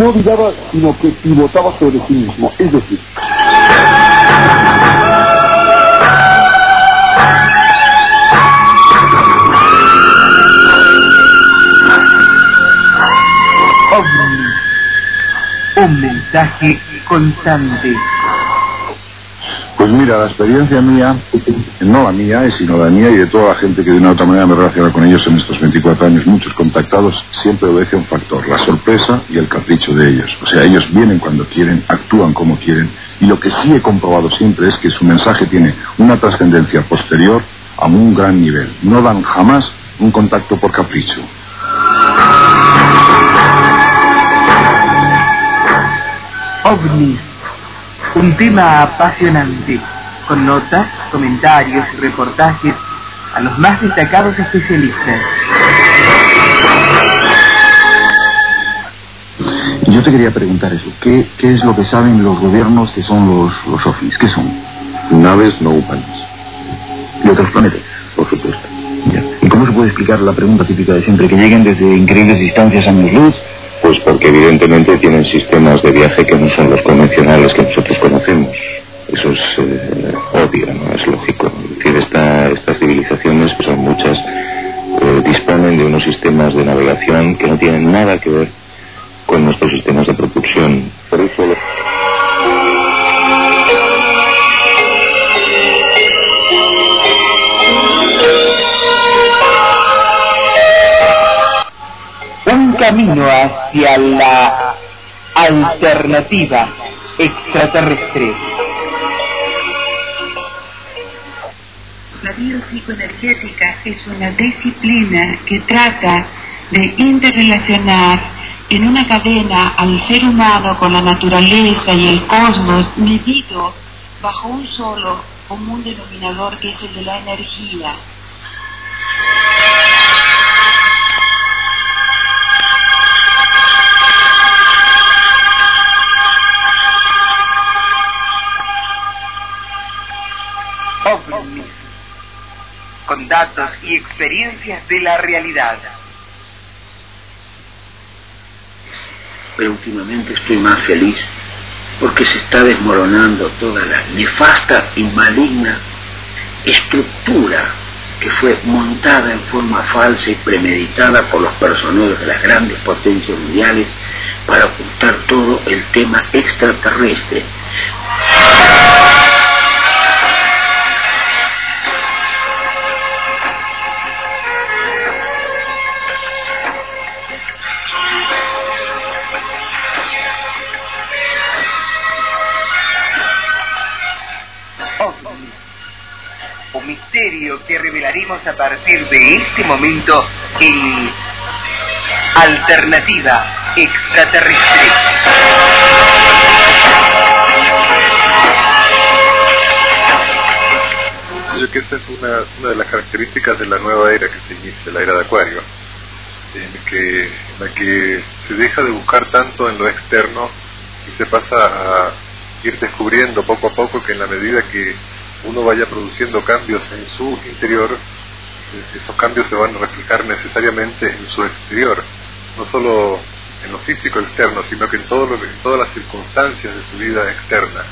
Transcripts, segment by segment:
no dudaba, sino que pivotaba sobre sí mismo. Es decir, un mensaje constante. Pues mira, la experiencia mía, no la mía, sino la mía y de toda la gente que de una u otra manera me relaciona con ellos en estos 24 años, muchos contactados, siempre obedece un factor, la sorpresa y el capricho de ellos. O sea, ellos vienen cuando quieren, actúan como quieren, y lo que sí he comprobado siempre es que su mensaje tiene una trascendencia posterior a un gran nivel. No dan jamás un contacto por capricho. OVNIS, un tema apasionante, con notas, comentarios y reportajes a los más destacados especialistas. Yo te quería preguntar eso. ¿Qué, qué es lo que saben los gobiernos que son los, los ovnis? ¿Qué son? Naves no humanas. De otros planetas. Por supuesto. Ya. ¿Y cómo se puede explicar la pregunta típica de siempre? Que lleguen desde increíbles distancias años luz. Pues porque evidentemente tienen sistemas de viaje que no son los convencionales que nosotros conocemos. Eso es eh, obvio, ¿no? Es lógico. Es decir, esta, estas civilizaciones, que son muchas, eh, disponen de unos sistemas de navegación que no tienen nada que ver con nuestros sistemas de propulsión. Por eso... camino hacia la alternativa extraterrestre. La biopsicoenergética es una disciplina que trata de interrelacionar en una cadena al ser humano con la naturaleza y el cosmos medido bajo un solo común denominador que es el de la energía. Con datos y experiencias de la realidad. pero últimamente estoy más feliz porque se está desmoronando toda la nefasta y maligna estructura que fue montada en forma falsa y premeditada por los personeros de las grandes potencias mundiales para ocultar todo el tema extraterrestre. Que revelaremos a partir de este momento en Alternativa Extraterrestre. Yo creo que esa es una, de las características de la nueva era que se inicia, la era de Acuario, en, en la que se deja de buscar tanto en lo externo y se pasa a ir descubriendo poco a poco que en la medida que uno vaya produciendo cambios en su interior, eh, esos cambios se van a reflejar necesariamente en su exterior, no solo en lo físico externo, sino que en, en todas las circunstancias de su vida externa.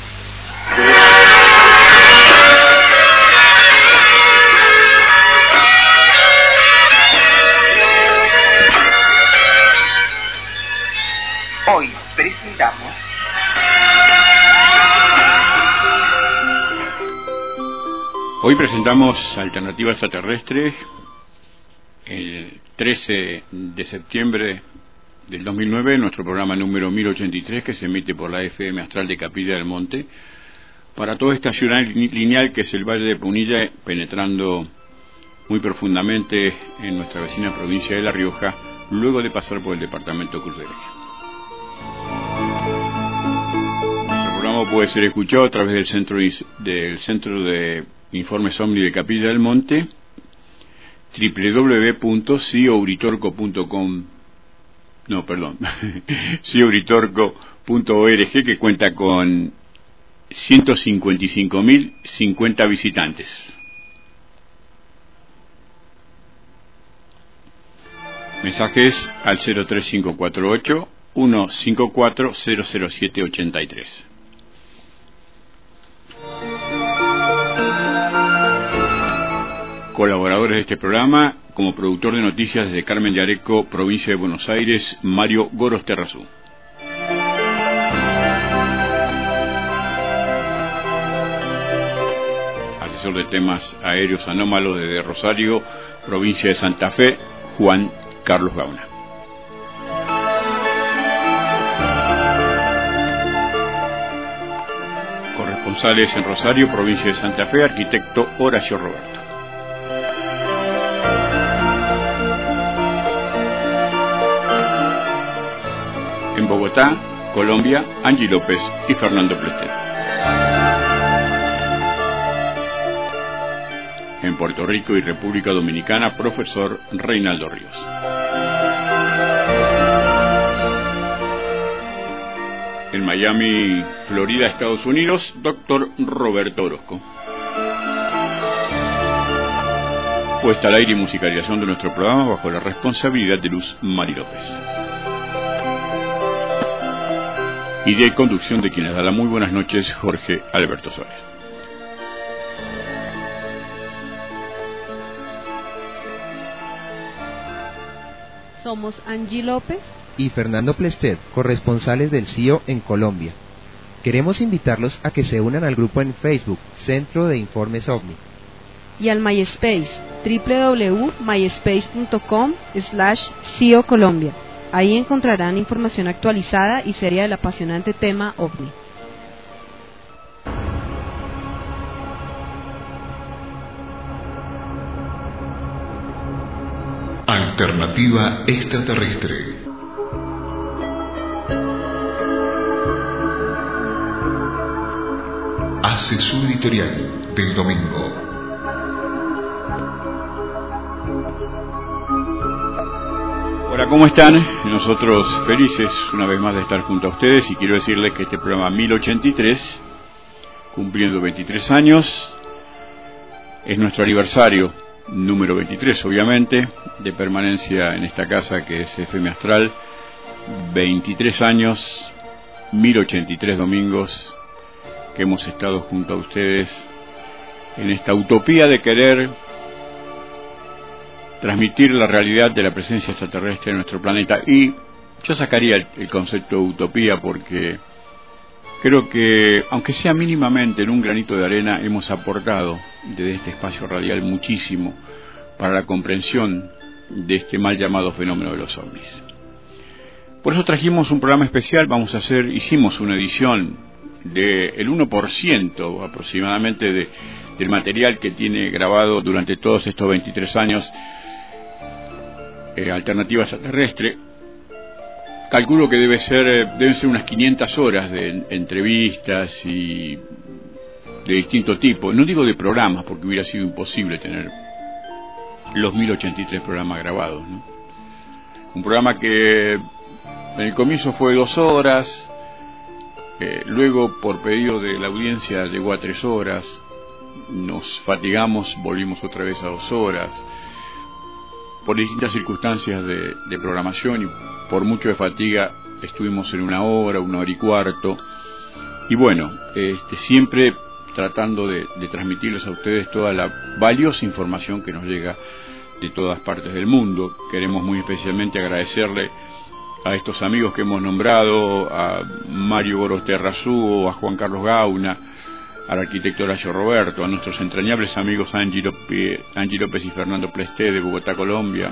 Hoy presentamos Alternativa Extraterrestre el 13 de septiembre del 2009, nuestro programa número 1083 que se emite por la FM Astral de Capilla del Monte para toda esta ciudad lineal que es el Valle de Punilla, penetrando muy profundamente en nuestra vecina provincia de La Rioja, luego de pasar por el departamento Cruz del Eje. Nuestro programa puede ser escuchado a través del centro, del centro de informes Omni de Capilla del Monte, www.ciouritorco.com no, perdón, ciouritorco.org que cuenta con 155.050 visitantes. Mensajes al 03548 154 00783. Colaboradores de este programa, como productor de noticias desde Carmen de Areco, provincia de Buenos Aires, Mario Goros Terrazú. Asesor de temas aéreos anómalos desde Rosario, provincia de Santa Fe, Juan Carlos Gauna. Corresponsales en Rosario, provincia de Santa Fe, arquitecto Horacio Roberto. Bogotá, Colombia, Angie López y Fernando Plestet. En Puerto Rico y República Dominicana, profesor Reinaldo Ríos. En Miami, Florida, Estados Unidos, doctor Roberto Orozco. Puesta al aire y musicalización de nuestro programa bajo la responsabilidad de Luz Mari López. Y de conducción de quienes da la muy buenas noches, Jorge Alberto Suárez. Somos Angie López y Fernando Plestet, corresponsales del CIO en Colombia. Queremos invitarlos a que se unan al grupo en Facebook, Centro de Informes OVNI. Y al MySpace, www.myspace.com slash CIO Colombia. Ahí encontrarán información actualizada y seria del apasionante tema OVNI. Alternativa extraterrestre. Hace editorial del domingo. Hola, ¿cómo están? Nosotros felices una vez más de estar junto a ustedes y quiero decirles que este programa 1083, cumpliendo 23 años, es nuestro aniversario número 23, obviamente, de permanencia en esta casa que es FM Astral. 23 años, 1083 domingos que hemos estado junto a ustedes en esta utopía de querer transmitir la realidad de la presencia extraterrestre en nuestro planeta. Y yo sacaría el, concepto de utopía porque creo que, aunque sea mínimamente en un granito de arena, hemos aportado desde este espacio radial muchísimo para la comprensión de este mal llamado fenómeno de los ovnis. Por eso trajimos un programa especial, vamos a hacer, hicimos una edición del 1% aproximadamente de, del material que tiene grabado durante todos estos 23 años eh, Alternativa Extraterrestre. Calculo que debe ser, eh, deben ser unas 500 horas de entrevistas y de distinto tipo. No digo de programas, porque hubiera sido imposible tener los 1083 programas grabados. Un programa que en el comienzo fue dos horas, eh, luego por pedido de la audiencia llegó a tres horas, nos fatigamos, volvimos otra vez a dos horas, por distintas circunstancias de, de programación y por mucho de fatiga estuvimos en una hora, una hora y cuarto, y bueno, este, siempre tratando de, transmitirles a ustedes toda la valiosa información que nos llega de todas partes del mundo. Queremos muy especialmente agradecerle a estos amigos que hemos nombrado, a Mario Goros Terrazú, a Juan Carlos Gauna, al arquitecto Horacio Roberto, a nuestros entrañables amigos Angie López, y Fernando Plesté de Bogotá, Colombia.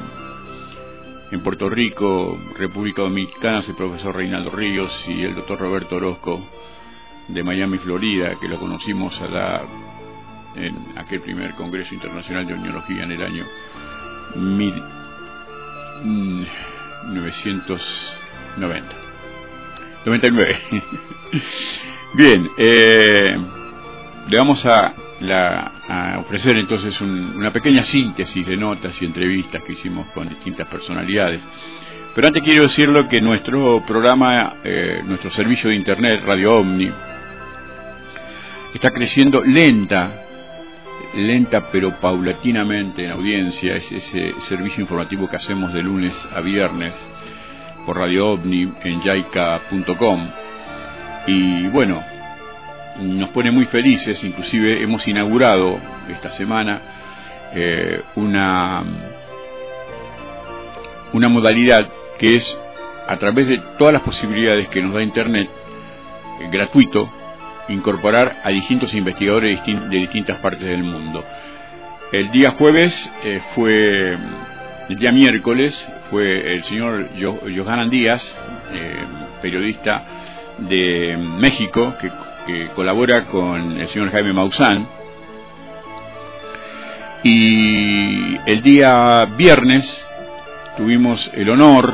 En Puerto Rico, República Dominicana, el profesor Reinaldo Ríos y el doctor Roberto Orozco de Miami, Florida, que lo conocimos allá en aquel primer Congreso Internacional de Oniología en el año 1990. 99. Bien, eh, le vamos a, ofrecer entonces un, una pequeña síntesis de notas y entrevistas que hicimos con distintas personalidades. Pero antes quiero decirlo que nuestro programa, eh, nuestro servicio de Internet, Radio Omni, está creciendo lenta, lenta pero paulatinamente en audiencia, es ese servicio informativo que hacemos de lunes a viernes, por Radio OVNI en jaica.com. Y bueno, nos pone muy felices, inclusive hemos inaugurado esta semana eh, una, una modalidad que es a través de todas las posibilidades que nos da Internet, eh, gratuito, incorporar a distintos investigadores de distintas partes del mundo. El día jueves eh, fue, el día miércoles fue el señor Johanan Díaz, periodista de México, que que colabora con el señor Jaime Maussan. Y el día viernes tuvimos el honor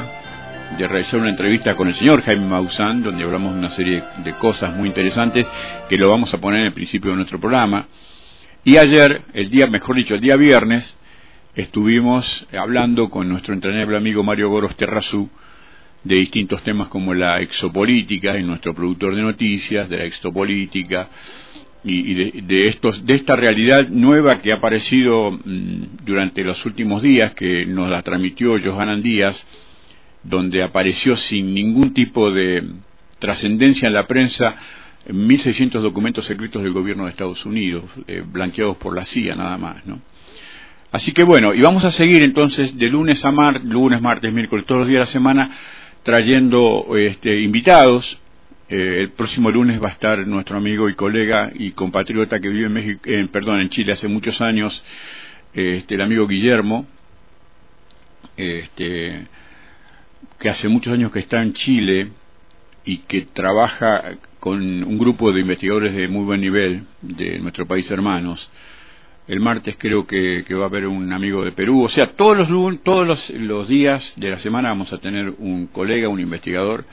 de realizar una entrevista con el señor Jaime Maussan, donde hablamos de una serie de cosas muy interesantes que lo vamos a poner en el principio de nuestro programa. Y ayer, el día, mejor dicho, el día viernes, estuvimos hablando con nuestro entrenable amigo Mario Goros Terrazú de distintos temas como la exopolítica, y nuestro productor de noticias, de la exopolítica, y, de, estos, de esta realidad nueva que ha aparecido mm, durante los últimos días, que nos la transmitió Johanan Díaz, donde apareció sin ningún tipo de trascendencia en la prensa 1.600 documentos secretos del gobierno de Estados Unidos, eh, blanqueados por la CIA nada más, ¿no? Así que bueno, y vamos a seguir entonces de lunes a martes, lunes, martes, miércoles, todos los días de la semana, trayendo este, invitados. Eh, el próximo lunes va a estar nuestro amigo y colega y compatriota que vive en México, perdón, en Chile hace muchos años, este, el amigo Guillermo, este, que hace muchos años que está en Chile y que trabaja con un grupo de investigadores de muy buen nivel de nuestro país hermanos el martes creo que, va a haber un amigo de Perú. O sea, todos los, todos los, días de la semana vamos a tener un colega, un investigador,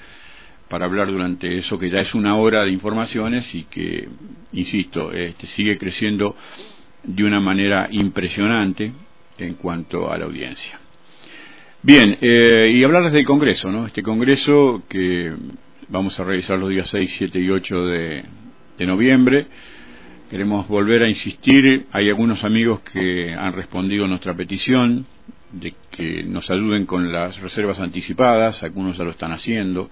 para hablar durante eso que ya es una hora de informaciones y que, insisto, este, sigue creciendo de una manera impresionante en cuanto a la audiencia. Bien, eh, y hablarles del Congreso, ¿no? Este Congreso que vamos a realizar los días 6, 7 y 8 de, de noviembre Queremos volver a insistir, hay algunos amigos que han respondido a nuestra petición de que nos ayuden con las reservas anticipadas, algunos ya lo están haciendo.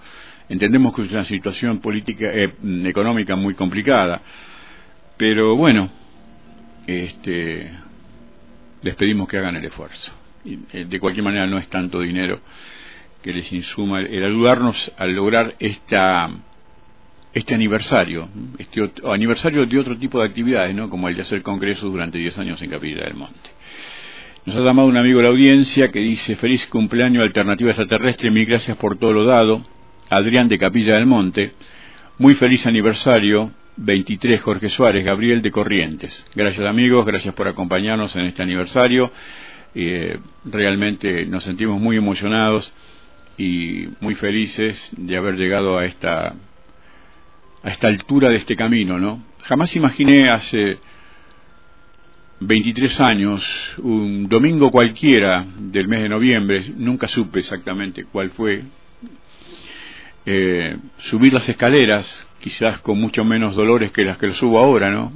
Entendemos que es una situación política, eh, económica muy complicada, pero bueno, este, les pedimos que hagan el esfuerzo. Eh, de cualquier manera no es tanto dinero que les insuma el ayudarnos a lograr esta este aniversario, este aniversario de otro tipo de actividades, ¿no? como el de hacer congresos durante 10 años en Capilla del Monte. Nos ha llamado un amigo de la audiencia que dice, feliz cumpleaños Alternativa Extraterrestre, mil gracias por todo lo dado. Adrián de Capilla del Monte, muy feliz aniversario, 23 Jorge Suárez, Gabriel de Corrientes. Gracias amigos, gracias por acompañarnos en este aniversario. Eh, realmente nos sentimos muy emocionados y muy felices de haber llegado a esta a esta altura de este camino, ¿no? Jamás imaginé hace 23 años, un domingo cualquiera del mes de noviembre, nunca supe exactamente cuál fue, eh, subir las escaleras, quizás con mucho menos dolores que las que lo subo ahora, ¿no?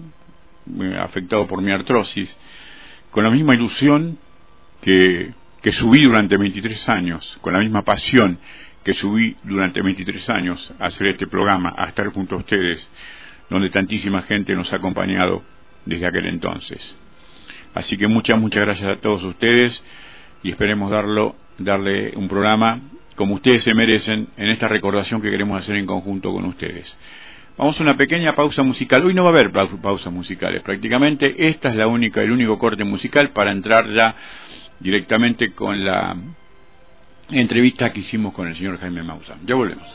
Afectado por mi artrosis, con la misma ilusión que, que subí durante 23 años, con la misma pasión que subí durante 23 años a hacer este programa, a estar junto a ustedes, donde tantísima gente nos ha acompañado desde aquel entonces. Así que muchas, muchas gracias a todos ustedes y esperemos darlo, darle un programa como ustedes se merecen en esta recordación que queremos hacer en conjunto con ustedes. Vamos a una pequeña pausa musical. Hoy no va a haber pausas musicales. Prácticamente esta es la única, el único corte musical para entrar ya directamente con la entrevista que hicimos con el señor Jaime Maussan. Ya volvemos.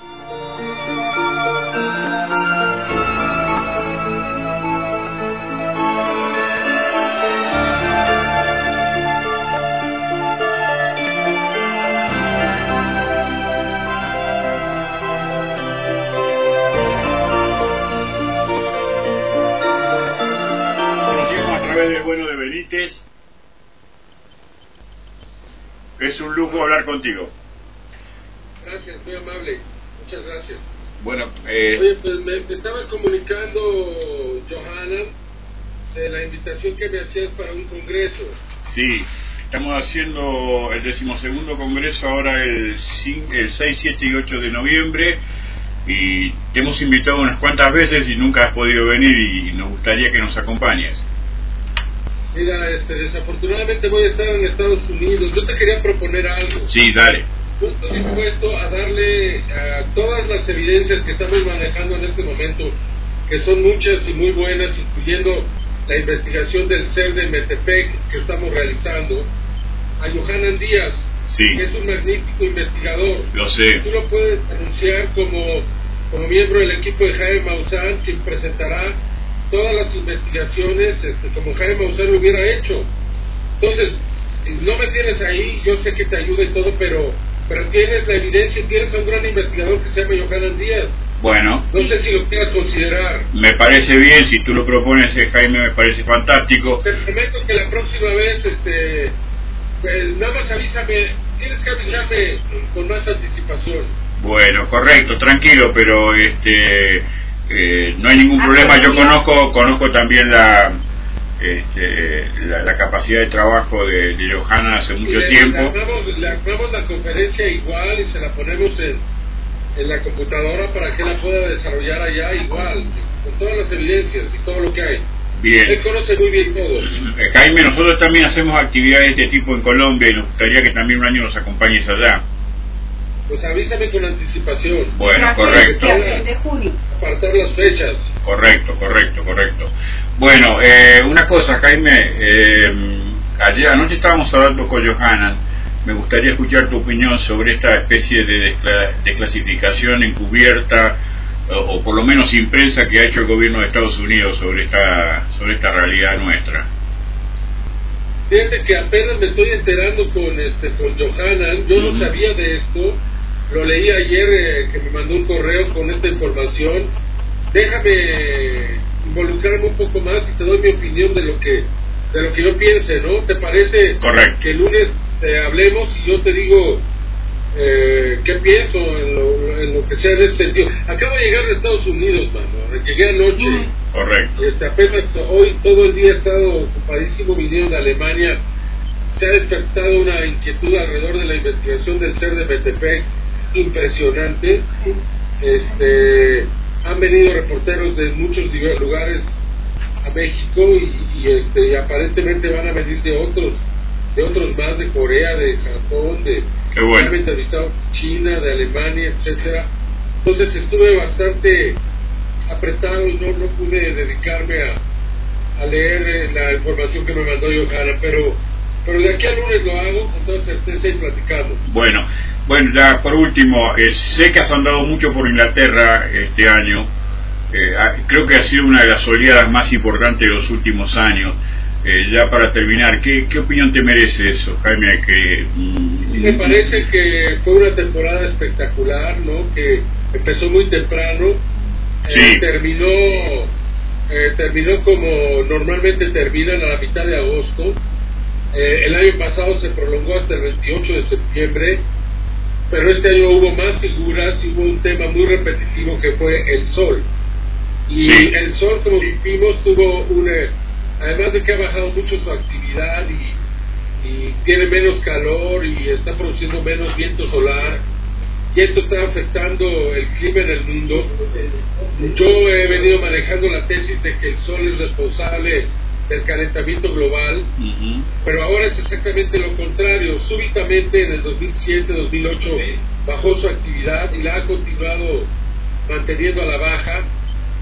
a través del bueno de Benítez es un lujo hablar contigo. Gracias, muy amable. Muchas gracias. Bueno, eh... Oye, pues me, estaba comunicando, Johanna, de la invitación que me hacías para un congreso. Sí. Estamos haciendo el decimosegundo congreso ahora el, el 6, 7 y 8 de noviembre y te hemos invitado unas cuantas veces y nunca has podido venir y nos gustaría que nos acompañes. Mira, este, desafortunadamente voy a estar en Estados Unidos. Yo te quería proponer algo. Sí, dale. Yo estoy dispuesto a darle a todas las evidencias que estamos manejando en este momento, que son muchas y muy buenas, incluyendo la investigación del CER de Metepec que estamos realizando, a Johanan Díaz, Sí. que es un magnífico investigador. Lo sé. Tú lo puedes anunciar como, como miembro del equipo de Jaime Maussan, quien presentará todas las investigaciones este, como Jaime Maussan lo hubiera hecho. Entonces, no me tienes ahí, yo sé que te ayuda y todo, pero, pero tienes la evidencia y tienes a un gran investigador que se llama Johanan Díaz. Bueno, No sé si lo quieras considerar. me parece bien, si tú lo propones, eh, Jaime, me parece fantástico. Te prometo que la próxima vez, este, pues, nada más avísame, tienes que avisarme con más anticipación. Bueno, correcto, tranquilo, pero este eh, no hay ningún problema. Yo conozco conozco también la este, la, la capacidad de trabajo de, de Johanna hace mucho le- tiempo. Le armamos la conferencia igual y se la ponemos en, en la computadora para que la pueda desarrollar allá igual, con todas las evidencias y todo lo que hay. Bien. Él conoce muy bien todo. Eh, Jaime, nosotros también hacemos actividades de este tipo en Colombia y nos gustaría que también un año nos acompañes allá. Pues avísame con anticipación. Bueno, correcto. de junio. Apartar las fechas. Correcto, correcto, correcto. Bueno, eh, una cosa, Jaime, eh, ayer anoche estábamos hablando con Johanna. Me gustaría escuchar tu opinión sobre esta especie de descla- desclasificación encubierta o, o por lo menos impresa que ha hecho el gobierno de Estados Unidos sobre esta sobre esta realidad nuestra. Fíjate que apenas me estoy enterando con este con Johanan, yo no sabía de esto, lo leí ayer eh, que me mandó un correo con esta información. Déjame involucrarme un poco más y te doy mi opinión de lo que de lo que yo piense, ¿no? ¿Te parece Correcto. que el lunes te hablemos y yo te digo eh, qué pienso en lo, en lo que sea de ese sentido? Acabo de llegar de Estados Unidos, mano. Llegué anoche. Correcto. Este, apenas hoy todo el día he estado ocupadísimo viniendo de Alemania. Se ha despertado una inquietud alrededor de la investigación del ser de Metepec impresionante. Este, han venido reporteros de muchos lugares a México y, y, este, y aparentemente van a venir de otros de otros más de Corea, de Japón, de Qué bueno. han entrevistado China, de Alemania, etcétera. Entonces estuve bastante apretado y no, no pude dedicarme a, a leer eh, la información que me mandó Johanna, pero, pero de aquí al lunes lo hago con toda certeza y platicamos. Bueno, bueno, ya por último, eh, sé que has andado mucho por Inglaterra este año. Eh, ah, creo que ha sido una de las oleadas más importantes de los últimos años. Eh, ya para terminar, ¿qué, ¿qué opinión te merece eso, Jaime? Que, mm, Me parece que fue una temporada espectacular, ¿no? Que empezó muy temprano, eh, Sí. terminó, eh, terminó como normalmente terminan a la mitad de agosto. El año pasado se prolongó hasta el 28 de septiembre, pero este año hubo más figuras y hubo un tema muy repetitivo que fue el sol. Y Sí. el sol, como supimos, tuvo una, además de que ha bajado mucho su actividad y, y tiene menos calor y está produciendo menos viento solar, y esto está afectando el clima en el mundo. Yo he venido manejando la tesis de que el sol es responsable del calentamiento global, Ujú. pero ahora es exactamente lo contrario. Súbitamente en el 2007-2008 bajó su actividad y la ha continuado manteniendo a la baja.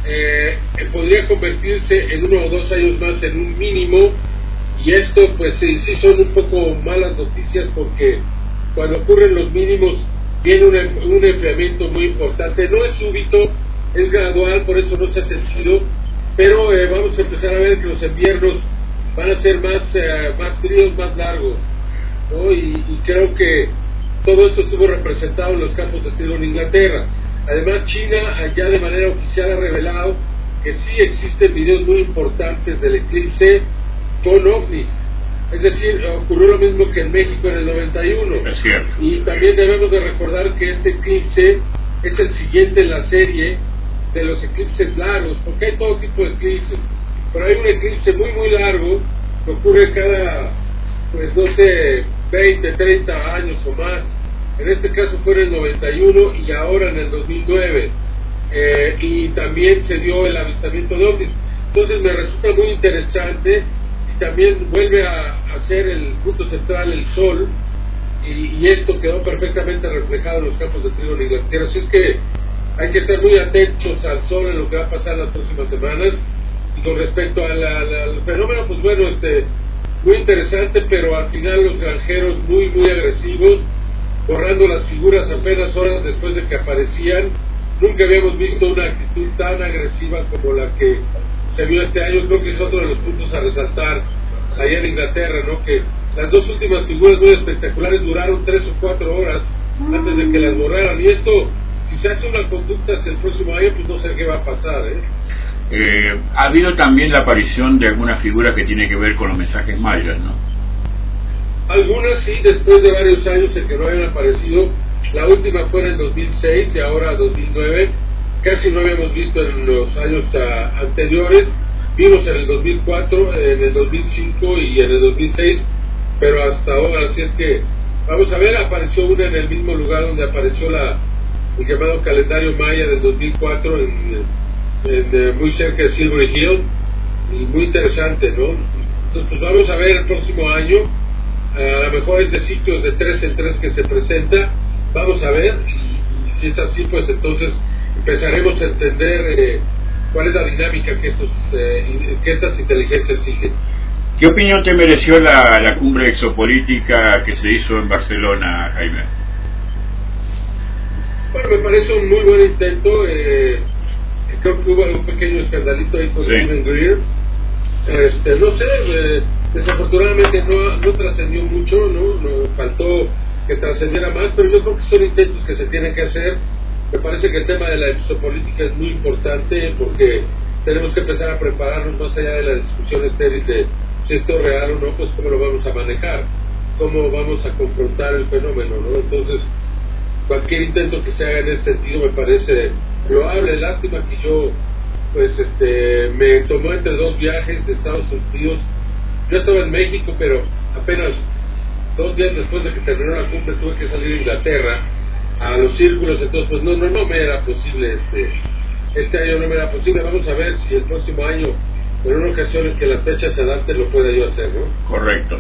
Eh, eh, podría convertirse en uno o dos años más en un mínimo y esto pues sí, sí son un poco malas noticias porque cuando ocurren los mínimos viene un, en- un enfriamiento muy importante. No es súbito, es gradual, por eso no se ha sentido, pero eh, vamos a empezar a ver que los inviernos van a ser más, eh, más fríos, más largos. ¿no? Y, y creo que todo esto estuvo representado en los campos de tiro en Inglaterra. Además, China ya de manera oficial ha revelado que sí existen videos muy importantes del eclipse con ovnis. Es decir, ocurrió lo mismo que en México en el 91. Es cierto. Y también debemos de recordar que este eclipse es el siguiente en la serie de los eclipses largos, porque hay todo tipo de eclipses. Pero hay un eclipse muy, muy largo que ocurre cada pues no sé, 20, 30 años o más. En este caso fue en el 91 y ahora en el 2009. Eh, y también se dio el avistamiento de ovnis. Entonces me resulta muy interesante y también vuelve a, a ser el punto central el sol y, esto quedó perfectamente reflejado en los campos de trigo en Inglaterra. Así es que hay que estar muy atentos al sol en lo que va a pasar las próximas semanas. Y con respecto al, al, al fenómeno, pues bueno, este muy interesante, pero al final los granjeros muy, muy agresivos, borrando las figuras apenas horas después de que aparecían. Nunca habíamos visto una actitud tan agresiva como la que se vio este año. Creo que es otro de los puntos a resaltar allá en Inglaterra, ¿no? Que las dos últimas figuras muy espectaculares duraron tres o cuatro horas antes de que las borraran. Y esto, si se hace una conducta hacia el próximo año, pues no sé qué va a pasar, ¿eh? Eh, ha habido también la aparición de alguna figura que tiene que ver con los mensajes mayas, ¿no? Algunas sí, después de varios años en que no habían aparecido. La última fue en el 2006 y ahora 2009. Casi no habíamos visto en los años uh, anteriores. Vimos en el 2004, en el 2005 y en el 2006, pero hasta ahora, así es que vamos a ver, apareció una en el mismo lugar donde apareció la, el llamado calendario maya del 2004 en, en, muy cerca de Silver Hill y muy interesante, ¿no? Entonces, pues vamos a ver el próximo año, a lo mejor es de ciclos de tres en tres que se presenta, vamos a ver, y, y si es así, pues entonces empezaremos a entender eh, cuál es la dinámica que, estos, eh, que estas inteligencias siguen. ¿Qué opinión te mereció la, la cumbre exopolítica que se hizo en Barcelona, Jaime? Bueno, me parece un muy buen intento. Eh, creo que hubo un pequeño escandalito ahí con Sí. Steven Greer. Este, no sé, eh, desafortunadamente no, no trascendió mucho, ¿no? no faltó que trascendiera más, pero yo creo que son intentos que se tienen que hacer. Me parece que el tema de la exopolítica es muy importante porque tenemos que empezar a prepararnos más allá de la discusión estéril de si esto es real o no, pues cómo lo vamos a manejar, cómo vamos a confrontar el fenómeno, ¿no? Entonces, cualquier intento que se haga en ese sentido me parece loable. Lástima que yo, pues, este, me tomó entre dos viajes de Estados Unidos. Yo estaba en México, pero apenas dos días después de que terminó la cumbre tuve que salir a Inglaterra a los círculos, entonces pues no, no, no me era posible este, este año no me era posible, vamos a ver si el próximo año en una ocasión en que las fechas se adapten lo pueda yo hacer, ¿no? Correcto.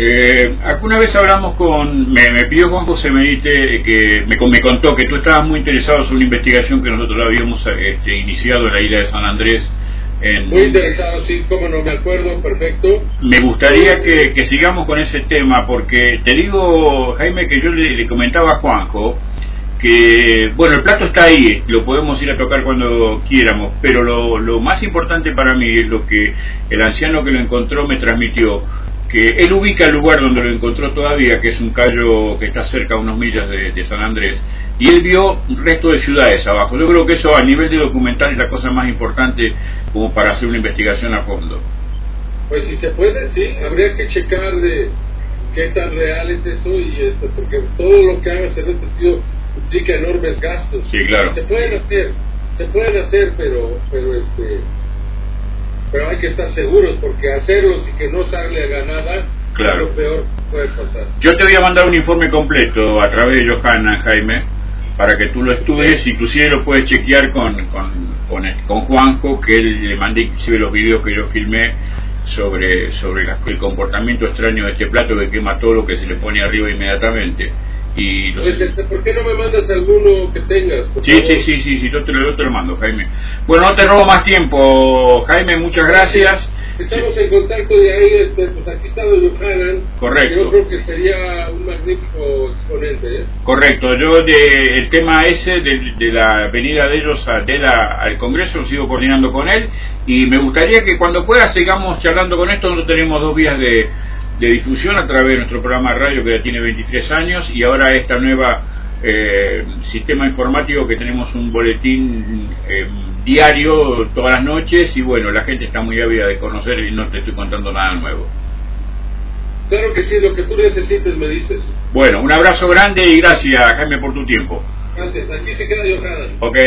Eh, alguna vez hablamos con, me, me pidió Juan José eh, que me, me, contó que tú estabas muy interesado en una investigación que nosotros habíamos este, iniciado en la isla de San Andrés. En, muy interesado, sí, como no me acuerdo, perfecto. Me gustaría que, que, sigamos con ese tema porque te digo, Jaime, que yo le, le comentaba a Juanjo que, bueno, el plato está ahí, lo podemos ir a tocar cuando quieramos, pero lo, lo más importante para mí es lo que el anciano que lo encontró me transmitió que él ubica el lugar donde lo encontró todavía, que es un callo que está cerca a unos millas de, de, San Andrés, y él vio un resto de ciudades abajo. Yo creo que eso a nivel de documental es la cosa más importante como para hacer una investigación a fondo. Pues si se puede, sí, habría que checar de qué tan real es eso y esto, porque todo lo que hagas en este sentido implica enormes gastos. Sí, claro. Se pueden hacer, se pueden hacer, pero, pero este pero hay que estar seguros porque hacerlos y que no salga nada claro. es lo peor que puede pasar. Yo te voy a mandar un informe completo a través de Johanna, Jaime, para que tú lo estudies, inclusive lo puedes chequear con, con, con, el, con Juanjo, que él le mandé inclusive los videos que yo filmé sobre, sobre la, el comportamiento extraño de este plato que quema todo lo que se le pone arriba inmediatamente. Y los... ¿Por qué no me mandas alguno que tengas? Sí, sí, sí, sí, sí, yo te, lo, yo te lo mando, Jaime. Bueno, no te robo más tiempo, Jaime, muchas gracias. Estamos sí. en contacto de ahí, este, pues aquí está Don Johanan. Correcto. Yo creo que sería un magnífico exponente. ¿eh? Correcto, yo de, el tema ese de, de la venida de ellos a, de la, al Congreso sigo coordinando con él y me gustaría que cuando pueda sigamos charlando con esto, nosotros tenemos dos vías de de difusión a través de nuestro programa de radio que ya tiene 23 años y ahora esta nueva eh, sistema informático que tenemos un boletín eh, diario todas las noches y bueno, la gente está muy ávida de conocer y no te estoy contando nada nuevo. Claro que sí, lo que tú necesites me dices. Bueno, un abrazo grande y gracias Jaime por tu tiempo. Gracias, aquí se queda Johanna. Ok.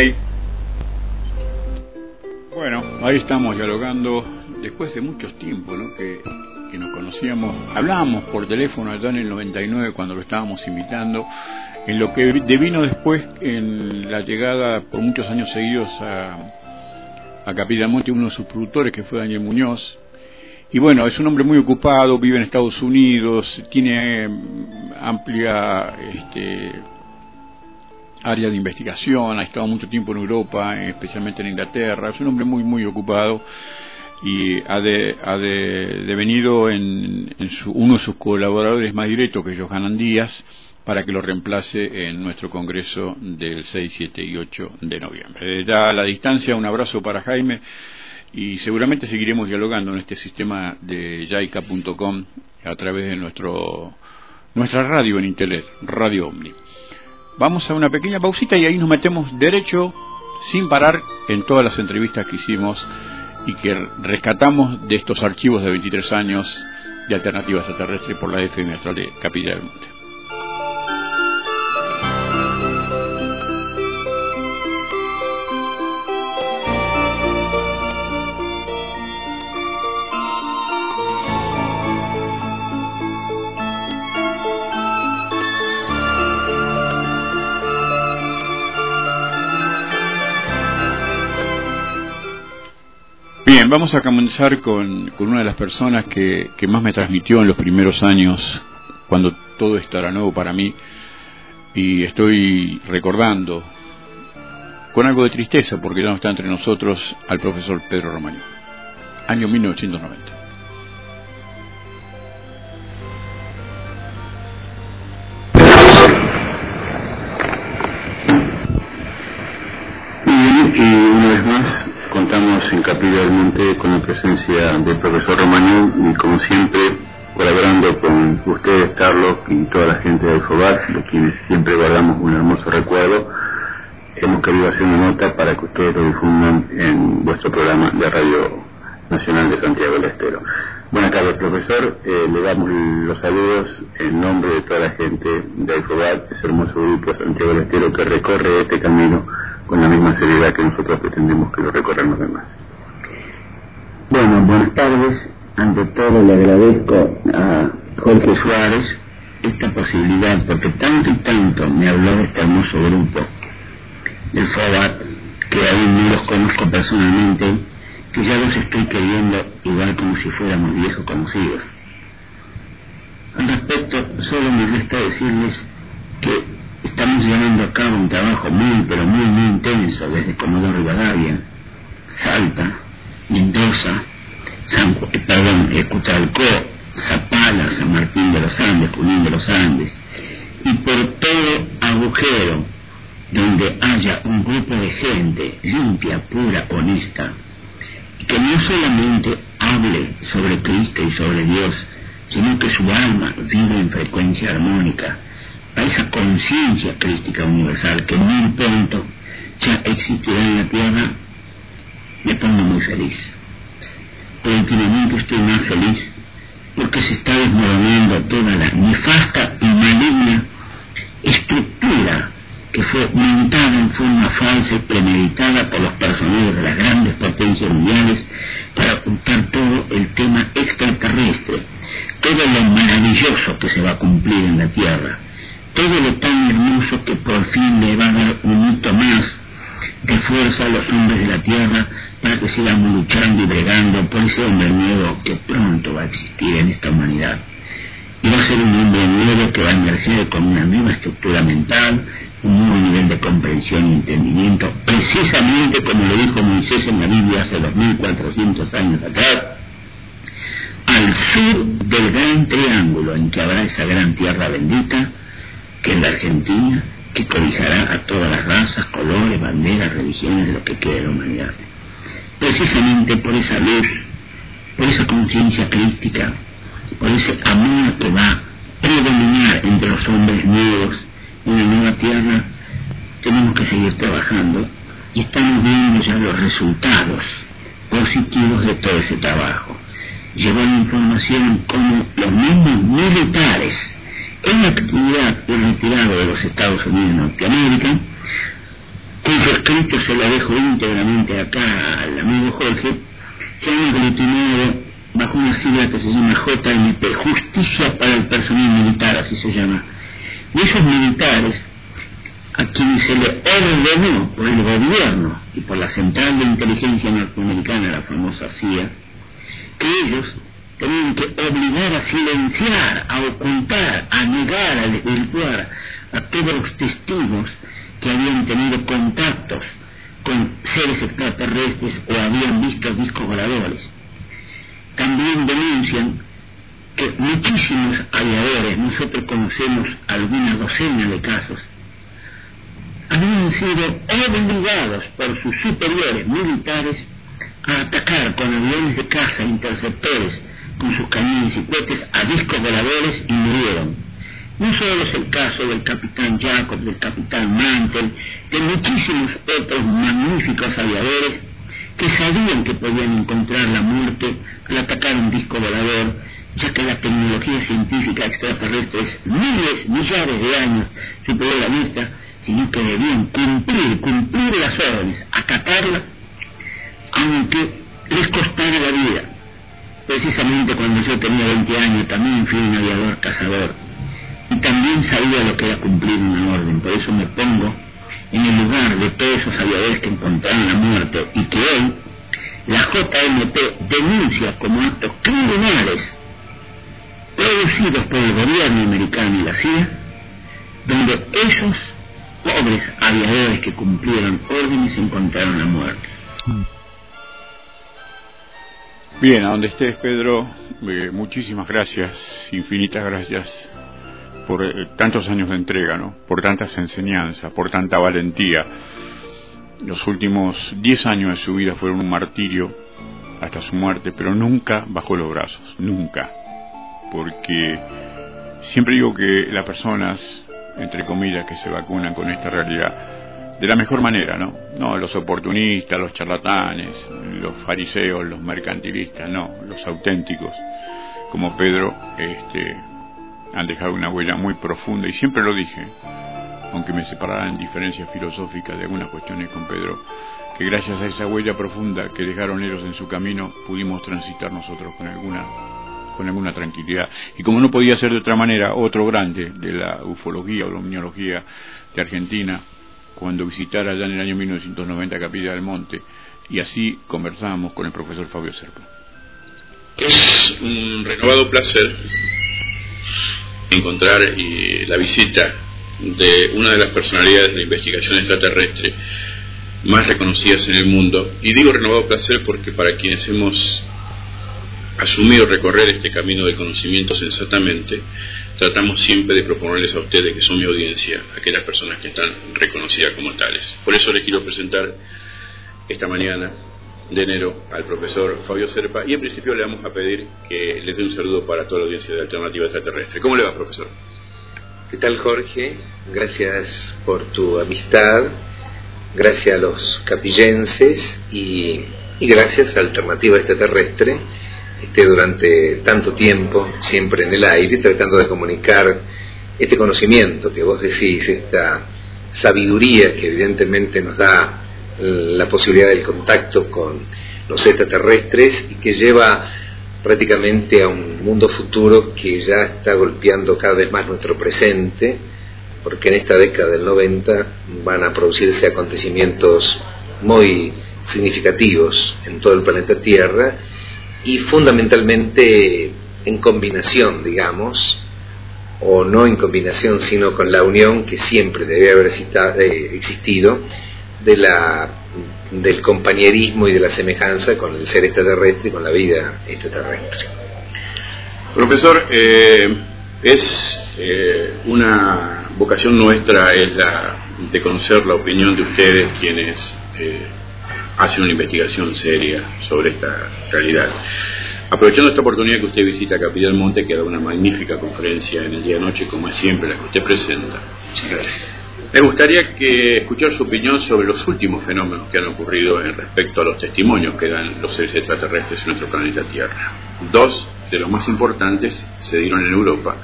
Bueno, ahí estamos dialogando después de muchos tiempos, ¿no? Que, que nos conocíamos, hablábamos por teléfono allá en el 99 cuando lo estábamos invitando, en lo que devino después en la llegada por muchos años seguidos a, a Capitamonte uno de sus productores que fue Daniel Muñoz. Y bueno, es un hombre muy ocupado, vive en Estados Unidos, tiene mm, amplia este, área de investigación, ha estado mucho tiempo en Europa, especialmente en Inglaterra, es un hombre muy, muy ocupado y ha, de, ha de, devenido en, en su, uno de sus colaboradores más directos, que es Johanan Díaz, para que lo reemplace en nuestro congreso del 6, 7 y 8 de noviembre. Ya a la distancia, un abrazo para Jaime y seguramente seguiremos dialogando en este sistema de jaica.com a través de nuestro, nuestra radio en Internet, Radio Omni. Vamos a una pequeña pausita y ahí nos metemos derecho, sin parar, en todas las entrevistas que hicimos y que rescatamos de estos archivos de 23 años de alternativas extraterrestres por la FM Astral de Capilla del Monte. Bien, vamos a comenzar con, con una de las personas que, que, más me transmitió en los primeros años, cuando todo esto era nuevo para mí, y estoy recordando con algo de tristeza, porque ya no está entre nosotros, al profesor Pedro Romaño, año 1990. Y una vez más contamos en Capilla del Monte con la presencia del profesor Romañón y como siempre colaborando con ustedes, Carlos y toda la gente de Alfobar, de quienes siempre guardamos un hermoso recuerdo, hemos querido hacer una nota para que ustedes lo difundan en vuestro programa de Radio Nacional de Santiago del Estero. Buenas tardes, profesor. Eh, le damos los saludos en nombre de toda la gente de Alfobar, ese hermoso grupo Santiago del Estero que recorre este camino con la misma seriedad que nosotros pretendemos que lo recorran los demás. Bueno, buenas tardes. Ante todo le agradezco a Jorge Suárez esta posibilidad, porque tanto y tanto me habló de este hermoso grupo del FOBAT, que aún no los conozco personalmente, que ya los estoy queriendo igual como si fuéramos viejos conocidos. Al respecto, solo me resta decirles que estamos llevando a cabo un trabajo muy, pero muy, muy intenso desde Comodoro Rivadavia, Salta, Mendoza, San, perdón, Cutralcó, Zapala, San Martín de los Andes, Junín de los Andes, y por todo agujero donde haya un grupo de gente limpia, pura, honesta, que no solamente hable sobre Cristo y sobre Dios, sino que su alma vive en frecuencia armónica, a esa conciencia crística universal que muy pronto ya existirá en la tierra, me pongo muy feliz. Pero últimamente estoy más feliz porque se está desmoronando toda la nefasta y maligna estructura que fue montada en forma falsa y premeditada por los personajes de las grandes potencias mundiales para ocultar todo el tema extraterrestre, todo lo maravilloso que se va a cumplir en la Tierra, todo lo tan hermoso que por fin le va a dar un hito más de fuerza a los hombres de la tierra para que sigamos luchando y bregando por ese hombre nuevo que pronto va a existir en esta humanidad. Y va a ser un hombre nuevo que va a emerger con una nueva estructura mental, un nuevo nivel de comprensión y entendimiento, precisamente como lo dijo Moisés en la Biblia hace 2400 años atrás, al sur del gran triángulo en que habrá esa gran tierra bendita, que es la Argentina, que cobijará a todas las razas, colores, banderas, religiones de lo que quede de la humanidad. Precisamente por esa luz, por esa conciencia crística, por ese amor que va a predominar entre los hombres nuevos en la nueva tierra, tenemos que seguir trabajando y estamos viendo ya los resultados positivos de todo ese trabajo. Llevó la información como los mismos militares en la actividad y retirado de los Estados Unidos de Norteamérica, cuyo escrito se lo dejo íntegramente acá al amigo Jorge, se han aglutinado bajo una sigla que se llama JMP, Justicia para el Personal Militar, así se llama. Y esos militares, a quienes se le ordenó por el gobierno y por la Central de Inteligencia Norteamericana, la famosa CIA, que ellos tenían que obligar a silenciar, a ocultar, a negar, a desvirtuar a todos los testigos que habían tenido contactos con seres extraterrestres o habían visto discos voladores. También denuncian que muchísimos aviadores, nosotros conocemos alguna docena de casos, habían sido obligados por sus superiores militares a atacar con aviones de caza interceptores con sus cañones y cohetes a discos voladores y murieron. No solo es el caso del capitán Jacob, del capitán Mantel, de muchísimos otros magníficos aviadores que sabían que podían encontrar la muerte al atacar un disco volador, ya que la tecnología científica extraterrestre es miles, millares de años superior a la nuestra, sino que debían cumplir, cumplir las órdenes, acatarlas, aunque les costara la vida. Precisamente cuando yo tenía 20 años también fui un aviador cazador y también sabía lo que era cumplir una orden, por eso me pongo en el lugar de todos esos aviadores que encontraron la muerte y que hoy la JMP denuncia como actos criminales producidos por el gobierno americano y la CIA, donde esos pobres aviadores que cumplieron órdenes encontraron la muerte. Bien, a donde estés, Pedro, eh, muchísimas gracias, infinitas gracias por eh, tantos años de entrega, ¿no? por tantas enseñanzas, por tanta valentía. Los últimos diez años de su vida fueron un martirio hasta su muerte, pero nunca bajó los brazos, nunca. Porque siempre digo que las personas, entre comillas, que se vacunan con esta realidad, de la mejor manera, ¿no? No los oportunistas, los charlatanes, los fariseos, los mercantilistas, no, los auténticos, como Pedro, este, han dejado una huella muy profunda y siempre lo dije, aunque me separaran diferencias filosóficas de algunas cuestiones con Pedro, que gracias a esa huella profunda que dejaron ellos en su camino pudimos transitar nosotros con alguna con alguna tranquilidad. Y como no podía ser de otra manera, otro grande de la ufología o la omniología de Argentina, cuando visitara allá en el año 1990 Capilla del Monte, y así conversamos con el profesor Fabio Serpa. Es un renovado placer encontrar eh, la visita de una de las personalidades de la investigación extraterrestre más reconocidas en el mundo. Y digo renovado placer porque para quienes hemos asumido recorrer este camino del conocimiento sensatamente, tratamos siempre de proponerles a ustedes, que son mi audiencia, aquellas personas que están reconocidas como tales. Por eso les quiero presentar esta mañana de enero al profesor Fabio Serpa y en principio le vamos a pedir que les dé un saludo para toda la audiencia de Alternativa Extraterrestre. ¿Cómo le va, profesor? ¿Qué tal, Jorge? Gracias por tu amistad, gracias a los capillenses y, y gracias a Alternativa Extraterrestre esté durante tanto tiempo siempre en el aire tratando de comunicar este conocimiento que vos decís, esta sabiduría que evidentemente nos da la posibilidad del contacto con los extraterrestres y que lleva prácticamente a un mundo futuro que ya está golpeando cada vez más nuestro presente, porque en esta década del 90 van a producirse acontecimientos muy significativos en todo el planeta Tierra y fundamentalmente en combinación, digamos, o no en combinación, sino con la unión que siempre debe haber existido de la, del compañerismo y de la semejanza con el ser extraterrestre y con la vida extraterrestre. Profesor, eh, es eh, una vocación nuestra es la de conocer la opinión de ustedes quienes eh, hacen una investigación seria sobre esta realidad. Aprovechando esta oportunidad que usted visita Capilla del Monte, que da una magnífica conferencia en el día de noche, como es siempre la que usted presenta. Gracias. Me gustaría que escuchar su opinión sobre los últimos fenómenos que han ocurrido en respecto a los testimonios que dan los seres extraterrestres en nuestro planeta Tierra. Dos de los más importantes se dieron en Europa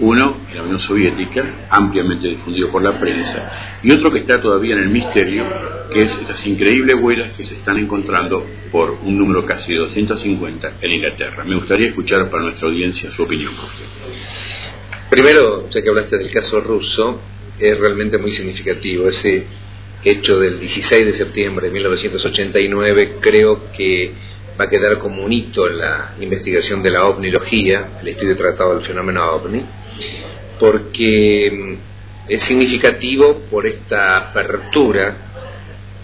Uno en la Unión Soviética, ampliamente difundido por la prensa, y otro que está todavía en el misterio, que es estas increíbles huellas que se están encontrando por un número casi de 250 en Inglaterra. Me gustaría escuchar para nuestra audiencia su opinión, Primero, ya que hablaste del caso ruso, es realmente muy significativo. Ese hecho del 16 de septiembre de 1989 creo que va a quedar como un hito en la investigación de la ovnilogía, el estudio tratado del fenómeno ovni, porque mm, es significativo por esta apertura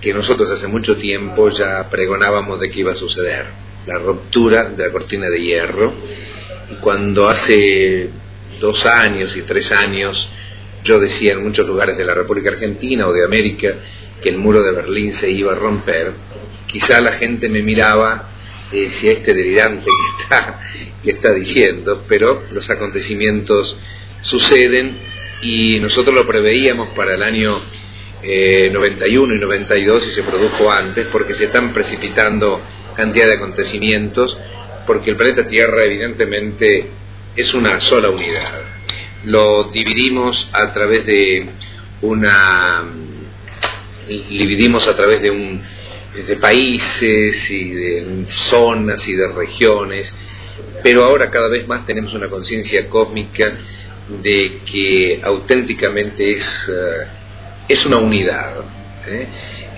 que nosotros hace mucho tiempo ya pregonábamos de que iba a suceder, la ruptura de la cortina de hierro, y cuando hace dos años y tres años yo decía en muchos lugares de la República Argentina o de América que el muro de Berlín se iba a romper, quizá la gente me miraba y decía este delirante que está, que está diciendo, pero los acontecimientos suceden y nosotros lo preveíamos para el año 91 eh, y 92 y se produjo antes porque se están precipitando cantidad de acontecimientos porque el planeta Tierra evidentemente es una sola unidad. Lo dividimos a través de una dividimos a través de un de países y de zonas y de regiones, pero ahora cada vez más tenemos una conciencia cósmica de que auténticamente es, eh, es una unidad. ¿eh?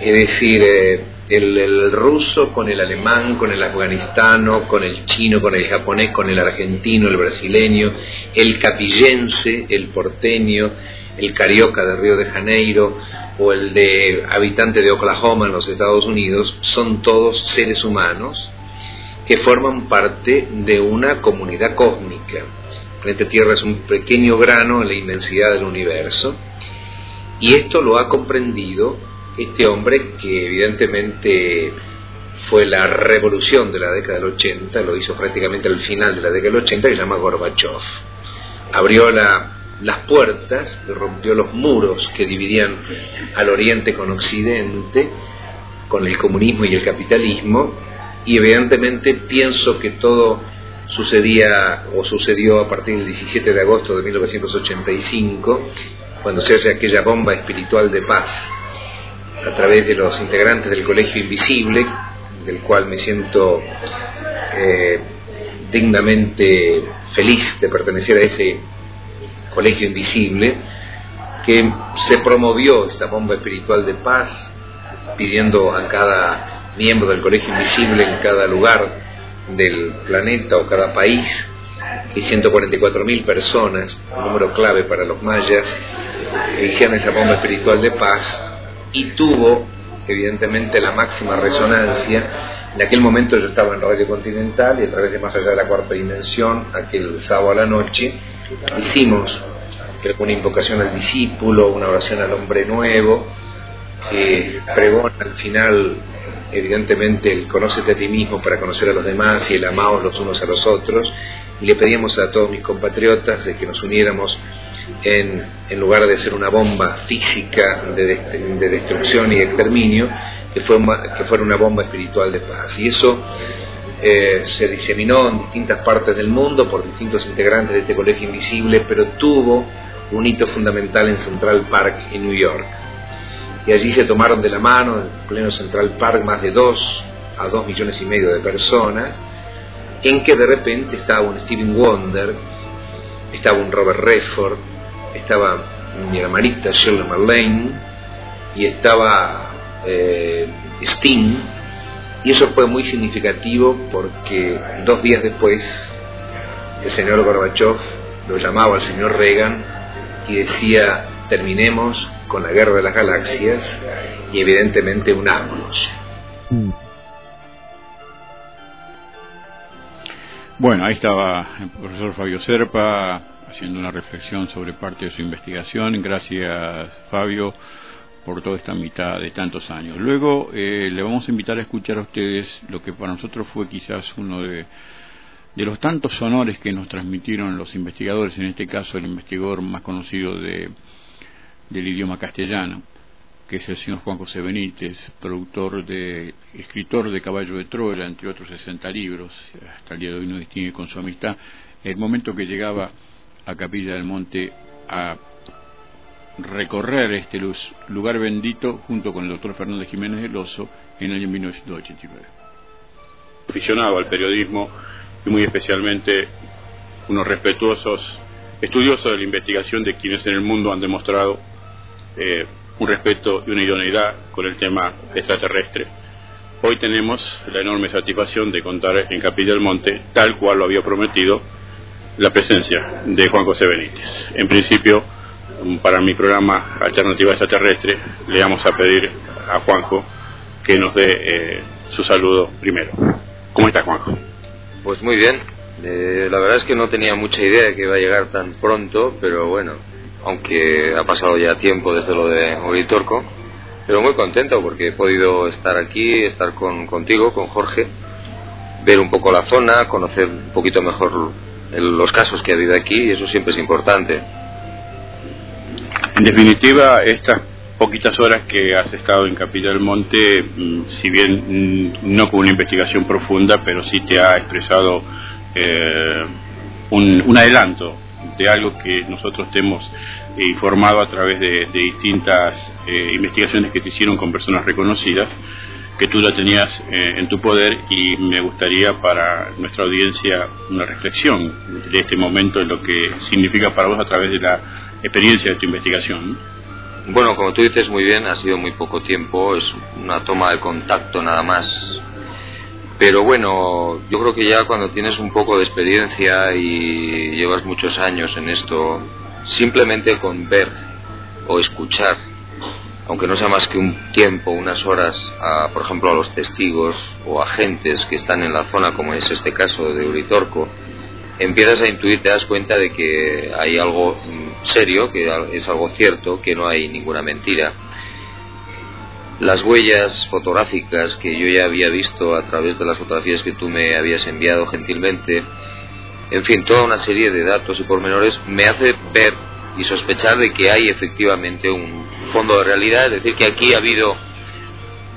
Es decir, eh, el, ruso con el alemán, con el afganistano, con el chino, con el japonés, con el argentino, el brasileño, el capillense, el porteño, el carioca de Río de Janeiro o el de habitante de Oklahoma en los Estados Unidos, son todos seres humanos que forman parte de una comunidad cósmica. El Tierra es un pequeño grano en la inmensidad del universo y esto lo ha comprendido este hombre que evidentemente fue la revolución de la década del 80, lo hizo prácticamente al final de la década del 80, que se llama Gorbachev. Abrió las puertas, rompió los muros que dividían al Oriente con Occidente, con el comunismo y el capitalismo, y evidentemente pienso que todo sucedía o sucedió a partir del 17 de agosto de 1985, cuando se hace aquella bomba espiritual de paz a través de los integrantes del Colegio Invisible, del cual me siento eh, dignamente feliz de pertenecer a ese Colegio Invisible, que se promovió esta bomba espiritual de paz, pidiendo a cada miembro del Colegio Invisible en cada lugar del planeta o cada país, y 144.000 personas, un número clave para los mayas, hicieron esa bomba espiritual de paz y tuvo evidentemente la máxima resonancia. En aquel momento yo estaba en Radio Continental y a través de Más allá de la cuarta dimensión, aquel sábado a la noche, hicimos una invocación al discípulo, una oración al hombre nuevo, que pregona al final evidentemente el conócete a ti mismo para conocer a los demás y el amaos los unos a los otros. Y le pedíamos a todos mis compatriotas de que nos uniéramos en, en lugar de ser una bomba física de, de destrucción y exterminio, que, fue, que fuera una bomba espiritual de paz. Y eso eh, se diseminó en distintas partes del mundo por distintos integrantes de este colegio invisible, pero tuvo un hito fundamental en Central Park, en New York. Y allí se tomaron de la mano, en pleno Central Park, más de dos a dos millones y medio de personas, en que de repente estaba un Steven Wonder, estaba un Robert Redford, estaba mi hermanita Shirley Marlene y estaba eh, Sting y eso fue muy significativo porque dos días después el señor Gorbachev lo llamaba al señor Reagan y decía terminemos con la guerra de las galaxias y evidentemente unámonos. Bueno, ahí estaba el profesor Fabio Serpa haciendo una reflexión sobre parte de su investigación. Gracias, Fabio, por toda esta mitad de tantos años. Luego eh, le vamos a invitar a escuchar a ustedes lo que para nosotros fue quizás uno de, de los tantos honores que nos transmitieron los investigadores, en este caso el investigador más conocido de, del idioma castellano, que es el señor Juan José Benítez, productor de, escritor de Caballo de Troya, entre otros 60 libros, hasta el día de hoy no distingue con su amistad, el momento que llegaba a Capilla del Monte a recorrer este lugar bendito junto con el doctor Fernández Jiménez del Oso en el año 1989. Aficionado al periodismo y muy especialmente unos respetuosos estudiosos de la investigación de quienes en el mundo han demostrado eh, un respeto y una idoneidad con el tema extraterrestre. Hoy tenemos la enorme satisfacción de contar en Capilla del Monte, tal cual lo había prometido, la presencia de Juan José Benítez. En principio, para mi programa Alternativa Extraterrestre, le vamos a pedir a Juanjo que nos dé eh, su saludo primero. ¿Cómo está Juanjo? Pues muy bien. Eh, la verdad es que no tenía mucha idea de que iba a llegar tan pronto, pero bueno, aunque ha pasado ya tiempo desde lo de Oritorco, pero muy contento porque he podido estar aquí, estar con, contigo, con Jorge, ver un poco la zona, conocer un poquito mejor los casos que ha habido aquí y eso siempre es importante. En definitiva, estas poquitas horas que has estado en Capilla del Monte, mm, si bien mm, no con una investigación profunda, pero sí te ha expresado eh, un, adelanto de algo que nosotros te hemos informado a través de, distintas eh, investigaciones que te hicieron con personas reconocidas, que tú la tenías eh, en tu poder y me gustaría para nuestra audiencia una reflexión de este momento en lo que significa para vos a través de la experiencia de tu investigación. Bueno, como tú dices muy bien, ha sido muy poco tiempo, es una toma de contacto nada más. Pero bueno, yo creo que ya cuando tienes un poco de experiencia y llevas muchos años en esto, simplemente con ver o escuchar, aunque no sea más que un tiempo, unas horas, a, por ejemplo, a los testigos o agentes que están en la zona, como es este caso de Uritorco, empiezas a intuir, te das cuenta de que hay algo serio, que es algo cierto, que no hay ninguna mentira. Las huellas fotográficas que yo ya había visto a través de las fotografías que tú me habías enviado gentilmente, en fin, toda una serie de datos y pormenores me hace ver y sospechar de que hay efectivamente un fondo de realidad, es decir, que aquí ha habido,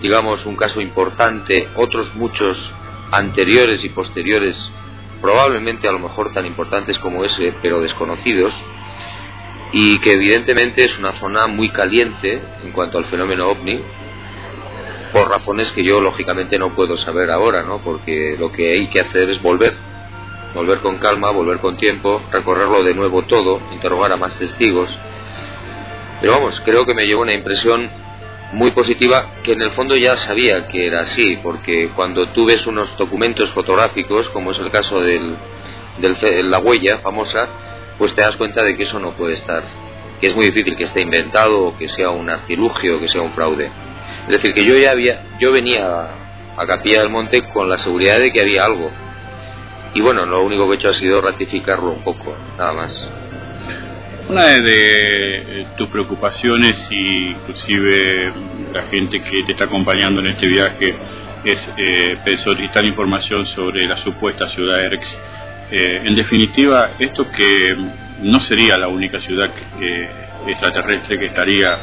digamos, un caso importante, otros muchos anteriores y posteriores, probablemente a lo mejor tan importantes como ese, pero desconocidos, y que evidentemente es una zona muy caliente en cuanto al fenómeno ovni por razones que yo lógicamente no puedo saber ahora, ¿no? Porque lo que hay que hacer es volver, volver con calma, volver con tiempo, recorrerlo de nuevo todo, interrogar a más testigos. Pero vamos, creo que me llevó una impresión muy positiva que en el fondo ya sabía que era así, porque cuando tú ves unos documentos fotográficos, como es el caso del, de la huella famosa, pues te das cuenta de que eso no puede estar, que es muy difícil que esté inventado o que sea un artilugio que sea un fraude. Es decir, que yo ya había, yo venía a, Capilla del Monte con la seguridad de que había algo. Y bueno, lo único que he hecho ha sido ratificarlo un poco, nada más. Una de, tus preocupaciones, y inclusive la gente que te está acompañando en este viaje, es eh, solicitar información sobre la supuesta ciudad Erx eh, en definitiva, esto que no sería la única ciudad extraterrestre que estaría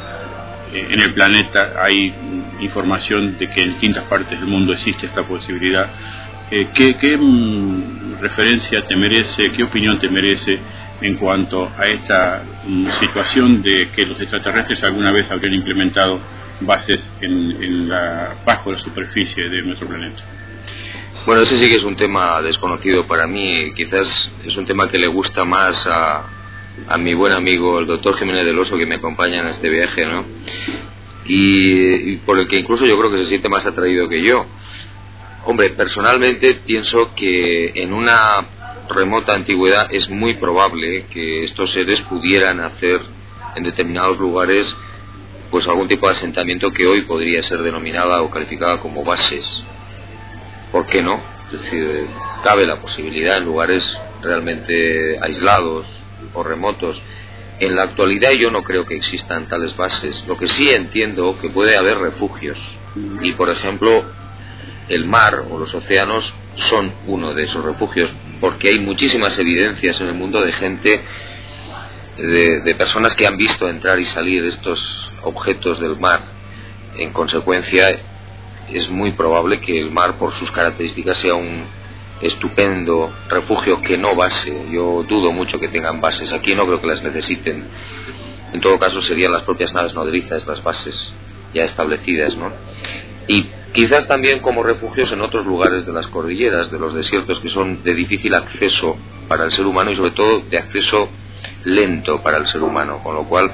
eh, en el planeta, hay información de que en distintas partes del mundo existe esta posibilidad. Eh, ¿Qué, mm, referencia te merece, qué opinión te merece en cuanto a esta mm, situación de que los extraterrestres alguna vez habrían implementado bases en la, bajo la superficie de nuestro planeta? Bueno, ese sí que es un tema desconocido para mí. Quizás es un tema que le gusta más a, mi buen amigo, el doctor Jiménez del Oso, que me acompaña en este viaje, ¿no? Y, por el que incluso yo creo que se siente más atraído que yo. Hombre, personalmente pienso que en una remota antigüedad es muy probable que estos seres pudieran hacer en determinados lugares pues algún tipo de asentamiento que hoy podría ser denominada o calificada como bases ¿por qué no? Es decir, cabe la posibilidad en lugares realmente aislados o remotos. En la actualidad yo no creo que existan tales bases. Lo que sí entiendo que puede haber refugios. Y por ejemplo, el mar o los océanos son uno de esos refugios, porque hay muchísimas evidencias en el mundo de gente, de, de personas que han visto entrar y salir estos objetos del mar. En consecuencia, es muy probable que el mar, por sus características, sea un estupendo refugio que no base. Yo dudo mucho que tengan bases. Aquí no creo que las necesiten. En todo caso serían las propias naves nodrizas las bases ya establecidas, ¿no? Y quizás también como refugios en otros lugares de las cordilleras, de los desiertos que son de difícil acceso para el ser humano y sobre todo de acceso lento para el ser humano, con lo cual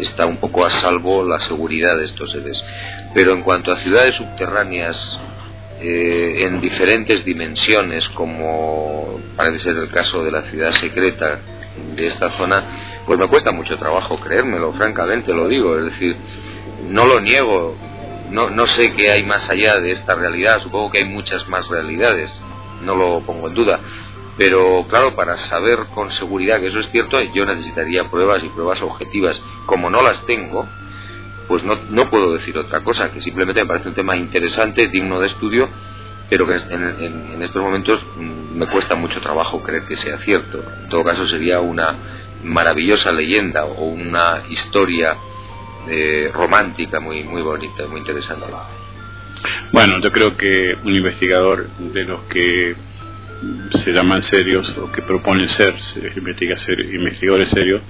está un poco a salvo la seguridad de estos seres. Pero en cuanto a ciudades subterráneas eh, en diferentes dimensiones, como parece ser el caso de la ciudad secreta de esta zona, pues me cuesta mucho trabajo creérmelo, francamente lo digo, es decir, no lo niego, no, no sé qué hay más allá de esta realidad, supongo que hay muchas más realidades, no lo pongo en duda, pero claro, para saber con seguridad que eso es cierto, yo necesitaría pruebas y pruebas objetivas. Como no las tengo, pues no, no puedo decir otra cosa, que simplemente me parece un tema interesante, digno de estudio, pero que en, estos momentos mm, me cuesta mucho trabajo creer que sea cierto. En todo caso sería una maravillosa leyenda o una historia eh, romántica muy, muy bonita, muy interesante. Bueno, yo creo que un investigador de los que se llaman serios o que proponen ser investigadores serios,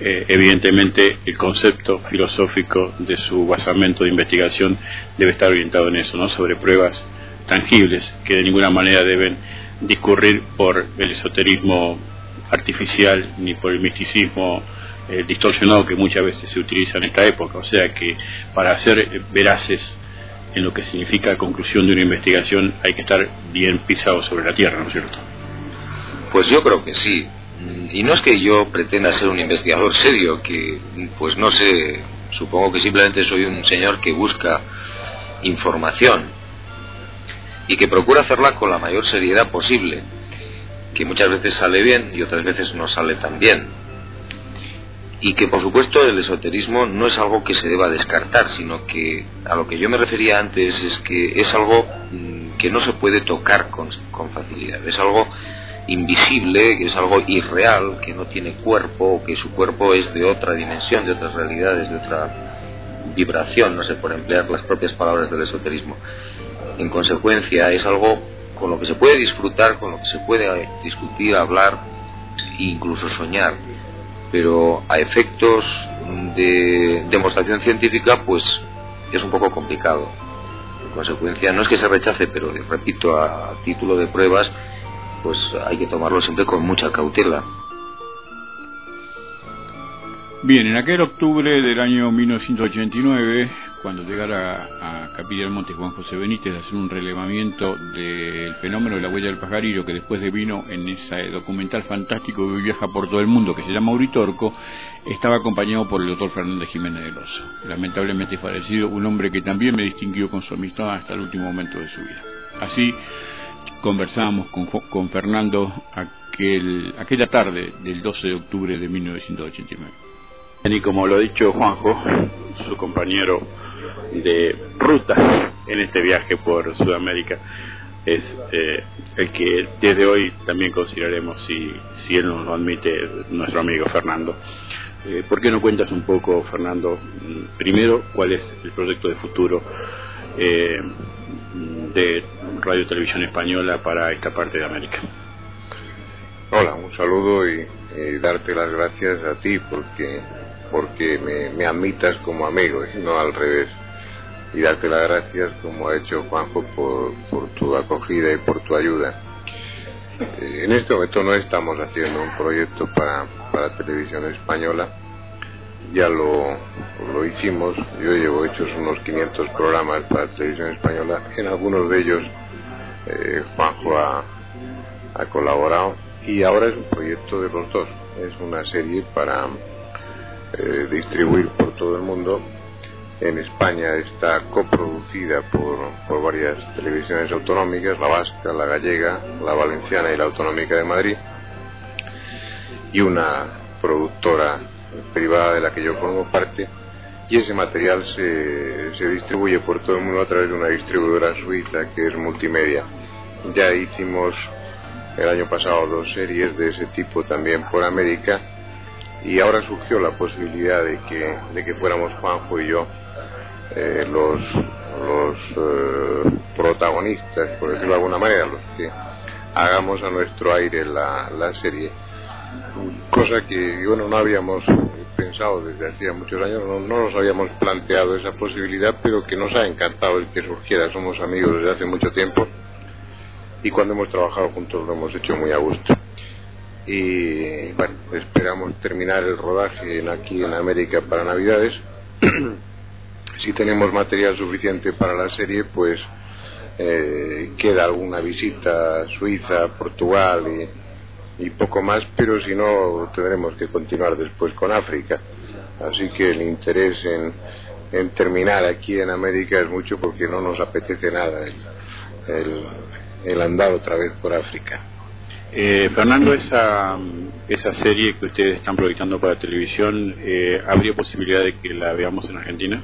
eh, evidentemente el concepto filosófico de su basamento de investigación debe estar orientado en eso, ¿no? sobre pruebas tangibles que de ninguna manera deben discurrir por el esoterismo artificial ni por el misticismo eh, distorsionado que muchas veces se utiliza en esta época. O sea que para ser veraces en lo que significa conclusión de una investigación hay que estar bien pisado sobre la tierra, ¿no es cierto? Pues yo creo que sí. Y no es que yo pretenda ser un investigador serio, que pues no sé, supongo que simplemente soy un señor que busca información y que procura hacerla con la mayor seriedad posible, que muchas veces sale bien y otras veces no sale tan bien. Y que por supuesto el esoterismo no es algo que se deba descartar, sino que a lo que yo me refería antes es que es algo mm, que no se puede tocar con, con facilidad, es algo invisible, que es algo irreal, que no tiene cuerpo, que su cuerpo es de otra dimensión, de otras realidades, de otra vibración, no sé, por emplear las propias palabras del esoterismo. En consecuencia, es algo con lo que se puede disfrutar, con lo que se puede discutir, hablar e incluso soñar, pero a efectos de demostración científica, pues es un poco complicado. En consecuencia, no es que se rechace, pero repito, a título de pruebas, pues hay que tomarlo siempre con mucha cautela. Bien, en aquel octubre del año 1989, cuando llegara a Capilla del Monte Juan José Benítez a hacer un relevamiento del fenómeno de la huella del pajarillo, que después de vino en ese documental fantástico que viaja por todo el mundo, que se llama Uritorco, estaba acompañado por el doctor Fernández Jiménez del Oso. Lamentablemente fallecido, un hombre que también me distinguió con su amistad hasta el último momento de su vida. Así, conversábamos con, con Fernando aquel, aquella tarde del 12 de octubre de 1989. Y como lo ha dicho Juanjo, su compañero de ruta en este viaje por Sudamérica, es eh, el que desde hoy también consideraremos, si, si él nos lo admite, nuestro amigo Fernando. Eh, ¿Por qué no cuentas un poco, Fernando, mm, primero cuál es el proyecto de futuro eh, de Radio Televisión Española para esta parte de América. Hola, un saludo y, darte las gracias a ti porque porque me, admitas como amigo y no al revés. Y darte las gracias como ha hecho Juanjo por, por tu acogida y por tu ayuda. Eh, en este momento no estamos haciendo un proyecto para, para televisión española, ya lo, lo hicimos, yo llevo hechos unos 500 programas para televisión española, en algunos de ellos eh, Juanjo ha, colaborado. Y ahora es un proyecto de los dos, es una serie para eh, distribuir por todo el mundo. En España está coproducida por, por varias televisiones autonómicas, la vasca, la gallega, la valenciana y la autonómica de Madrid, y una productora privada de la que yo formo parte y ese material se, se distribuye por todo el mundo a través de una distribuidora suiza que es multimedia. Ya hicimos el año pasado dos series de ese tipo también por América y ahora surgió la posibilidad de que, de que fuéramos Juanjo y yo eh, los, los eh, protagonistas, por decirlo de alguna manera, los que hagamos a nuestro aire la, la serie. Cosa que, bueno, no habíamos pensado desde hacía muchos años, no, no nos habíamos planteado esa posibilidad, pero que nos ha encantado el que surgiera. Somos amigos desde hace mucho tiempo y cuando hemos trabajado juntos lo hemos hecho muy a gusto. Y bueno, esperamos terminar el rodaje aquí en América para Navidades. si tenemos material suficiente para la serie, pues eh, queda alguna visita a Suiza, Portugal y, poco más, pero si no tendremos que continuar después con África. Así que el interés en, terminar aquí en América es mucho porque no nos apetece nada el andar otra vez por África. Eh, Fernando, esa, esa serie que ustedes están proyectando para televisión, eh, ¿habría posibilidad de que la veamos en Argentina?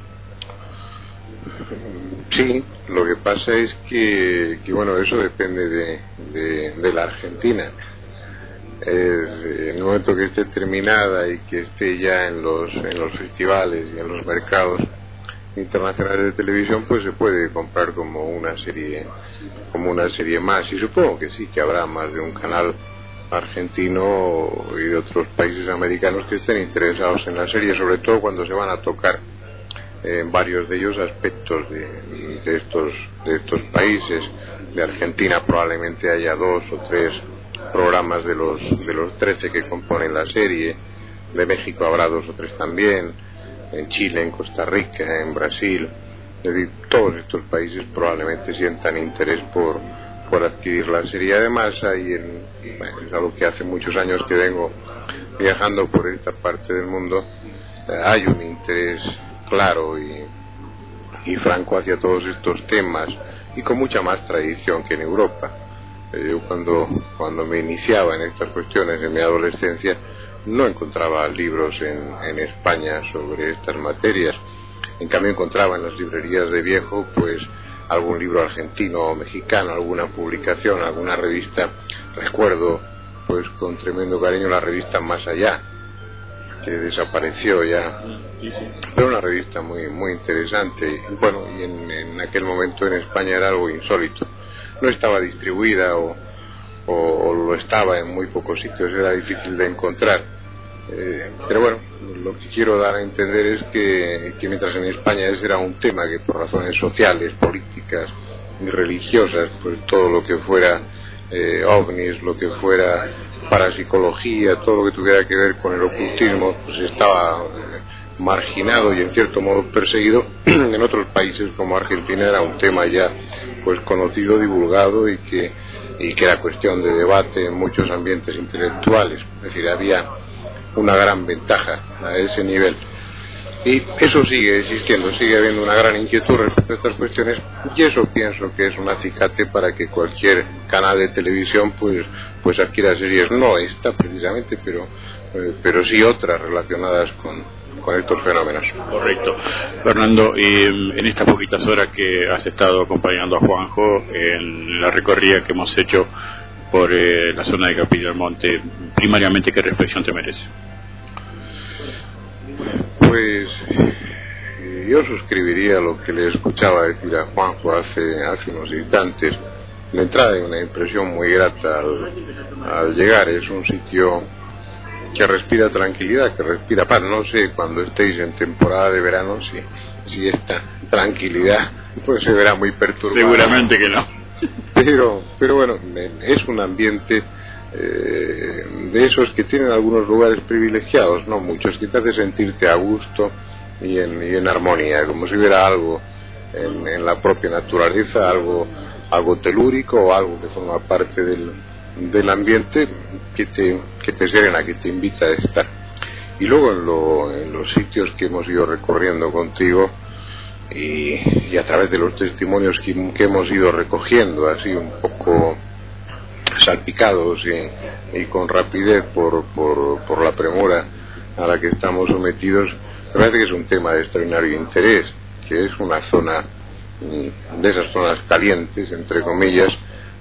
Sí, lo que pasa es que, que bueno, eso depende de, de, de la Argentina. En el momento que esté terminada y que esté ya en los, en los festivales y en los mercados internacionales de televisión, pues se puede comprar como una serie, como una serie más. Y supongo que sí, que habrá más de un canal argentino y de otros países americanos que estén interesados en la serie, sobre todo cuando se van a tocar en varios de ellos aspectos de, estos de estos países. De Argentina probablemente haya dos o tres programas de los de los 13 que componen la serie. De México habrá dos o tres también. En Chile en Costa Rica en Brasil. Es todos estos países probablemente sientan interés por por adquirir la serie. Además hay en es algo que hace muchos años que vengo viajando por esta parte del mundo hay un interés claro y, y, franco hacia todos estos temas y con mucha más tradición que en Europa. Eh, yo cuando, cuando me iniciaba en estas cuestiones en mi adolescencia no encontraba libros en, en España sobre estas materias. En cambio encontraba en las librerías de viejo pues algún libro argentino o mexicano, alguna publicación, alguna revista. Recuerdo pues con tremendo cariño la revista Más Allá, que desapareció ya pero una revista muy muy interesante. Bueno y en, en, aquel momento en España era algo insólito. No estaba distribuida o, o, lo estaba en muy pocos sitios era difícil de encontrar. Eh, pero bueno lo que quiero dar a entender es que, que mientras en España ese era un tema que por razones sociales políticas y religiosas pues todo lo que fuera eh, ovnis lo que fuera parapsicología, todo lo que tuviera que ver con el ocultismo, pues estaba marginado y en cierto modo perseguido. en otros países como Argentina era un tema ya pues conocido, divulgado y que, y que era cuestión de debate en muchos ambientes intelectuales. Es decir, había una gran ventaja a ese nivel. Y eso sigue existiendo, sigue habiendo una gran inquietud respecto a estas cuestiones y eso pienso que es un acicate para que cualquier canal de televisión pues, pues adquiera series, no esta precisamente, pero, eh, pero sí otras relacionadas con, con estos fenómenos. Correcto. Fernando, y en estas poquitas horas que has estado acompañando a Juanjo en la recorrida que hemos hecho por eh, la zona de Capilla del Monte, primariamente, ¿qué reflexión te merece? Pues yo suscribiría lo que le escuchaba decir a Juanjo hace, hace unos instantes. La entrada de una impresión muy grata al, al llegar. Es un sitio que respira tranquilidad, que respira paz. No sé cuando estéis en temporada de verano si, si esta tranquilidad pues se verá muy perturbada. Seguramente que no. Pero, pero bueno, es un ambiente eh, de esos que tienen algunos lugares privilegiados, no muchos, que te hace sentirte a gusto y en, y en armonía, como si hubiera algo en, en, la propia naturaleza, algo, algo telúrico o algo que forma parte del, del ambiente que te, que te que te invita a estar. Y luego en, lo, en los sitios que hemos ido recorriendo contigo y, a través de los testimonios que, hemos ido recogiendo, así un poco salpicados y, con rapidez por, por, por, la premura a la que estamos sometidos, me parece que es un tema de extraordinario interés, que es una zona de esas zonas calientes, entre comillas,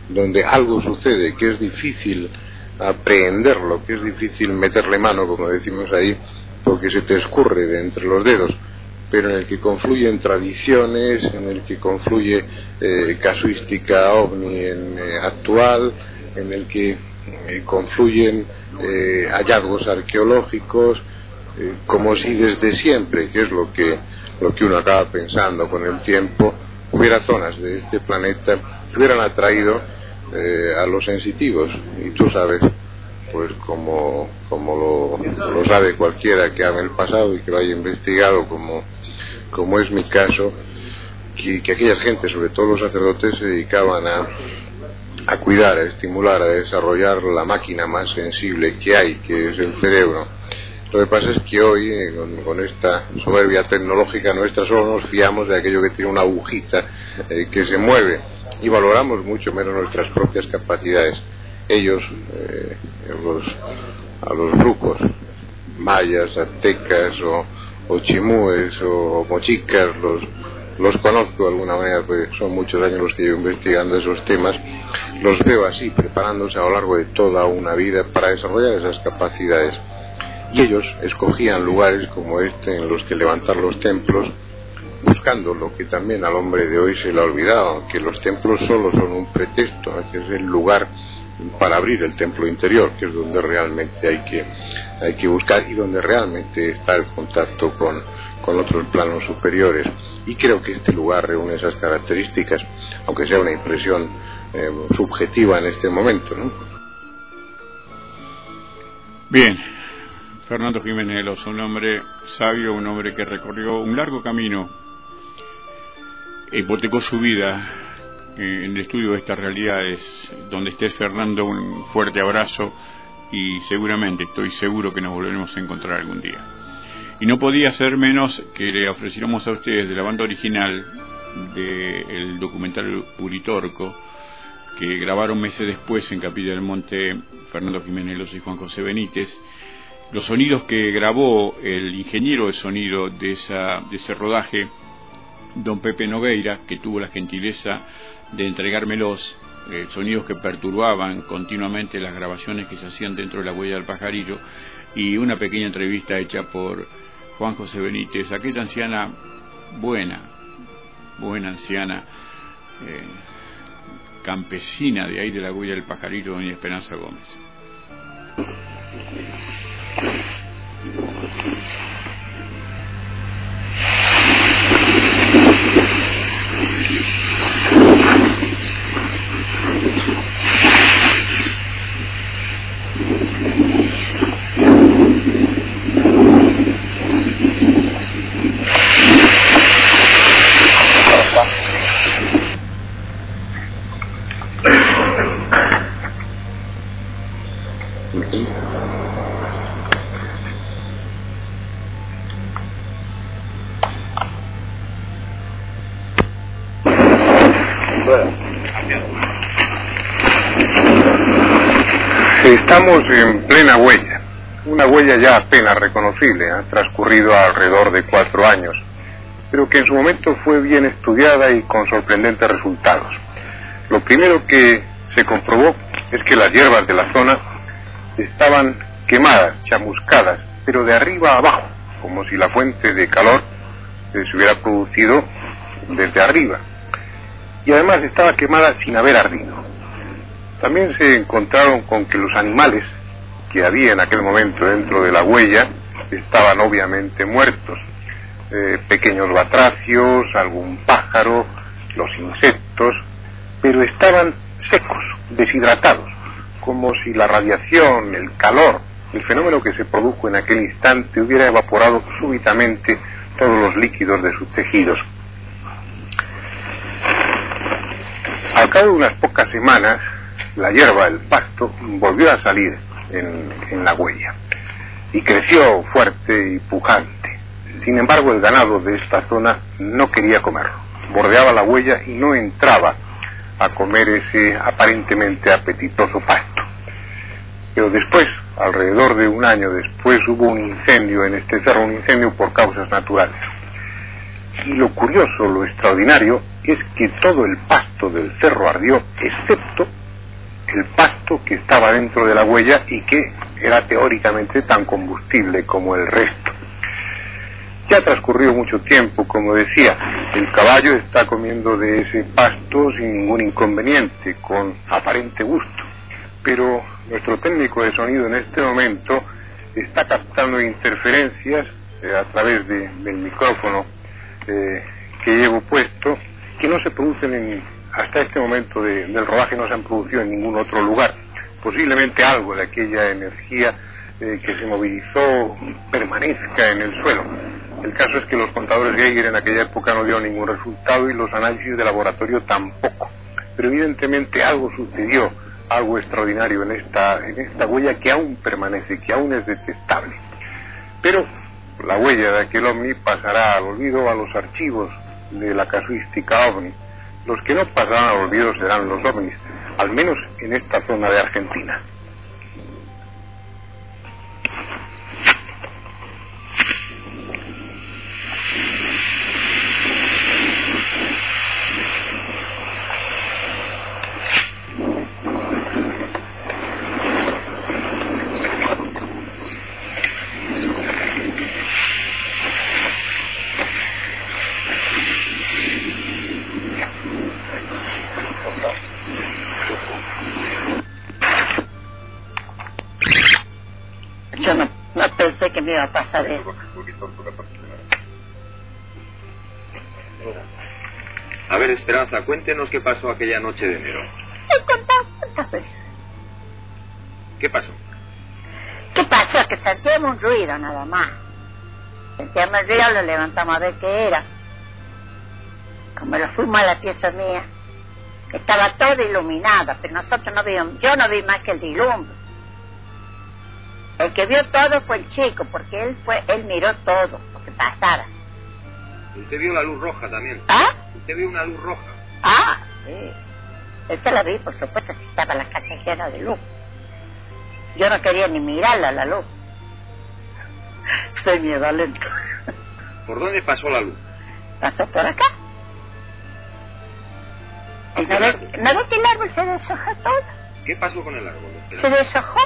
donde algo sucede que es difícil aprehenderlo, que es difícil meterle mano, como decimos ahí, porque se te escurre de entre los dedos, pero en el que confluyen tradiciones, en el que confluye eh, casuística ovni eh, actual, en el que eh, confluyen eh, hallazgos arqueológicos, eh, como si desde siempre, que es lo que, lo que uno acaba pensando con el tiempo, hubiera zonas de este planeta que hubieran atraído a los sensitivos. Y tú sabes, pues como, como lo, lo sabe cualquiera que ama el pasado y que lo haya investigado, como, como es mi caso, que, que aquellas gentes, sobre todo los sacerdotes, se dedicaban a, a cuidar, a estimular, a desarrollar la máquina más sensible que hay, que es el cerebro. Lo que pasa es que hoy, eh, con, esta soberbia tecnológica nuestra, solo nos fiamos de aquello que tiene una agujita eh, que se mueve y valoramos mucho menos nuestras propias capacidades. Ellos, eh, los, a los grupos mayas, aztecas o, o chimúes o mochicas, los, los conozco de alguna manera, porque son muchos años los que llevo investigando esos temas, los veo así, preparándose a lo largo de toda una vida para desarrollar esas capacidades. Y ellos escogían lugares como este en los que levantar los templos, buscando lo que también al hombre de hoy se le ha olvidado, que los templos solo son un pretexto, que es el lugar para abrir el templo interior, que es donde realmente hay que, hay que buscar y donde realmente está el contacto con, con otros planos superiores. Y creo que este lugar reúne esas características, aunque sea una impresión eh, subjetiva en este momento. ¿no? Bien, Fernando Jiménez un hombre sabio, un hombre que recorrió un largo camino, hipotecó su vida eh, en el estudio de estas realidades. Donde estés, Fernando, un fuerte abrazo y seguramente, estoy seguro que nos volveremos a encontrar algún día. Y no podía ser menos que le ofreciéramos a ustedes de la banda original del documental Puritorco, que grabaron meses después en Capilla del Monte Fernando Jiménez y Juan José Benítez, los sonidos que grabó el ingeniero de sonido de, esa, de ese rodaje, don Pepe Nogueira, que tuvo la gentileza de entregármelos, eh, sonidos que perturbaban continuamente las grabaciones que se hacían dentro de la huella del pajarillo, y una pequeña entrevista hecha por Juan José Benítez, aquella anciana buena, buena anciana, eh, campesina de ahí de la huella del pajarito, doña Esperanza Gómez. Peace. Estamos en plena huella, una huella ya apenas reconocible, ha transcurrido alrededor de cuatro años, pero que en su momento fue bien estudiada y con sorprendentes resultados. Lo primero que se comprobó es que las hierbas de la zona estaban quemadas, chamuscadas, pero de arriba a abajo, como si la fuente de calor se hubiera producido desde arriba. Y además estaba quemada sin haber ardido. También se encontraron con que los animales que había en aquel momento dentro de la huella estaban obviamente muertos. Eh, pequeños batracios, algún pájaro, los insectos, pero estaban secos, deshidratados, como si la radiación, el calor, el fenómeno que se produjo en aquel instante hubiera evaporado súbitamente todos los líquidos de sus tejidos. Al cabo de unas pocas semanas, la hierba, el pasto, volvió a salir en, la huella y creció fuerte y pujante. Sin embargo, el ganado de esta zona no quería comerlo. Bordeaba la huella y no entraba a comer ese aparentemente apetitoso pasto. Pero después, alrededor de un año después, hubo un incendio en este cerro, un incendio por causas naturales. Y lo curioso, lo extraordinario, es que todo el pasto del cerro ardió, excepto el pasto que estaba dentro de la huella y que era teóricamente tan combustible como el resto. Ya transcurrió mucho tiempo, como decía, el caballo está comiendo de ese pasto sin ningún inconveniente, con aparente gusto. pero nuestro técnico de sonido en este momento está captando interferencias eh, a través de- del micrófono eh, que llevo puesto, que no se producen en, hasta este momento de- del rodaje, no se han producido en ningún otro lugar. Posiblemente algo de aquella energía eh, que se movilizó permanezca en el suelo. El caso es que los contadores Geiger en aquella época no dieron ningún resultado y los análisis de laboratorio tampoco. Pero evidentemente algo sucedió, algo extraordinario en esta, en esta huella que aún permanece, que aún es detectable. Pero la huella de aquel ovni pasará al olvido a los archivos de la casuística ovni. Los que no pasarán al olvido serán los ovnis, al menos en esta zona de Argentina. No, pensé que me iba a pasar eso. A ver, Esperanza, cuéntenos qué pasó aquella noche de enero. He contado cuántas veces. ¿Qué pasó? ¿Qué pasó? Que sentíamos un ruido nada más. Sentíamos el ruido, lo levantamos a ver qué era. Como lo fuimos a la pieza mía, estaba todo iluminada, pero nosotros no vimos, yo no vi más que el dilumbre. El que vio todo fue el chico, porque él fue, él miró todo lo que pasara. Usted vio la luz roja también. ¿Ah? Usted vio una luz roja. Ah, sí. Esa la vi, por supuesto, si estaba la casa llena de luz. Yo no quería ni mirarla la luz. Soy miedolento. ¿Por dónde pasó la luz? Pasó por acá. ¿Y no ves que el árbol se deshojó todo? ¿Qué pasó con el árbol? Se deshojó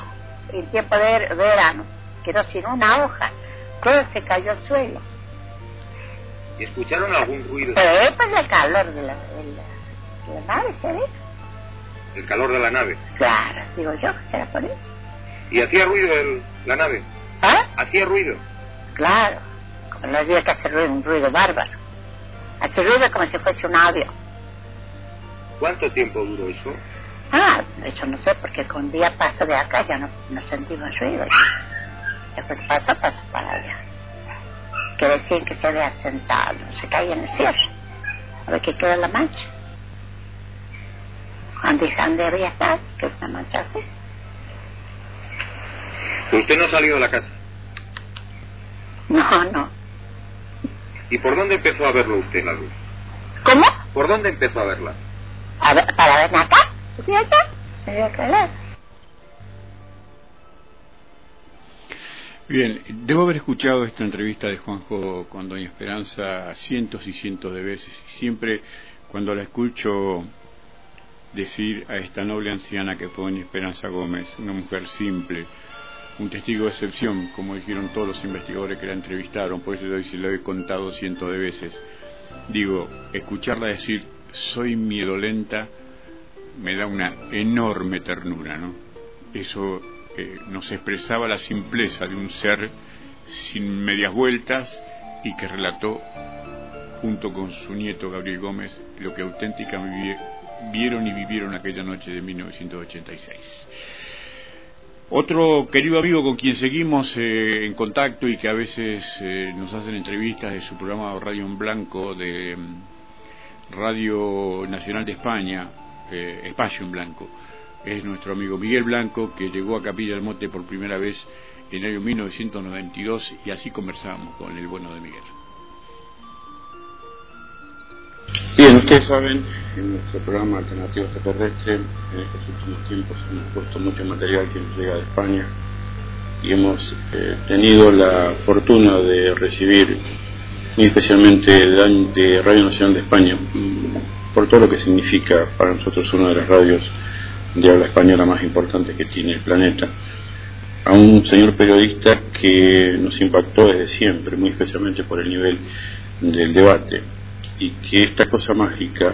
en tiempo de ver- verano. Quedó sin una hoja. Todo se cayó al suelo. ¿Y escucharon algún ruido? Pero es por el calor de la, de la, de la nave, ¿se ve? El calor de la nave. Claro, digo yo, será por eso. ¿Y hacía ruido el- la nave? ¿Ah? ¿Hacía ruido? Claro, como los días que hace ruido, un ruido bárbaro. Hace ruido como si fuese un avión. ¿Cuánto tiempo duró eso? Ah, eso no sé, porque con día paso de acá ya no, no sentimos ruido. Después que pasó, pasó para allá. Que decían que se había sentado, se caía en el cierre. A ver qué queda la mancha. ¿Dónde, dónde había estado? Que una mancha así. ¿Usted no salió de la casa? No, no. ¿Y por dónde empezó a verlo usted la luz? ¿Cómo? ¿Por dónde empezó a verla? A ver, para verme acá. ¿Y allá? Me dio calor. Bien, debo haber escuchado esta entrevista de Juanjo con Doña Esperanza cientos y cientos de veces. Y siempre cuando la escucho decir a esta noble anciana que fue Doña Esperanza Gómez, una mujer simple, un testigo de excepción, como dijeron todos los investigadores que la entrevistaron, por eso hoy se lo he contado cientos de veces. Digo, escucharla decir, soy miedolenta, me da una enorme ternura, ¿no? Eso eh, nos expresaba la simpleza de un ser sin medias vueltas y que relató junto con su nieto Gabriel Gómez lo que auténticamente vieron y vivieron aquella noche de 1986. Otro querido amigo con quien seguimos eh, en contacto y que a veces eh, nos hacen entrevistas de su programa Radio en Blanco de mm, Radio Nacional de España, Espacio en Blanco, es nuestro amigo Miguel Blanco que llegó a Capilla del Monte por primera vez en el año 1992 y así conversamos con el bueno de Miguel. Bien, ustedes saben, en nuestro programa Alternativo Extraterrestre, en estos últimos tiempos hemos puesto mucho material que nos llega de España y hemos eh, tenido la fortuna de recibir, especialmente de, Radio Nacional de España, por todo lo que significa para nosotros una de las radios de habla española más importantes que tiene el planeta, a un señor periodista que nos impactó desde siempre, muy especialmente por el nivel del debate y que esta cosa mágica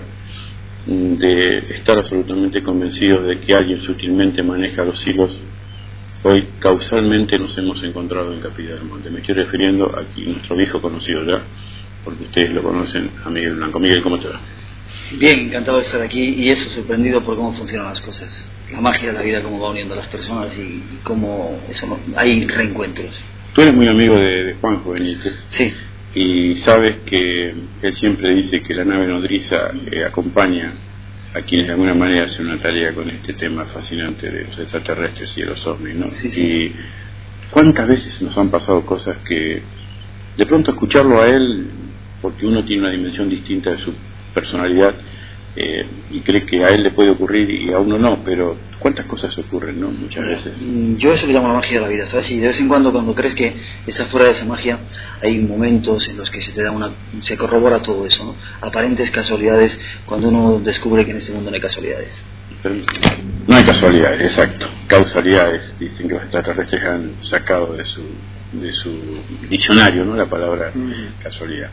de estar absolutamente convencidos de que alguien sutilmente maneja los hilos, hoy causalmente nos hemos encontrado en Capilla del Monte. Me estoy refiriendo aquí, nuestro viejo conocido ya, porque ustedes lo conocen, a Miguel Blanco. Miguel, ¿cómo te va? Bien, encantado de estar aquí y eso sorprendido por cómo funcionan las cosas. La magia de la vida, cómo va uniendo a las personas y cómo eso, ¿no? hay reencuentros. Tú eres muy amigo de, de Juanjo Benítez. Sí. Y sabes que él siempre dice que la nave nodriza eh, acompaña a quienes de alguna manera hacen una tarea con este tema fascinante de los extraterrestres y de los ovnis, ¿no? Sí, sí. Y cuántas veces nos han pasado cosas que de pronto escucharlo a él, porque uno tiene una dimensión distinta de su personalidad eh, y cree que a él le puede ocurrir y a uno no, pero cuántas cosas ocurren, ¿no? Muchas veces. Mm, Yo eso le llamo la magia de la vida, ¿sabes? Y de vez en cuando cuando crees que estás fuera de esa magia, hay momentos en los que se te da una, se corrobora todo eso, ¿no? Aparentes casualidades cuando uno descubre que en este mundo no hay casualidades. No hay casualidades, exacto. Causalidades, dicen que los extraterrestres han sacado de su, de su diccionario, ¿no? La palabra casualidad.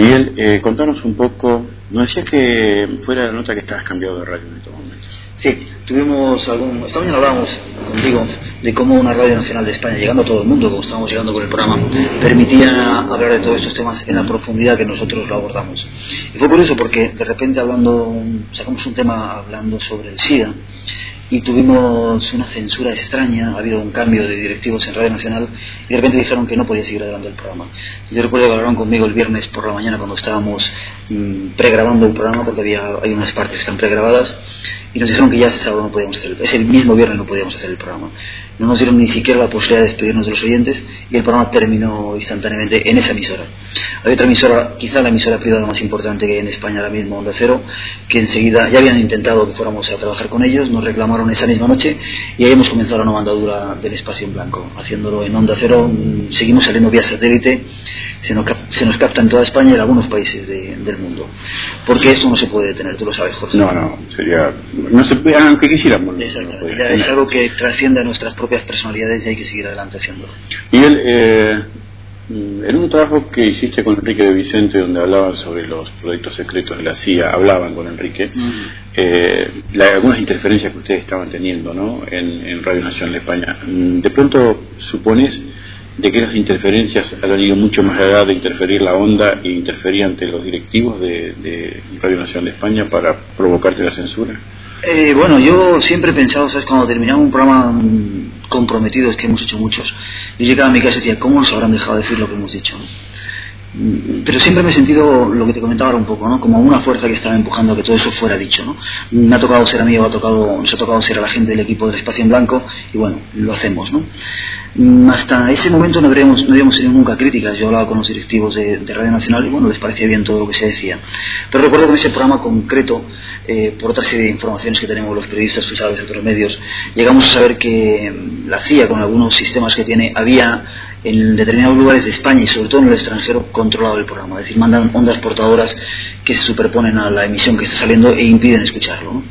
Miguel, eh, contanos un poco, nos decías que fuera la nota que estabas cambiado de radio en estos momentos. Sí, tuvimos algún. Esta mañana hablábamos contigo de cómo una radio nacional de España, llegando a todo el mundo, como estábamos llegando con el programa, permitía hablar de todos estos temas en la profundidad que nosotros lo abordamos. Y fue curioso porque de repente hablando, sacamos un tema hablando sobre el SIDA y tuvimos una censura extraña, ha habido un cambio de directivos en Radio Nacional y de repente dijeron que no podía seguir adelante el programa. Yo recuerdo que hablaron conmigo el viernes por la mañana cuando estábamos mm, pregrabando el programa porque había, hay unas partes que están pregrabadas y nos dijeron que ya ese sábado no podíamos hacer, ese mismo viernes no podíamos hacer el programa. No nos dieron ni siquiera la posibilidad de despedirnos de los oyentes y el programa terminó instantáneamente en esa emisora. Hay otra emisora, quizá la emisora privada más importante que hay en España ahora mismo, Onda Cero, que enseguida ya habían intentado que fuéramos a trabajar con ellos, nos reclamaron esa misma noche y ahí hemos comenzado la nueva andadura del espacio en blanco, haciéndolo en Onda Cero, seguimos saliendo vía satélite, se nos, se nos capta en toda España y en algunos países de- del mundo. Porque esto no se puede detener, tú lo sabes, Jorge. No, no, sería. No se puede, aunque quisiéramos. no podría. Ya es algo que trasciende a nuestras propias personalidades y hay que seguir adelante haciéndolo. Miguel, eh, en un trabajo que hiciste con Enrique de Vicente, donde hablaban sobre los proyectos secretos de la CIA, hablaban con Enrique, eh, la- algunas interferencias que ustedes estaban teniendo ¿no? en, en Radio Nacional de España. Mm, De pronto, ¿supones de que esas interferencias han ido mucho más allá de interferir la onda e interferir ante los directivos de, de Radio Nacional de España para provocarte la censura? Eh, bueno, yo siempre he pensado, ¿sabes? Cuando terminaba un programa mm, comprometidos, que hemos hecho muchos, yo llegaba a mi casa y decía, ¿cómo nos habrán dejado decir lo que hemos dicho? Mm, Pero siempre me he sentido lo que te comentaba ahora un poco, ¿no? Como una fuerza que estaba empujando a que todo eso fuera dicho, ¿no? Me ha tocado ser amigo, ha tocado, nos ha tocado ser a la gente del equipo del Espacio en Blanco y bueno, lo hacemos, ¿no? Mm, Hasta ese momento no habríamos, no habíamos tenido nunca críticas. Yo hablaba con los directivos de, de Radio Nacional y bueno, les parecía bien todo lo que se decía. Pero recuerdo que en ese programa concreto, eh, por otra serie de informaciones que tenemos los periodistas, tú sabes, otros medios, llegamos a saber que mm, la CIA, con algunos sistemas que tiene, había en determinados lugares de España y sobre todo en el extranjero controlado el programa. Es decir, mandan ondas portadoras que se superponen a la emisión que está saliendo e impiden escucharlo. ¿no?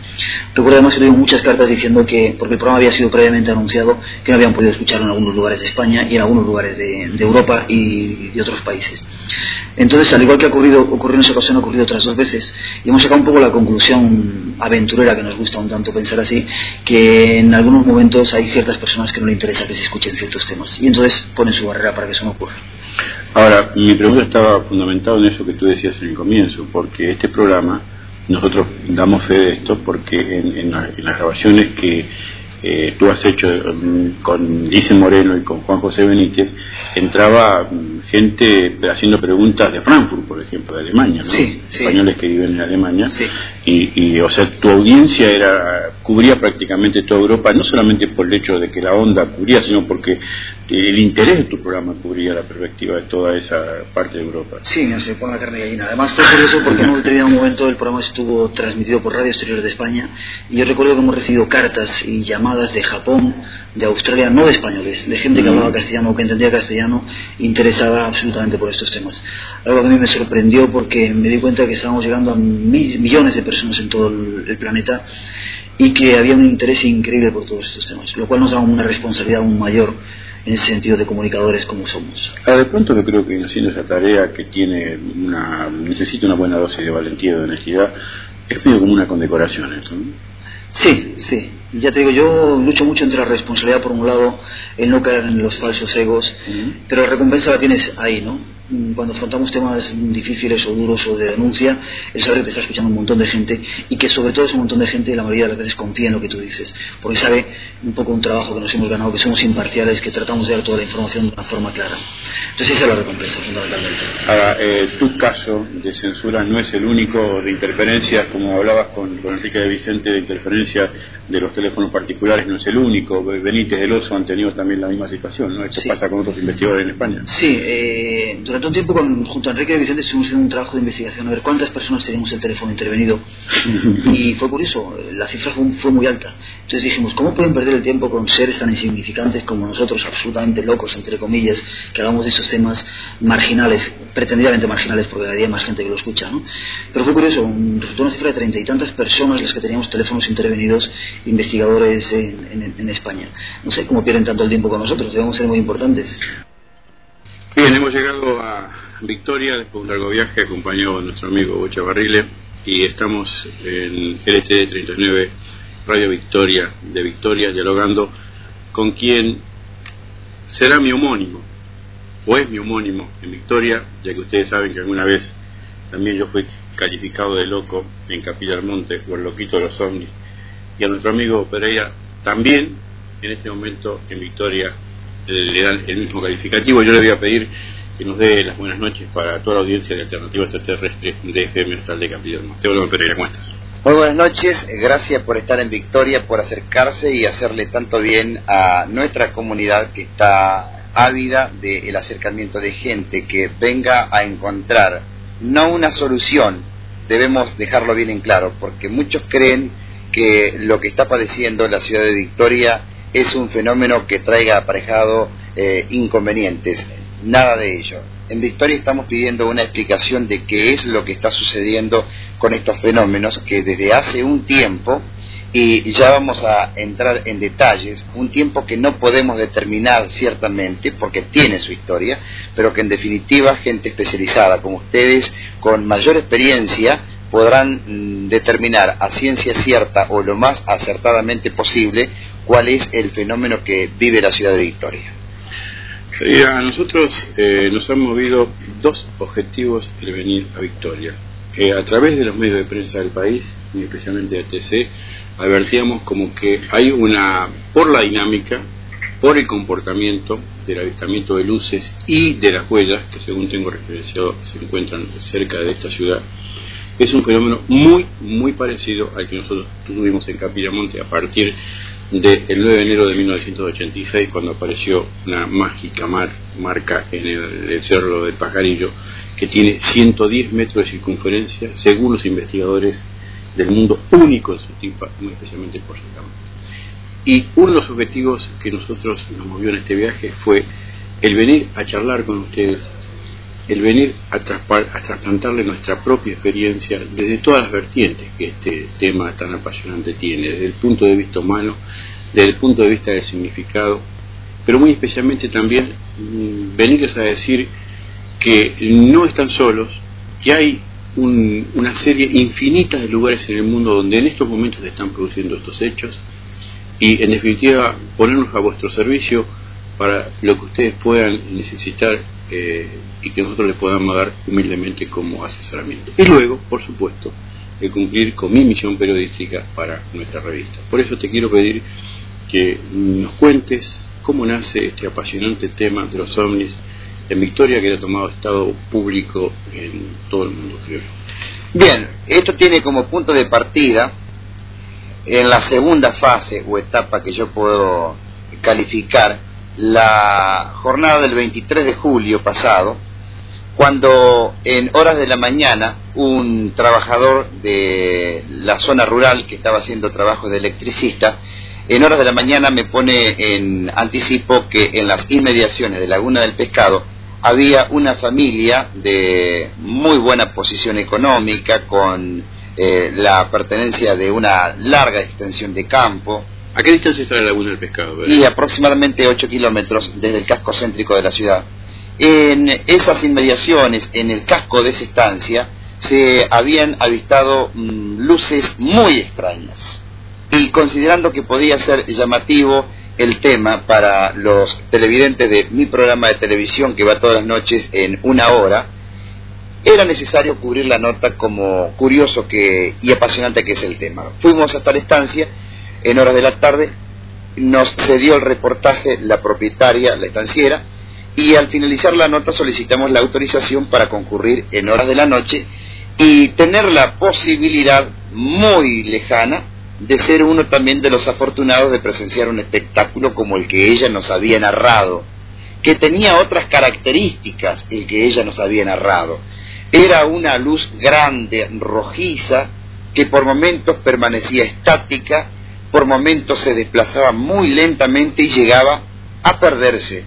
Recuerdo además que tuvimos muchas cartas diciendo que, porque el programa había sido previamente anunciado, que no habían podido escucharlo en algunos lugares de España y en algunos lugares de, de Europa y de otros países. Entonces, al igual que ha ocurrido, ocurrió en esa ocasión, ha ocurrido otras dos veces, y hemos sacado un poco la conclusión aventurera, que nos gusta un tanto pensar así, que en algunos momentos hay ciertas personas que no le interesa que se escuchen ciertos temas, y entonces ponen su barrera para que eso no ocurra. Ahora, mi pregunta estaba fundamentada en eso que tú decías en el comienzo, porque este programa, nosotros damos fe de esto, porque en, en la- en las grabaciones que eh, tú has hecho mm, con Lice Moreno y con Juan José Benítez, entraba mm, gente haciendo preguntas de Frankfurt, por ejemplo, de Alemania, ¿no? Sí, sí. españoles que viven en Alemania, y, y, o sea, tu audiencia era cubría prácticamente toda Europa, no solamente por el hecho de que la onda cubría, sino porque el interés de tu programa cubría la perspectiva de toda esa parte de Europa. Sí, no se pone la carne de gallina. Además fue curioso porque en un determinado momento el programa estuvo transmitido por Radio Exterior de España y yo recuerdo que hemos recibido cartas y llamadas de Japón, de Australia, no de españoles, de gente que hablaba castellano o que entendía castellano, interesada absolutamente por estos temas. Algo que a mí me sorprendió porque me di cuenta que estábamos llegando a mi- millones de personas en todo el, el planeta y que había un interés increíble por todos estos temas, lo cual nos da una responsabilidad aún mayor en ese sentido de comunicadores como somos. Ahora, de pronto yo creo que haciendo esa tarea que tiene una, necesita una buena dosis de valentía y de honestidad, Es medio como una condecoración esto, ¿no? Sí, sí. Ya te digo, yo lucho mucho entre la responsabilidad, por un lado, el no caer en los falsos egos, pero la recompensa la tienes ahí, ¿no? Mm, Cuando afrontamos temas difíciles o duros o de denuncia, el saber que te está escuchando un montón de gente y que sobre todo ese montón de gente la mayoría de las veces confía en lo que tú dices, porque sabe un poco un trabajo que nos hemos ganado, que somos imparciales, que tratamos de dar toda la información de una forma clara. Entonces esa es la recompensa, fundamentalmente. Ahora, eh, tu caso de censura no es el único de interferencias, como hablabas con, con Enrique de Vicente, de interferencia de los teléfonos particulares, no es el único. Benítez del Oso han tenido también la misma situación, ¿no? Esto pasa con otros investigadores en España. Sí, eh, durante un tiempo con, junto a Enrique de Vicente estuvimos haciendo un trabajo de investigación a ver cuántas personas teníamos el teléfono intervenido y fue curioso, la cifra fue, fue muy alta. Entonces dijimos, ¿cómo pueden perder el tiempo con seres tan insignificantes como nosotros, absolutamente locos, entre comillas, que hablamos de estos temas marginales, pretendidamente marginales porque cada día hay más gente que lo escucha, ¿no? Pero fue curioso, un- resultó una cifra de treinta y tantas personas las que teníamos teléfonos intervenidos, investigadores en, en- en España. No sé cómo pierden tanto el tiempo con nosotros, debemos ser muy importantes. Bien, hemos llegado a Victoria después de un largo viaje acompañado de nuestro amigo Bocha Barrile y estamos en LTD 39 Radio Victoria de Victoria dialogando con quien será mi homónimo o es mi homónimo en Victoria, ya que ustedes saben que alguna vez también yo fui calificado de loco en Capilla del Monte por el loquito de los ovnis. Y a nuestro amigo Pereira también en este momento en Victoria le dan el mismo calificativo. Yo le voy a pedir que nos dé las buenas noches para toda la audiencia de Alternativa Extraterrestre de FM Astral de Monte. Hola, Pereira, ¿cómo estás? Muy buenas noches, gracias por estar en Victoria, por acercarse y hacerle tanto bien a nuestra comunidad que está ávida del acercamiento de gente que venga a encontrar no una solución, debemos dejarlo bien en claro, porque muchos creen que lo que está padeciendo la ciudad de Victoria es un fenómeno que traiga aparejado eh, inconvenientes. Nada de ello. En Victoria estamos pidiendo una explicación de qué es lo que está sucediendo con estos fenómenos que desde hace un tiempo, y ya vamos a entrar en detalles, un tiempo que no podemos determinar ciertamente porque tiene su historia, pero que en definitiva gente especializada como ustedes, con mayor experiencia, podrán mm, determinar a ciencia cierta o lo más acertadamente posible cuál es el fenómeno que vive la ciudad de Victoria. A nosotros eh, nos han movido dos objetivos el venir a Victoria. Eh, a través de los medios de prensa del país, y especialmente de TC, advertíamos como que hay una, por la dinámica, por el comportamiento del avistamiento de luces y de las huellas, que según tengo referenciado se encuentran cerca de esta ciudad, es un fenómeno muy, muy parecido al que nosotros tuvimos en Capiramonte a partir del 9 de enero de 1986, cuando apareció una mágica mar- marca en el, el cerro del Pajarillo, que tiene 110 metros de circunferencia, según los investigadores del mundo, único en su tipo, muy especialmente por su tamaño. Y uno de los objetivos que nosotros nos movió en este viaje fue el venir a charlar con ustedes, el venir a, a trasplantarle nuestra propia experiencia desde todas las vertientes que este tema tan apasionante tiene, desde el punto de vista humano, desde el punto de vista del significado, pero muy especialmente también mm, venirles a decir que no están solos, que hay un- una serie infinita de lugares en el mundo donde en estos momentos se están produciendo estos hechos y en definitiva ponernos a vuestro servicio para lo que ustedes puedan necesitar eh, y que nosotros les podamos dar humildemente como asesoramiento. Y luego, por supuesto, el cumplir con mi misión periodística para nuestra revista. Por eso te quiero pedir que nos cuentes cómo nace este apasionante tema de los ovnis en Victoria que ha tomado estado público en todo el mundo, creo. Bien, esto tiene como punto de partida en la segunda fase o etapa que yo puedo calificar la jornada del 23 de julio pasado, cuando en horas de la mañana un trabajador de la zona rural que estaba haciendo trabajo de electricista, en horas de la mañana me pone en anticipo que en las inmediaciones de Laguna del Pescado había una familia de muy buena posición económica, con eh, la pertenencia de una larga extensión de campo, ¿A qué distancia está la Laguna del Pescado? y aproximadamente 8 kilómetros desde el casco céntrico de la ciudad. En esas inmediaciones, en el casco de esa estancia, se habían avistado mm, luces muy extrañas. Y considerando que podía ser llamativo el tema para los televidentes de mi programa de televisión que va todas las noches en una hora, era necesario cubrir la nota como curioso que, y apasionante que es el tema. Fuimos hasta la estancia en horas de la tarde, nos cedió el reportaje la propietaria, la estanciera, y al finalizar la nota solicitamos la autorización para concurrir en horas de la noche y tener la posibilidad muy lejana de ser uno también de los afortunados de presenciar un espectáculo como el que ella nos había narrado, que tenía otras características el que ella nos había narrado. Era una luz grande, rojiza, que por momentos permanecía estática, por momentos se desplazaba muy lentamente y llegaba a perderse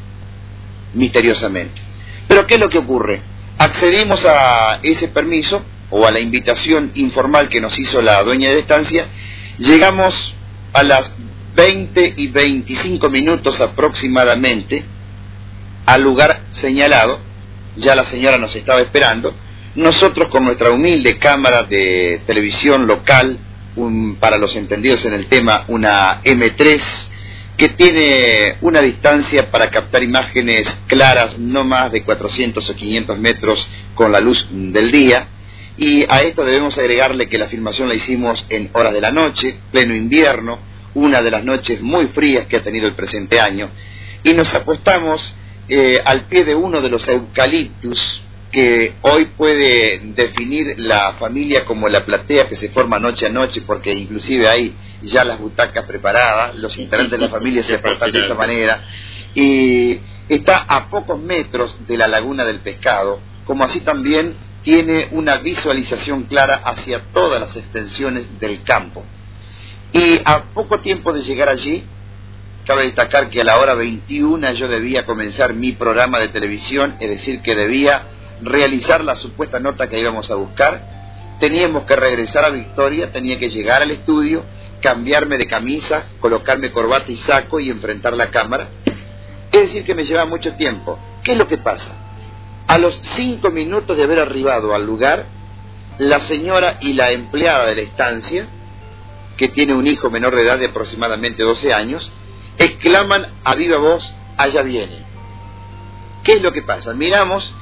misteriosamente. Pero ¿qué es lo que ocurre? Accedimos a ese permiso o a la invitación informal que nos hizo la dueña de estancia, llegamos a las 20 y 25 minutos aproximadamente al lugar señalado, ya la señora nos estaba esperando, nosotros con nuestra humilde cámara de televisión local, para los entendidos en el tema, una M3, que tiene una distancia para captar imágenes claras no más de 400 o 500 metros con la luz del día. Y a esto debemos agregarle que la filmación la hicimos en horas de la noche, pleno invierno, una de las noches muy frías que ha tenido el presente año, y nos apostamos eh, al pie de uno de los eucaliptus que hoy puede definir la familia como la platea que se forma noche a noche, porque inclusive hay ya las butacas preparadas, los integrantes de la familia se portan de esa manera, y está a pocos metros de la laguna del pescado, como así también tiene una visualización clara hacia todas las extensiones del campo. Y a poco tiempo de llegar allí, cabe destacar que a la hora 21 yo debía comenzar mi programa de televisión, es decir, que debía realizar la supuesta nota que íbamos a buscar, teníamos que regresar a Victoria, tenía que llegar al estudio, cambiarme de camisa, colocarme corbata y saco y enfrentar la cámara. Es decir, que me lleva mucho tiempo. ¿Qué es lo que pasa? A los cinco minutos de haber arribado al lugar, la señora y la empleada de la estancia, que tiene un hijo menor de edad de aproximadamente 12 años, exclaman a viva voz, allá viene. ¿Qué es lo que pasa? Miramos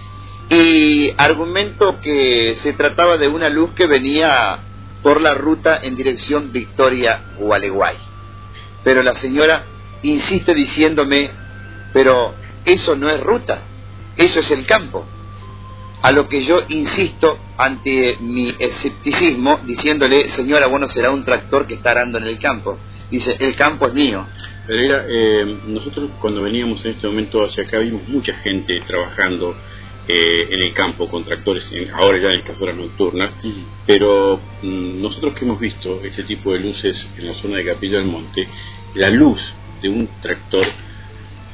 y argumento que se trataba de una luz que venía por la ruta en dirección Victoria-Gualeguay. Pero la señora insiste diciéndome, pero eso no es ruta, eso es el campo. A lo que yo insisto ante mi escepticismo, diciéndole, señora, bueno, será un tractor que está arando en el campo. Dice, el campo es mío. Pero eh, nosotros cuando veníamos en este momento hacia acá vimos mucha gente trabajando eh, en el campo con tractores, ahora ya en las horas nocturnas, pero mm, nosotros que hemos visto este tipo de luces en la zona de Capilla del Monte, la luz de un tractor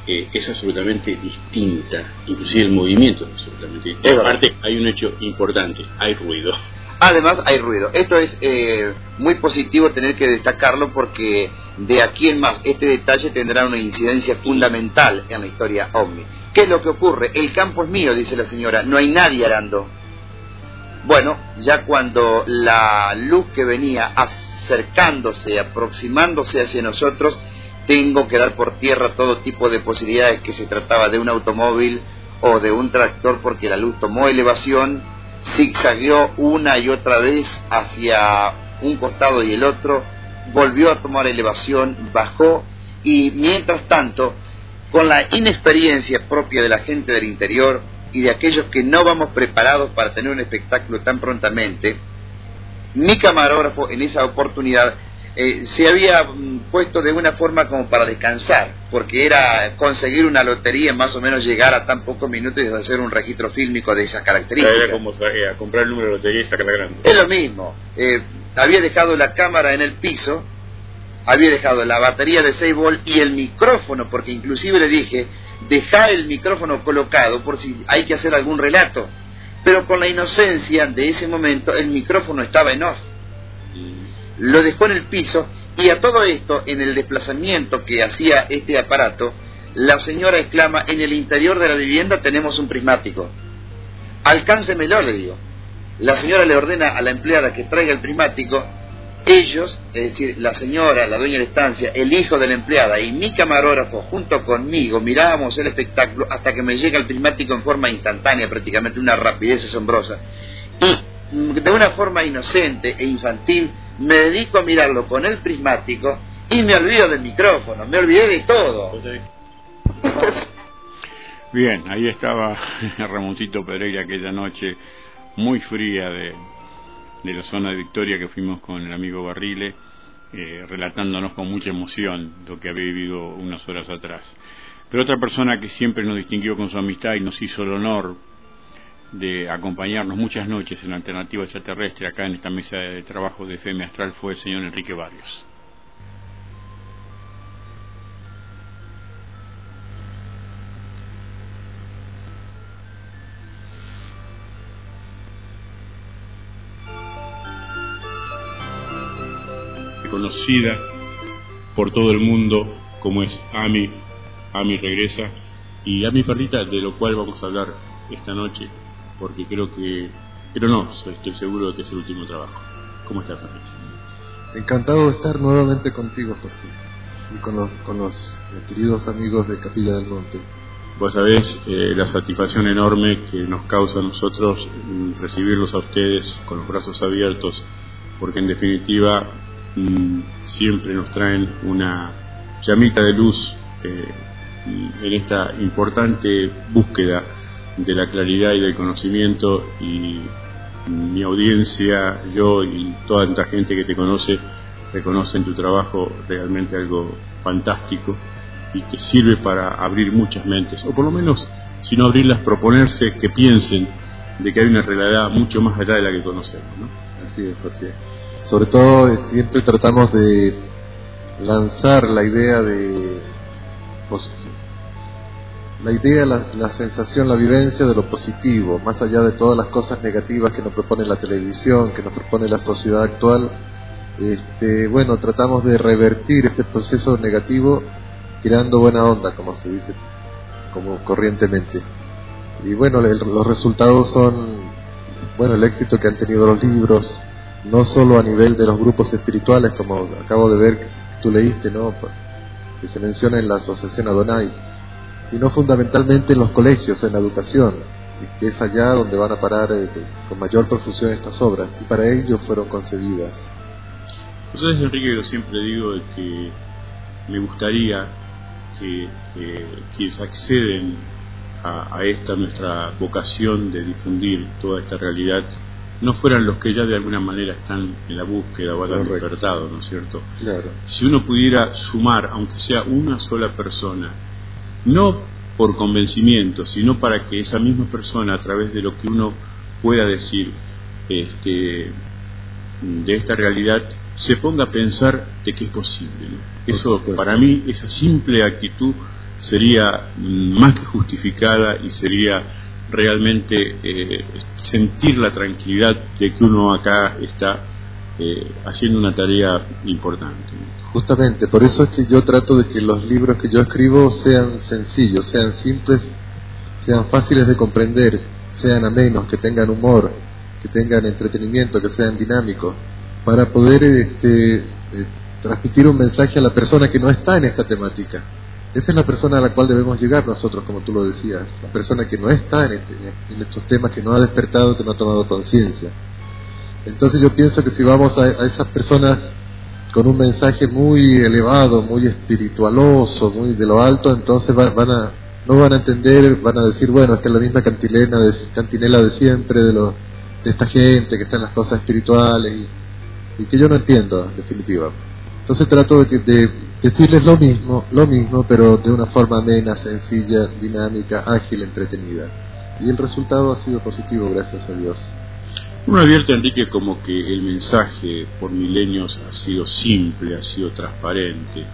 eh, es absolutamente distinta, inclusive el movimiento es absolutamente distinto. Aparte, hay un hecho importante, hay ruido. Además, hay ruido. Esto es eh, muy positivo tener que destacarlo porque de aquí en más este detalle tendrá una incidencia fundamental en la historia OVNI. ¿Qué es lo que ocurre? El campo es mío, dice la señora, no hay nadie arando. Bueno, ya cuando la luz que venía acercándose, aproximándose hacia nosotros, tengo que dar por tierra todo tipo de posibilidades que se trataba de un automóvil o de un tractor porque la luz tomó elevación, zigzagueó una y otra vez hacia un costado y el otro, volvió a tomar elevación, bajó y mientras tanto con la inexperiencia propia de la gente del interior y de aquellos que no vamos preparados para tener un espectáculo tan prontamente, mi camarógrafo en esa oportunidad eh, se había mm, puesto de una forma como para descansar, porque era conseguir una lotería, más o menos llegar a tan pocos minutos y hacer un registro fílmico de esas características. Era como eh, comprar el número de lotería y sacarla grande. Es lo mismo. Eh, había dejado la cámara en el piso había dejado la batería de 6 volt y el micrófono, porque inclusive le dije, deja el micrófono colocado por si hay que hacer algún relato. Pero con la inocencia de ese momento el micrófono estaba en off. Lo dejó en el piso y a todo esto, en el desplazamiento que hacía este aparato, la señora exclama, en el interior de la vivienda tenemos un prismático. Alcáncemelo, le digo. la señora le ordena a la empleada que traiga el prismático, ellos, es decir, la señora, la dueña de la estancia, el hijo de la empleada y mi camarógrafo junto conmigo mirábamos el espectáculo hasta que me llega el prismático en forma instantánea, prácticamente una rapidez asombrosa. Y mm, de una forma inocente e infantil me dedico a mirarlo con el prismático y me olvido del micrófono, me olvidé de todo. Bien, ahí estaba Ramoncito Pereira aquella noche muy fría de, de la zona de Victoria que fuimos con el amigo Barrile, eh, relatándonos con mucha emoción lo que había vivido unas horas atrás. Pero otra persona que siempre nos distinguió con su amistad y nos hizo el honor de acompañarnos muchas noches en alternativa extraterrestre acá en esta mesa de trabajo de FM Astral fue el señor Enrique Barrios. Conocida por todo el mundo como es Ami, Ami regresa y Ami Perrita, de lo cual vamos a hablar esta noche, porque creo que, pero no, estoy seguro de que es el último trabajo. ¿Cómo estás, Perrita? Encantado de estar nuevamente contigo, Jorge, y con los, con los queridos amigos de Capilla del Monte. Vos sabés eh, la satisfacción enorme que nos causa a nosotros mm, recibirlos a ustedes con los brazos abiertos, porque en definitiva siempre nos traen una llamita de luz eh, en esta importante búsqueda de la claridad y del conocimiento y mi audiencia, yo y toda esta gente que te conoce reconocen tu trabajo realmente algo fantástico y que sirve para abrir muchas mentes, o por lo menos, si no abrirlas, proponerse que piensen de que hay una realidad mucho más allá de la que conocemos. ¿no? Así es, porque sobre todo eh, siempre tratamos de lanzar la idea de pues, la idea, la, sensación, la vivencia de lo positivo, más allá de todas las cosas negativas que nos propone la televisión, que nos propone la sociedad actual. Este, bueno, tratamos de revertir ese proceso negativo creando buena onda, como se dice, como corrientemente. Y bueno, los resultados son, bueno, el éxito que han tenido los libros, no solo a nivel de los grupos espirituales, como acabo de ver que tú leíste, ¿no? que se menciona en la Asociación Adonai, sino fundamentalmente en los colegios, en la educación, que es allá donde van a parar eh, con mayor profusión estas obras, y para ello fueron concebidas. Entonces, Enrique, yo siempre digo que me gustaría que eh, quienes acceden a esta nuestra vocación de difundir toda esta realidad no fueran los que ya de alguna manera están en la búsqueda o hayan despertado, ¿no es cierto? Claro. Si uno pudiera sumar, aunque sea una sola persona, no por convencimiento, sino para que esa misma persona, a través de lo que uno pueda decir este, de esta realidad, se ponga a pensar de que es posible. Eso, para mí, esa simple actitud sería más que justificada y sería realmente eh, sentir la tranquilidad de que uno acá está eh, haciendo una tarea importante. Justamente, por eso es que yo trato de que los libros que yo escribo sean sencillos, sean simples, sean fáciles de comprender, sean amenos, que tengan humor, que tengan entretenimiento, que sean dinámicos, para poder este, eh, transmitir un mensaje a la persona que no está en esta temática esa es la persona a la cual debemos llegar nosotros, como tú lo decías, la persona que no está en, este, en estos temas, que no ha despertado, que no ha tomado conciencia. Entonces yo pienso que si vamos a, esas personas con un mensaje muy elevado, muy espiritualoso, muy de lo alto, entonces van, a, no van a entender, van a decir, bueno, esta es la misma cantilena de, cantinela de siempre, de, de esta gente que está en las cosas espirituales y, y que yo no entiendo, en definitiva. Entonces trato de, de decirles lo mismo, lo mismo, pero de una forma amena, sencilla, dinámica, ágil, entretenida. Y el resultado ha sido positivo, gracias a Dios. Uno advierte, Enrique, como que el mensaje por milenios ha sido simple, ha sido transparente.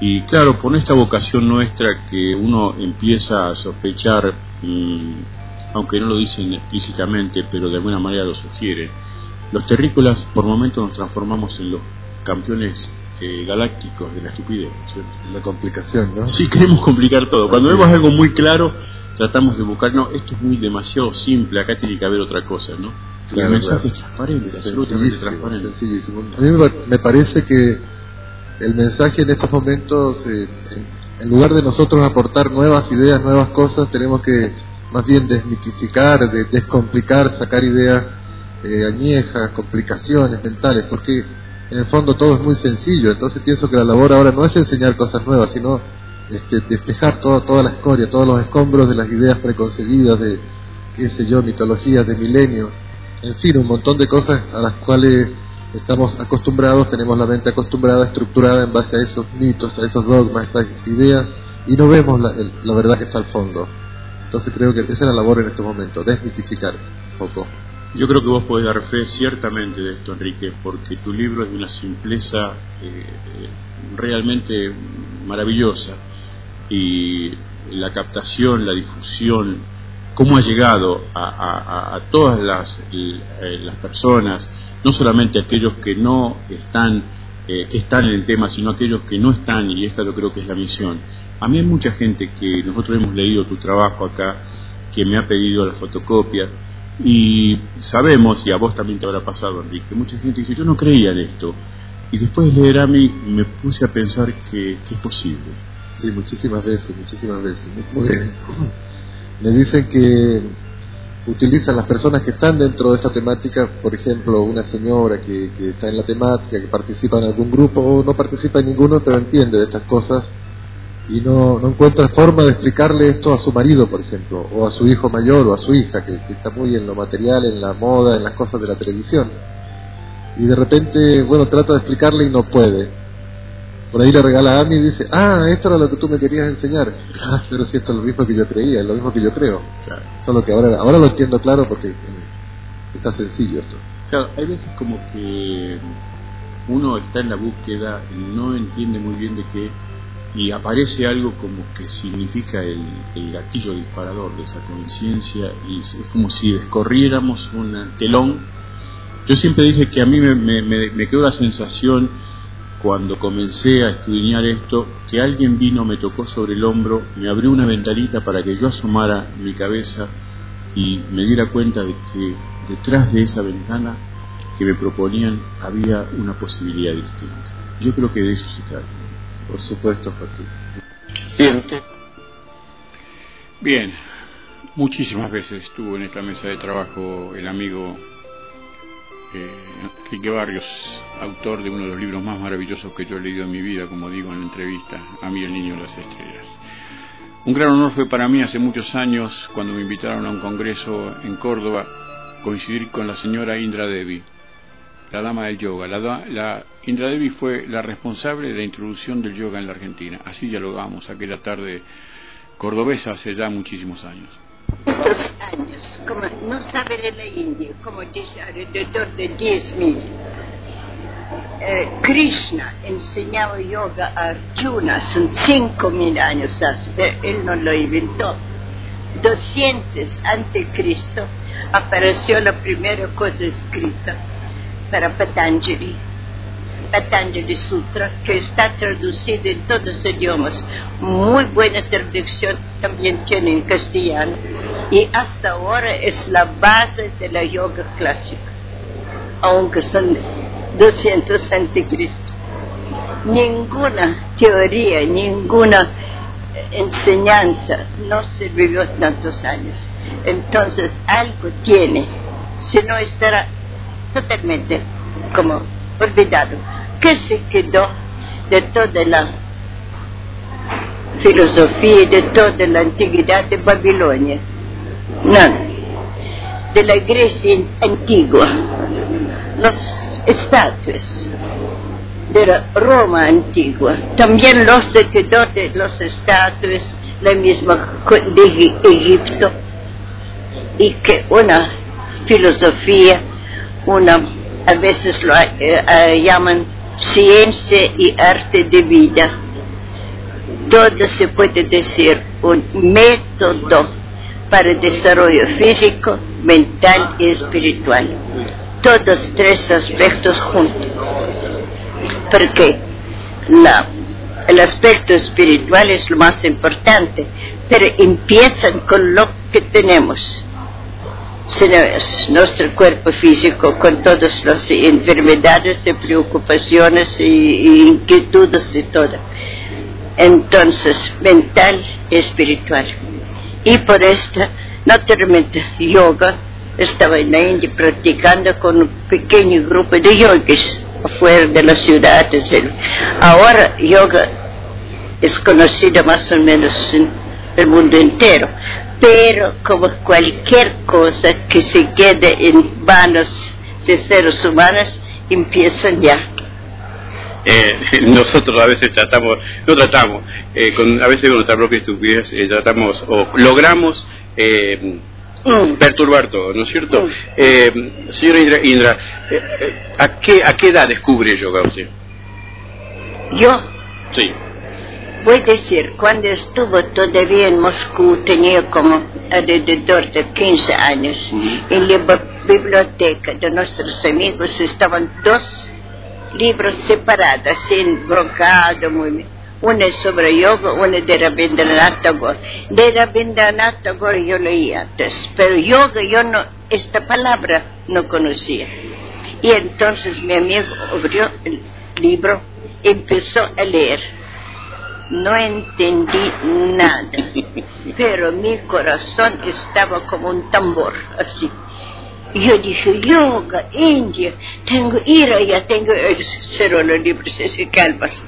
Y claro, por esta vocación nuestra que uno empieza a sospechar, mm, aunque no lo dicen explícitamente, pero de alguna manera lo sugieren, los terrícolas por momentos nos transformamos en los campeones eh, galácticos de la estupidez. La complicación, ¿no? Sí, queremos complicar todo. Cuando vemos algo muy claro, tratamos de buscar, no, esto es muy demasiado simple, acá tiene que haber otra cosa, ¿no? El mensaje es transparente, absolutamente transparente. Sencillísimo. A mí me, parece que el mensaje en estos momentos, eh, en, en lugar de nosotros aportar nuevas ideas, nuevas cosas, tenemos que más bien desmitificar, de, descomplicar, sacar ideas eh, añejas, complicaciones mentales, porque en el fondo todo es muy sencillo. Entonces pienso que la labor ahora no es enseñar cosas nuevas, sino este, despejar todo, toda la escoria, todos los escombros de las ideas preconcebidas, de, qué sé yo, mitologías de milenios, en fin, un montón de cosas a las cuales estamos acostumbrados, tenemos la mente acostumbrada, estructurada en base a esos mitos, a esos dogmas, a esas ideas, y no vemos la, la verdad que está al fondo. Entonces creo que esa es la labor en estos momentos, desmitificar un poco. Yo creo que vos podés dar fe ciertamente de esto, Enrique, porque tu libro es de una simpleza eh, eh, realmente maravillosa y la captación, la difusión, cómo ha llegado a, a- todas las, eh, las personas, no solamente aquellos que no están, que están en el tema, sino aquellos que no están, y esta yo creo que es la misión. A mí hay mucha gente que nosotros hemos leído tu trabajo acá, que me ha pedido la fotocopia, y sabemos, y a vos también te habrá pasado, Enrique, mucha gente dice, yo no creía en esto. Y después de leer a mí me puse a pensar que, que es posible. Sí, muchísimas veces, muchísimas veces. Porque me dicen que utilizan las personas que están dentro de esta temática, por ejemplo, una señora que, que está en la temática, que participa en algún grupo o no participa en ninguno, pero entiende de estas cosas y no, no encuentra forma de explicarle esto a su marido, por ejemplo, o a su hijo mayor o a su hija, que, que está muy en lo material, en la moda, en las cosas de la televisión. Y de repente, bueno, trata de explicarle y no puede. Por ahí le regala a Ami y dice, ah, esto era lo que tú me querías enseñar. Ah, pero si esto es lo mismo que yo creía, es lo mismo que yo creo. Solo que ahora, ahora lo entiendo claro porque eh, está sencillo esto. Claro, hay veces como que uno está en la búsqueda y no entiende muy bien de qué y aparece algo como que significa el, gatillo disparador de esa conciencia y es como si descorriéramos un telón. Yo siempre dije que a mí me- me quedó la sensación cuando comencé a estudiar esto que alguien vino, me tocó sobre el hombro, me abrió una ventanita para que yo asomara mi cabeza y me diera cuenta de que detrás de esa ventana que me proponían había una posibilidad distinta. Yo creo que de eso se trata. Por supuesto, Joaquín. Bien. Bien, muchísimas veces estuvo en esta mesa de trabajo el amigo eh, Enrique Barrios, autor de uno de los libros más maravillosos que yo he leído en mi vida, como digo en la entrevista, A mí el niño de las estrellas. Un gran honor fue para mí hace muchos años, cuando me invitaron a un congreso en Córdoba, coincidir con la señora Indra Devi, la dama del yoga. La, la Indra Devi fue la responsable de la introducción del yoga en la Argentina. Así dialogamos aquella tarde cordobesa hace ya muchísimos años. Estos años, como no sabe de la India, como dice alrededor de 10.000. Eh, Krishna enseñaba yoga a Arjuna, son 5.000 años hace, él no lo inventó. 200 ante Cristo apareció la primera cosa escrita para Patanjali, Patanjali Sutra, que está traducido en todos los idiomas. Muy buena traducción también tiene en castellano y hasta ahora es la base de la yoga clásica, aunque son 200 anticristo. Ninguna teoría, ninguna enseñanza no se vivió tantos años. Entonces algo tiene, si no estará totalmente como olvidado. ¿Qué se quedó de toda la filosofía y de toda la antigüedad de Babilonia? Nada. De la Grecia antigua, los estatuas de la Roma antigua, también los se quedó de los estatuas, la misma de Egi- Egipto, y que una filosofía, una, a veces lo eh, eh, llaman ciencia y arte de vida. Todo se puede decir un método para el desarrollo físico, mental y espiritual. Todos tres aspectos juntos. Porque la, el aspecto espiritual es lo más importante, pero empiezan con lo que tenemos. Nuestro cuerpo físico con todas las enfermedades y preocupaciones y, inquietudes y todo. Entonces, mental y espiritual. Y por esta, naturalmente, yoga, estaba en la India practicando con un pequeño grupo de yogis afuera de la ciudad. Ahora yoga es conocido más o menos en el mundo entero pero como cualquier cosa que se quede en manos de seres humanos, empiezan ya. Eh, nosotros a veces tratamos, no tratamos, eh, con, a veces con nuestra propia estupidez eh, tratamos o logramos mm. perturbar todo, ¿no es cierto? Mm. señora Indra, Indra ¿a, qué, ¿a qué edad descubre yoga usted? ¿Yo? Sí voy a decir, cuando estuvo todavía en Moscú, tenía como alrededor de 15 años, en la biblioteca de nuestros amigos estaban dos libros separados, sin brocado, muy Una sobre yoga, una de Rabindranath Tagore. De Rabindranath Tagore yo leía antes, pero yoga yo no, esta palabra no conocía. Y entonces mi amigo abrió el libro, empezó a leer no entendí nada, pero mi corazón estaba como un tambor, así. Yo dije, yoga, India, tengo ira, ya tengo, cerró los libros, se calmas.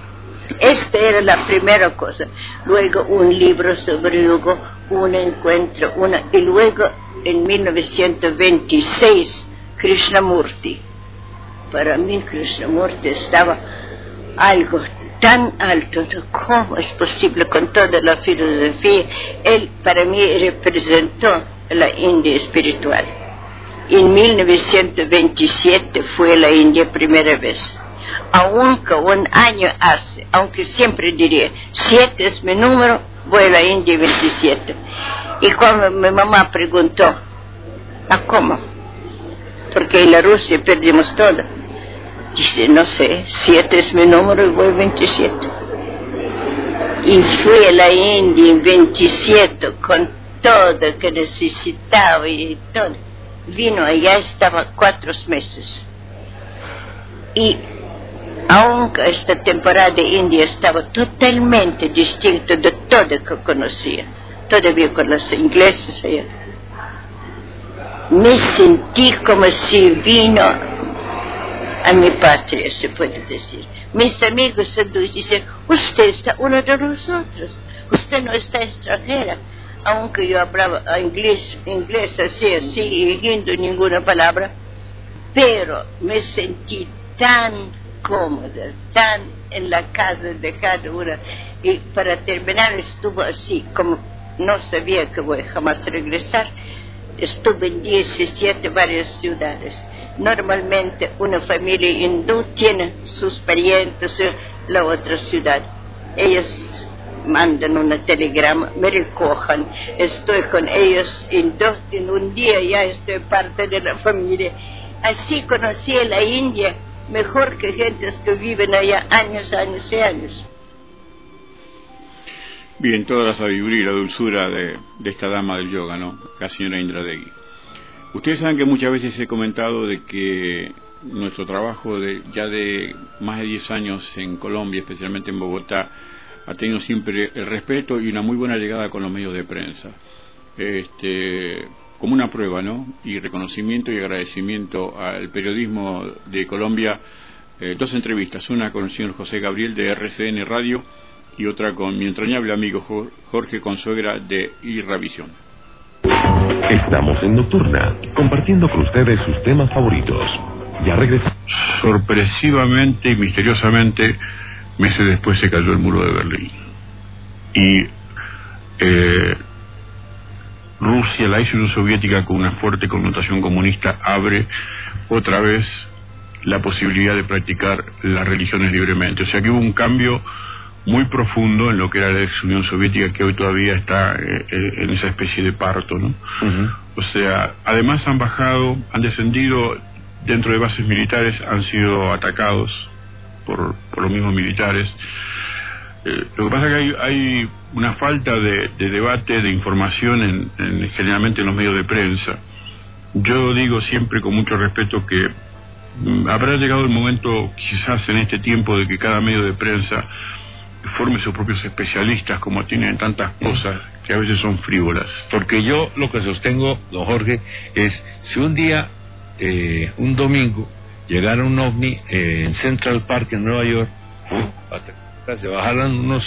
Esta era la primera cosa. Luego un libro sobre yoga, un encuentro, una, y luego en 1926, Krishnamurti. Para mí Krishnamurti estaba algo tan alto, ¿cómo es posible con toda la filosofía? Él para mí representó la India espiritual. En 1927 fue la India primera vez. Aunque un año hace, aunque siempre diría, siete es mi número, voy a la India 27. Y cuando mi mamá preguntó, ¿a cómo? Porque en la Rusia perdimos todo Dice, no sé, siete es mi número y voy 27. Y fui a la India en 27 con todo que necesitaba y todo. Vino allá, estaba cuatro meses. Y aunque esta temporada de India estaba totalmente distinto de todo que conocía, todavía con los ingleses allá, me sentí como si vino a mi patria, se puede decir. Mis amigos dicen, usted está uno de nosotros, usted no está extranjera. Aunque yo hablaba inglés, inglés así, así, ninguna palabra, pero me sentí tan cómoda, tan en la casa de cada una. Y para terminar estuvo así, como no sabía que voy jamás regresar, estuve en 17 varias ciudades Normalmente una familia hindú tiene sus parientes en la otra ciudad. Ellos mandan una telegrama, me recojan, estoy con ellos en, dos, en un día ya estoy parte de la familia. Así conocí a la India mejor que gentes que viven allá años, años y años. Bien, toda la sabiduría y la dulzura de, de esta dama del yoga, ¿no? La señora Indra Degui. Ustedes saben que muchas veces he comentado de que nuestro trabajo de ya de más de 10 años en Colombia, especialmente en Bogotá, ha tenido siempre el respeto y una muy buena llegada con los medios de prensa. Este, como una prueba, ¿no? Y reconocimiento y agradecimiento al periodismo de Colombia, eh, dos entrevistas, una con el señor José Gabriel de RCN Radio y otra con mi entrañable amigo Jorge Consuegra de Irravisión. Estamos en Nocturna, compartiendo con ustedes sus temas favoritos. Ya regresamos. Sorpresivamente y misteriosamente, meses después se cayó el muro de Berlín. Y eh, Rusia, la Unión Soviética, con una fuerte connotación comunista, abre otra vez la posibilidad de practicar las religiones libremente. O sea que hubo un cambio muy profundo en lo que era la ex Unión Soviética que hoy todavía está eh, eh, en esa especie de parto, ¿no? O sea, además han bajado, han descendido dentro de bases militares, han sido atacados por, por los mismos militares. Eh, lo que pasa es que hay, hay una falta de, debate, de información en, generalmente en los medios de prensa. yo digo siempre con mucho respeto que mm, habrá llegado el momento, quizás en este tiempo, de que cada medio de prensa forme sus propios especialistas, como tienen tantas cosas que a veces son frívolas. Porque yo lo que sostengo, don Jorge, es si un día, eh, un domingo, llegara un ovni eh, en Central Park en Nueva York, se bajaran unos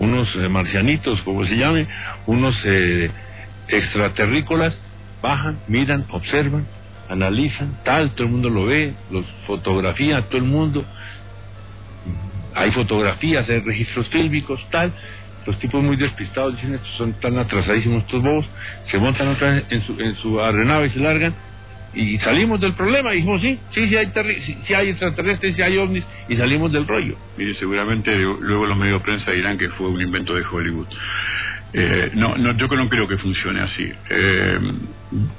unos eh, marcianitos, como se llame, unos eh, extraterrícolas, bajan, miran, observan, analizan, tal, todo el mundo lo ve, los fotografía, todo el mundo, hay fotografías, hay registros fílmicos, tal, los tipos muy despistados dicen, estos son tan atrasadísimos estos bobos, se montan otra vez en su, en su aeronave y se largan, y salimos del problema, dijimos, sí, sí, sí hay, terri- sí, sí hay extraterrestres, sí hay ovnis, y salimos del rollo. Mire, seguramente luego los medios de prensa dirán que fue un invento de Hollywood. Eh, no, no, yo no creo que funcione así. Eh,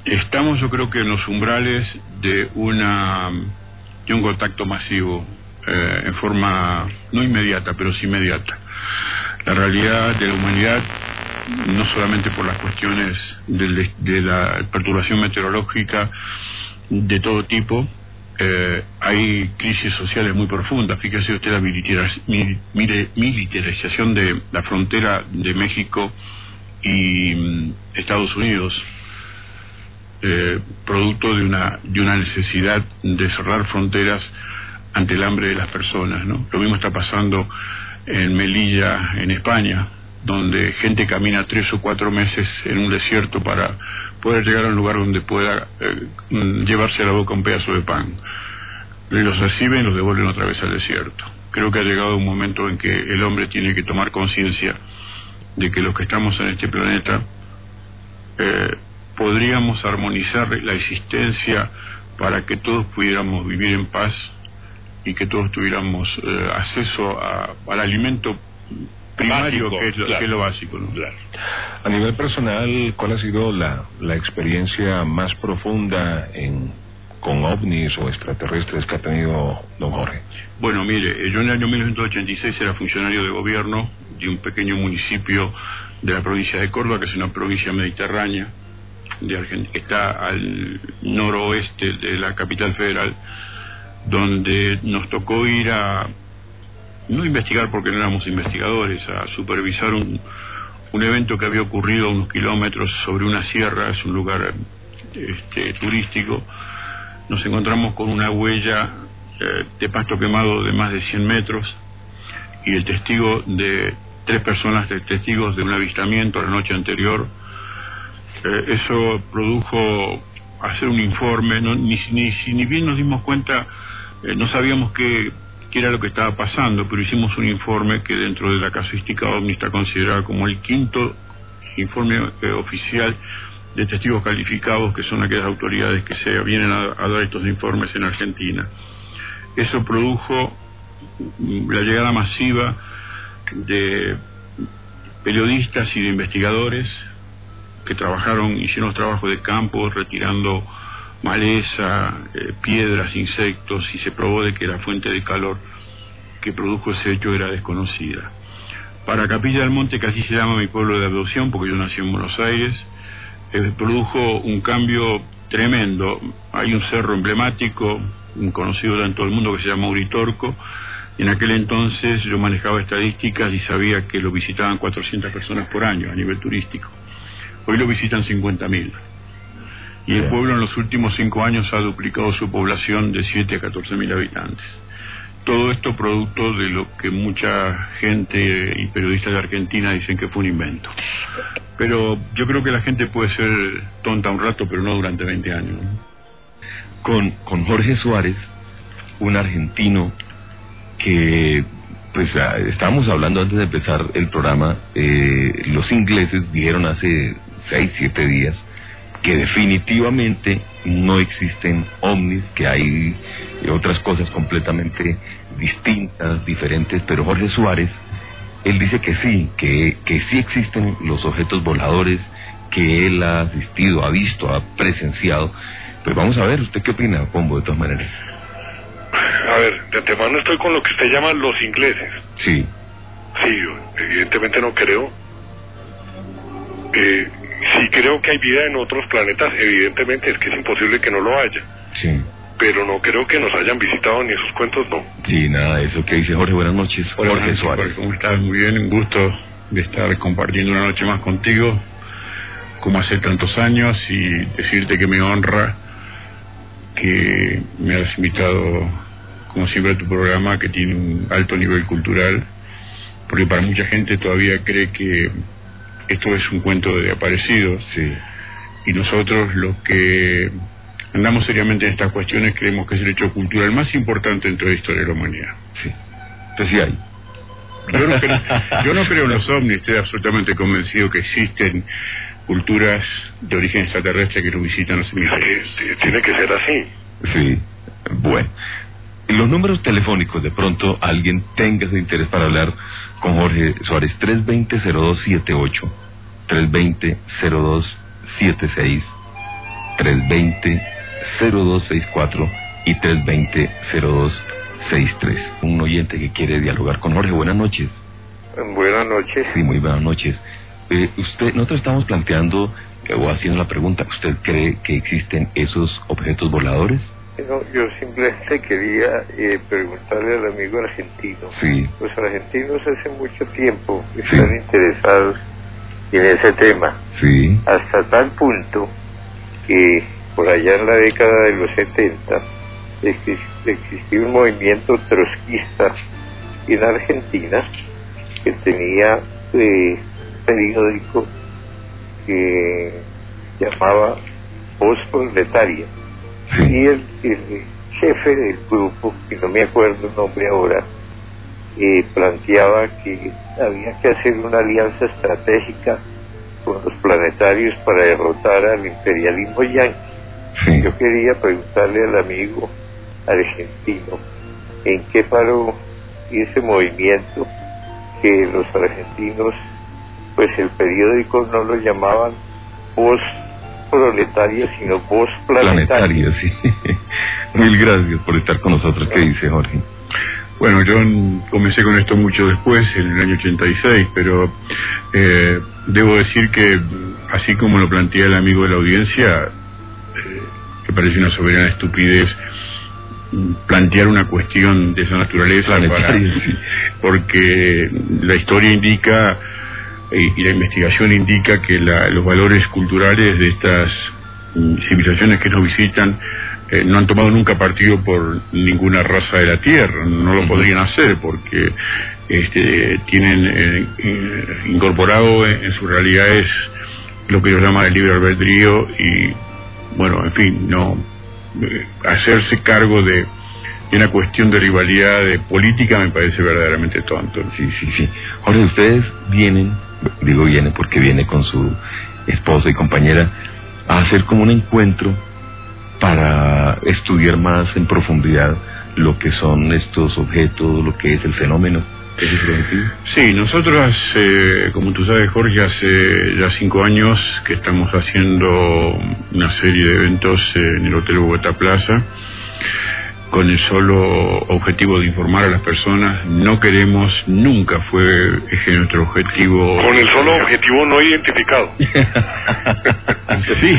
estamos, yo creo que en los umbrales de una de un contacto masivo eh, en forma no inmediata, pero sí inmediata. La realidad de la humanidad, no solamente por las cuestiones del- de, la perturbación meteorológica de todo tipo, eh, hay crisis sociales muy profundas. Fíjese usted la militarización de la frontera de México y mm, Estados Unidos, eh, producto de una, de una necesidad de cerrar fronteras ante el hambre de las personas. ¿no? Lo mismo está pasando en Melilla, en España, donde gente camina tres o cuatro meses en un desierto para poder llegar a un lugar donde pueda eh, mm, llevarse a la boca un pedazo de pan. Los reciben y los devuelven otra vez al desierto. Creo que ha llegado un momento en que el hombre tiene que tomar conciencia de que los que estamos en este planeta eh, podríamos armonizar la existencia para que todos pudiéramos vivir en paz y que todos tuviéramos eh, acceso a- al alimento primario Básico, que, es lo, claro. que es lo básico. ¿no? A nivel personal, ¿cuál ha sido la, la experiencia más profunda en, con ovnis o extraterrestres que ha tenido don Jorge? Bueno, mire, eh, yo en el año 1986 era funcionario de gobierno de un pequeño municipio de la provincia de Córdoba, que es una provincia mediterránea, de Argen- que está al noroeste de la capital federal, donde nos tocó ir a, no investigar porque no éramos investigadores, a supervisar un, un evento que había ocurrido a unos kilómetros sobre una sierra, es un lugar este, turístico, nos encontramos con una huella eh, de pasto quemado de más de 100 metros y el testigo de tres personas de testigos de un avistamiento la noche anterior. Eh, eso produjo hacer un informe, no- ni, ni, ni bien nos dimos cuenta, eh, no sabíamos qué, qué era lo que estaba pasando, pero hicimos un informe que dentro de la casuística OVNI está considerado como el quinto informe eh, oficial de testigos calificados, que son aquellas autoridades que se vienen a, a dar estos informes en Argentina. Eso produjo mm, la llegada masiva de periodistas y de investigadores que trabajaron, hicieron trabajo de campo retirando maleza, eh, piedras, insectos y se probó de que la fuente de calor que produjo ese hecho era desconocida. Para Capilla del Monte, que así se llama mi pueblo de adopción, porque yo nací en Buenos Aires, eh, produjo un cambio tremendo. Hay un cerro emblemático, conocido en todo el mundo que se llama Uritorco, en aquel entonces yo manejaba estadísticas y sabía que lo visitaban 400 personas por año a nivel turístico. Hoy lo visitan 50.000. Y el pueblo en los últimos cinco años ha duplicado su población de 7 a 14.000 habitantes. Todo esto producto de lo que mucha gente y periodistas de Argentina dicen que fue un invento. Pero yo creo que la gente puede ser tonta un rato, pero no durante 20 años. Con, con Jorge Suárez, un argentino que, pues estábamos hablando antes de empezar el programa, eh, los ingleses dijeron hace seis, siete días que definitivamente no existen ovnis, que hay otras cosas completamente distintas, diferentes, pero Jorge Suárez, él dice que sí, que, que sí existen los objetos voladores, que él ha asistido, ha visto, ha presenciado. Pues vamos a ver, ¿usted qué opina, Pombo, de todas maneras? A ver, de antemano estoy con lo que usted llama los ingleses. Sí. Sí, yo evidentemente no creo. Eh, si creo que hay vida en otros planetas, evidentemente es que es imposible que no lo haya. Sí. Pero no creo que nos hayan visitado ni esos cuentos, no. Sí, nada de eso que dice Jorge. Buenas noches. Hola, Jorge Nancy, Suárez. ¿Cómo estás? Muy bien, un gusto de estar compartiendo una noche más contigo, como hace tantos años, y decirte que me honra que me hayas invitado, como siempre, a tu programa, que tiene un alto nivel cultural, porque para mucha gente todavía cree que esto es un cuento de aparecidos, y nosotros los que andamos seriamente en estas cuestiones creemos que es el hecho cultural más importante dentro de la historia de la humanidad. Entonces sí hay. Yo no, creo, yo no creo en los ovnis, estoy absolutamente convencido que existen culturas de origen extraterrestre que nos visitan los hemisferios. Tiene que ser así. Sí. Bueno. Los números telefónicos, de pronto alguien tenga ese interés para hablar con Jorge Suárez, 320-0278, 320-0276, 320-0264 y 320-0263. Un oyente que quiere dialogar con Jorge, buenas noches. Buenas noches. Sí, muy buenas noches. Eh, usted, nosotros estamos planteando eh, o haciendo la pregunta, ¿usted cree que existen esos objetos voladores? No, yo simplemente quería eh, preguntarle al amigo argentino. Sí. Los argentinos hace mucho tiempo están interesados en ese tema. Sí. Hasta tal punto que por allá en la década de los 70 exis- existió un movimiento trotskista en Argentina que tenía eh, un periódico que llamaba Voz Proletaria. Y el, el jefe del grupo, que no me acuerdo el nombre ahora, eh, planteaba que había que hacer una alianza estratégica con los planetarios para derrotar al imperialismo yanqui. Yo quería preguntarle al amigo argentino en qué paró ese movimiento que los argentinos, pues el periódico no lo llamaban voz proletaria, sino voz planetaria. Planetaria, sí. Mil gracias por estar con nosotros. ¿Qué dice Jorge? Bueno, yo comencé con esto mucho después, en el año 86, pero eh, debo decir que, así como lo plantea el amigo de la audiencia, eh, me parece una soberana estupidez plantear una cuestión de esa naturaleza para, porque la historia indica y, y la investigación indica que la- los valores culturales de estas mm, civilizaciones que nos visitan eh, no han tomado nunca partido por ninguna raza de la Tierra, no lo podrían hacer porque este, tienen eh, eh, incorporado en, en sus realidades lo que ellos llaman el libre albedrío y, bueno, en fin, no eh, hacerse cargo de, de una cuestión de rivalidad de política me parece verdaderamente tonto. Sí, sí, sí. Jorge, ustedes vienen, digo vienen porque viene con su esposa y compañera, a hacer como un encuentro para estudiar más en profundidad lo que son estos objetos, lo que es el fenómeno. Sí, nosotros, eh, como tú sabes, Jorge, hace ya cinco años que estamos haciendo una serie de eventos en el Hotel Bogotá Plaza con el solo objetivo de informar a las personas. No queremos, nunca fue ese nuestro objetivo. Con el solo objetivo no identificado. Sí,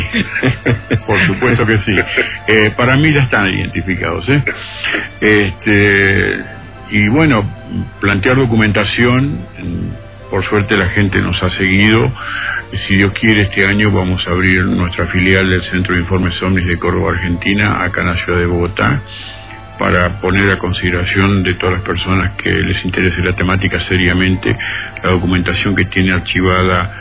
por supuesto que sí. Eh, para mí ya están identificados. ¿eh? Este, y bueno, plantear documentación, por suerte la gente nos ha seguido. Si Dios quiere, este año vamos a abrir nuestra filial del Centro de Informes OVNIs de Córdoba, Argentina, acá en la ciudad de Bogotá, para poner a consideración de todas las personas que les interese la temática seriamente la documentación que tiene archivada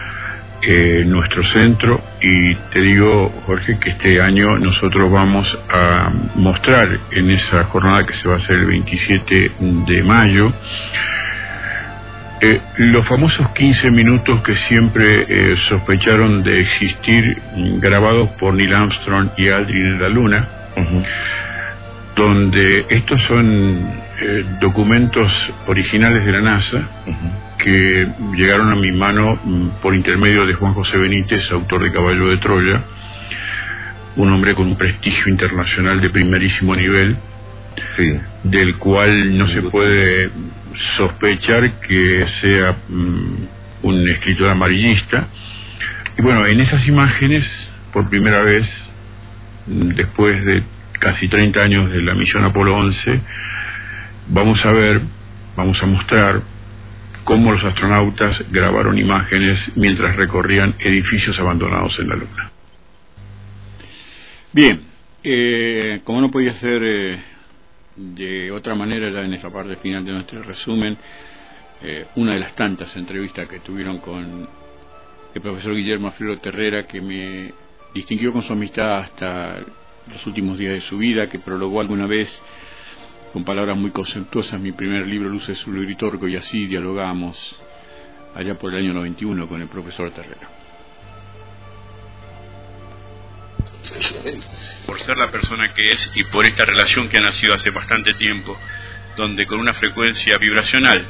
eh, nuestro centro. Y te digo Jorge que este año nosotros vamos a mostrar en esa jornada que se va a hacer el 27 de mayo eh, los famosos 15 minutos que siempre eh, sospecharon de existir mm, grabados por Neil Armstrong y Aldrin en la Luna donde estos son eh, documentos originales de la NASA que llegaron a mi mano mm, por intermedio de Juan José Benítez, autor de Caballo de Troya, un hombre con un prestigio internacional de primerísimo nivel, del cual no se puede sospechar que sea mm, un escritor amarillista, Y bueno, en esas imágenes, por primera vez, después de casi 30 años de la misión Apolo 11, vamos a ver, vamos a mostrar cómo los astronautas grabaron imágenes mientras recorrían edificios abandonados en la Luna. Bien, eh, como no podía ser eh, de otra manera, ya en esta parte final de nuestro resumen, eh, una de las tantas entrevistas que tuvieron con el profesor Guillermo Alfredo Terrera, que me distinguió con su amistad hasta los últimos días de su vida, que prologó alguna vez con palabras muy conceptuosas mi primer libro Luces sobre Gritorco y así dialogamos allá por el año 91 con el profesor Terrera. Por ser la persona que es y por esta relación que ha nacido hace bastante tiempo, donde con una frecuencia vibracional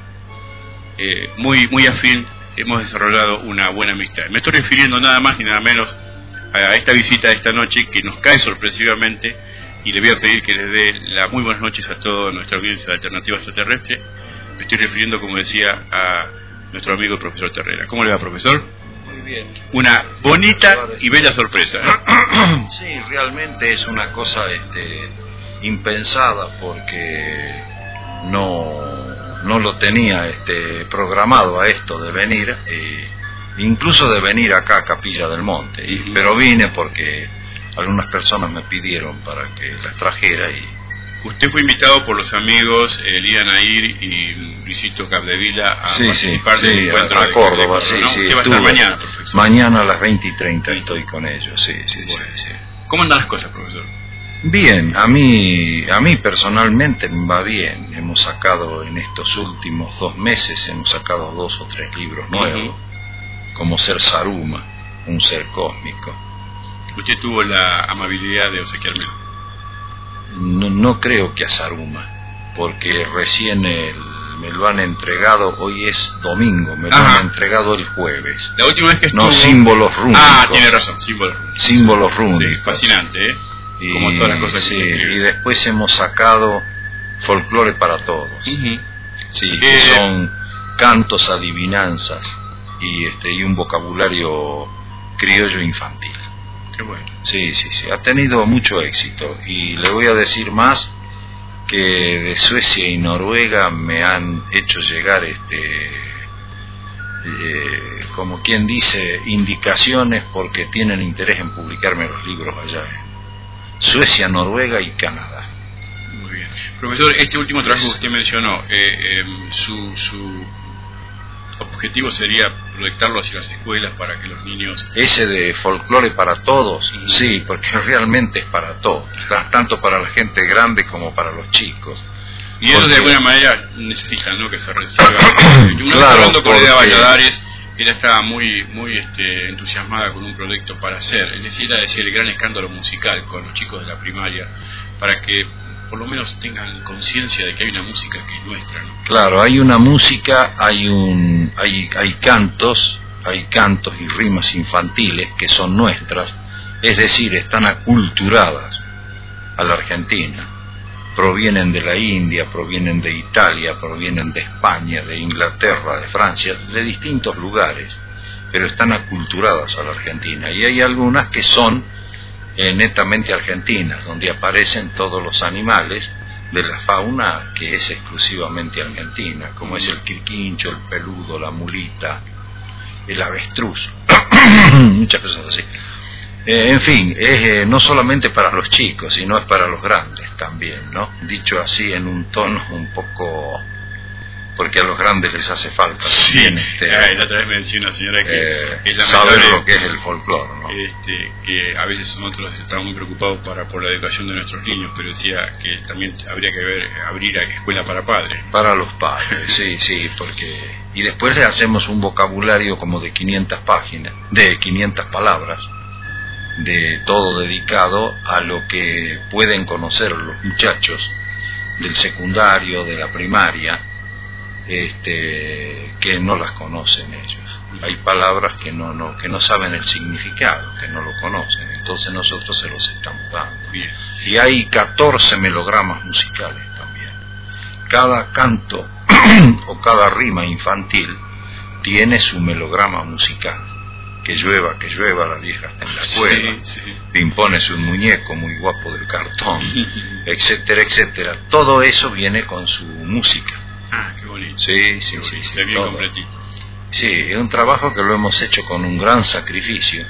eh, muy, muy afín hemos desarrollado una buena amistad. Me estoy refiriendo nada más ni nada menos a esta visita de esta noche que nos cae sorpresivamente y le voy a pedir que les dé las muy buenas noches a toda nuestra audiencia de Alternativa Extraterrestre. Me estoy refiriendo, como decía, a nuestro amigo el profesor Terrera. ¿Cómo le va, profesor? Muy bien. Una bonita y bella sorpresa. ¿eh? Sí, realmente es una cosa este, impensada porque no, no lo tenía este, programado a esto de venir, eh, incluso de venir acá a Capilla del Monte. Y, pero vine porque algunas personas me pidieron para que las trajera y Usted fue invitado por los amigos Elías Nair y Luisito Capdevila a sí, sí, participar del sí, encuentro a, de- Córdoba, sí, ¿no? sí, va a estar mañana, profesor. Mañana a las 20 y 30 estoy con ellos, sí, sí, sí, sí. ¿Cómo andan las cosas, profesor? Bien, a mí, a mí personalmente me va bien. Hemos sacado en estos últimos dos meses, hemos sacado dos o tres libros nuevos, como Ser Saruma, un ser cósmico. Usted tuvo la amabilidad de obsequiarme. No, no creo que a Saruma, porque recién el- me lo han entregado, hoy es domingo, me lo han entregado el jueves. La última vez que estuvo... No, símbolos rúnicos. Ah, tiene razón, símbolos rúnicos. Símbolos rúnicos. Sí, fascinante, ¿eh? Y, Como todas las cosas sí, que y después hemos sacado folclore para todos. Sí, que Eh, son cantos, adivinanzas y este y un vocabulario criollo infantil. Qué bueno. Sí, sí, sí, ha tenido mucho éxito y le voy a decir más que de Suecia y Noruega me han hecho llegar este eh, como quien dice indicaciones porque tienen interés en publicarme los libros allá en Suecia, Noruega y Canadá. Muy bien. Profesor, este último trabajo que usted mencionó, eh, em, su, su objetivo sería proyectarlo hacia las escuelas para que los niños... Ese de folclore para todos, sí, porque realmente es para todos, ta- tanto para la gente grande como para los chicos. Y ellos de alguna manera necesitan ¿no? que se reciba. Una vez Claro, hablando con Leda porque- Valladares, ella estaba muy muy este, entusiasmada con un proyecto para hacer, es decir, ella decía el gran escándalo musical con los chicos de la primaria, para que por lo menos tengan conciencia de que hay una música que es nuestra. ¿no? Claro, hay una música, hay un, hay, hay cantos, hay cantos y rimas infantiles que son nuestras, es decir, están aculturadas a la Argentina. Provienen de la India, provienen de Italia, provienen de España, de Inglaterra, de Francia, de distintos lugares, pero están aculturadas a la Argentina. Y hay algunas que son eh, netamente argentinas, donde aparecen todos los animales de la fauna que es exclusivamente argentina, como es el quirquincho, el peludo, la mulita, el avestruz, muchas cosas así. Eh, en fin, es eh, no solamente para los chicos, sino es para los grandes también, ¿no? Dicho así en un tono un poco... porque a los grandes les hace falta también este, Ah, la otra vez me decía una señora que eh, es saber lo que es el folclore, ¿no? este, que a veces nosotros estamos muy preocupados para, por la educación de nuestros niños, pero decía que también habría que ver, abrir a escuela para padres. Para los padres, sí, sí, porque... Y después le hacemos un vocabulario como de 500 páginas, de 500 palabras, de todo dedicado a lo que pueden conocer los muchachos del secundario, de la primaria, este, que no las conocen ellos. Hay palabras que no, no, que no saben el significado, que no lo conocen, entonces nosotros se los estamos dando. Y hay 14 melogramas musicales también. Cada canto o cada rima infantil tiene su melograma musical. que llueva, que llueva, la vieja está en la escuela, Sí, sí. Pimpones un muñeco muy guapo del cartón, etcétera, etcétera. Todo eso viene con su música. Ah, qué bonito. Sí, sí, sí. sí, bien todo. completito. Sí, es un trabajo que lo hemos hecho con un gran sacrificio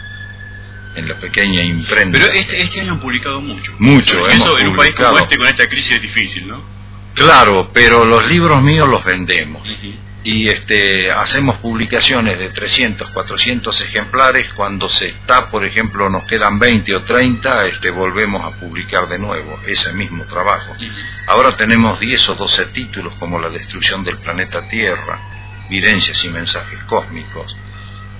en la pequeña imprenta. Pero este, este año han publicado mucho. Mucho, Eso hemos en un país como publicado. este con esta crisis es difícil, ¿no? Claro, pero los libros míos los vendemos. Y este, hacemos publicaciones de 300, 400 ejemplares. Cuando se está, por ejemplo, nos quedan 20 o 30, este, volvemos a publicar de nuevo ese mismo trabajo. Ahora tenemos 10 o 12 títulos como La destrucción del planeta Tierra, Videncias y mensajes cósmicos.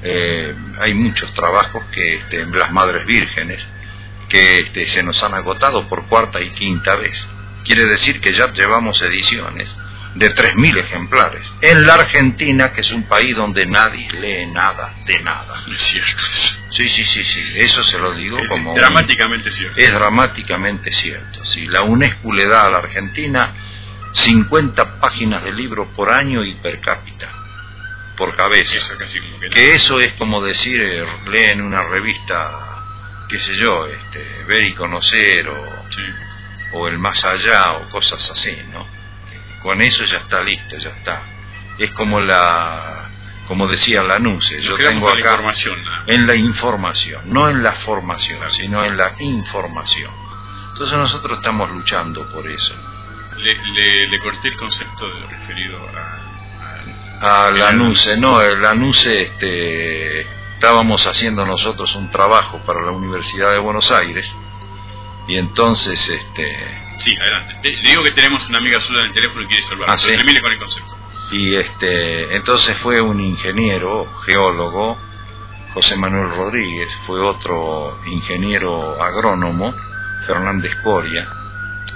Eh, hay muchos trabajos que este, las Madres Vírgenes que este, se nos han agotado por cuarta y quinta vez. Quiere decir que ya llevamos ediciones de 3.000 ejemplares. En la Argentina, que es un país donde nadie lee nada de nada. Es cierto. Sí, sí, sí, sí. Eso se lo digo como... un- Dramáticamente cierto. es dramáticamente cierto. Si la UNESCO le da a la Argentina 50 páginas de libro por año y per cápita, por cabeza. Eso casi como que no. Que eso es como decir, eh, leen una revista, qué sé yo, este, Ver y Conocer o, o El Más Allá o cosas así, ¿no? Con eso ya está listo, ya está. Es como la, como decía Lanuse, yo Nos quedamos tengo en la acá información, nada. en la información, no en la formación, sino en la información. Entonces nosotros estamos luchando por eso. Le, le, le corté el concepto de- referido a... A Lanuse, no, Lanuse, este, estábamos haciendo nosotros un trabajo para la Universidad de Buenos Aires y entonces, este, Sí, adelante. Te- le digo que tenemos una amiga suya en el teléfono y quiere salvar. Ah, ¿sí? Termine con el concepto. y este, entonces fue un ingeniero, geólogo, José Manuel Rodríguez, fue otro ingeniero agrónomo, Fernández Coria,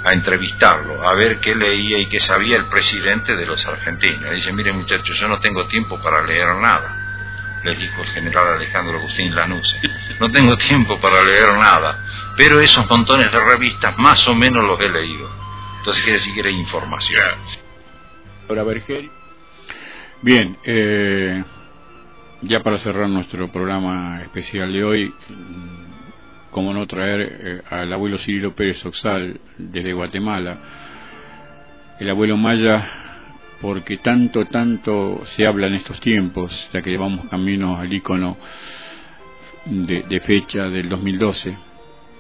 a entrevistarlo, a ver qué leía y qué sabía el presidente de los argentinos. Dice, mire muchachos, yo no tengo tiempo para leer nada, les dijo el general Alejandro Agustín Lanuse. No tengo tiempo para leer nada, pero esos montones de revistas más o menos los he leído. Entonces quiere decir que era información. Ahora, Bergeri. Bien, eh, ya para cerrar nuestro programa especial de hoy, como no traer eh, al abuelo Cirilo Pérez Oxal desde Guatemala, el abuelo Maya, porque tanto, tanto se habla en estos tiempos, ya que llevamos camino al ícono de, de fecha del 2012,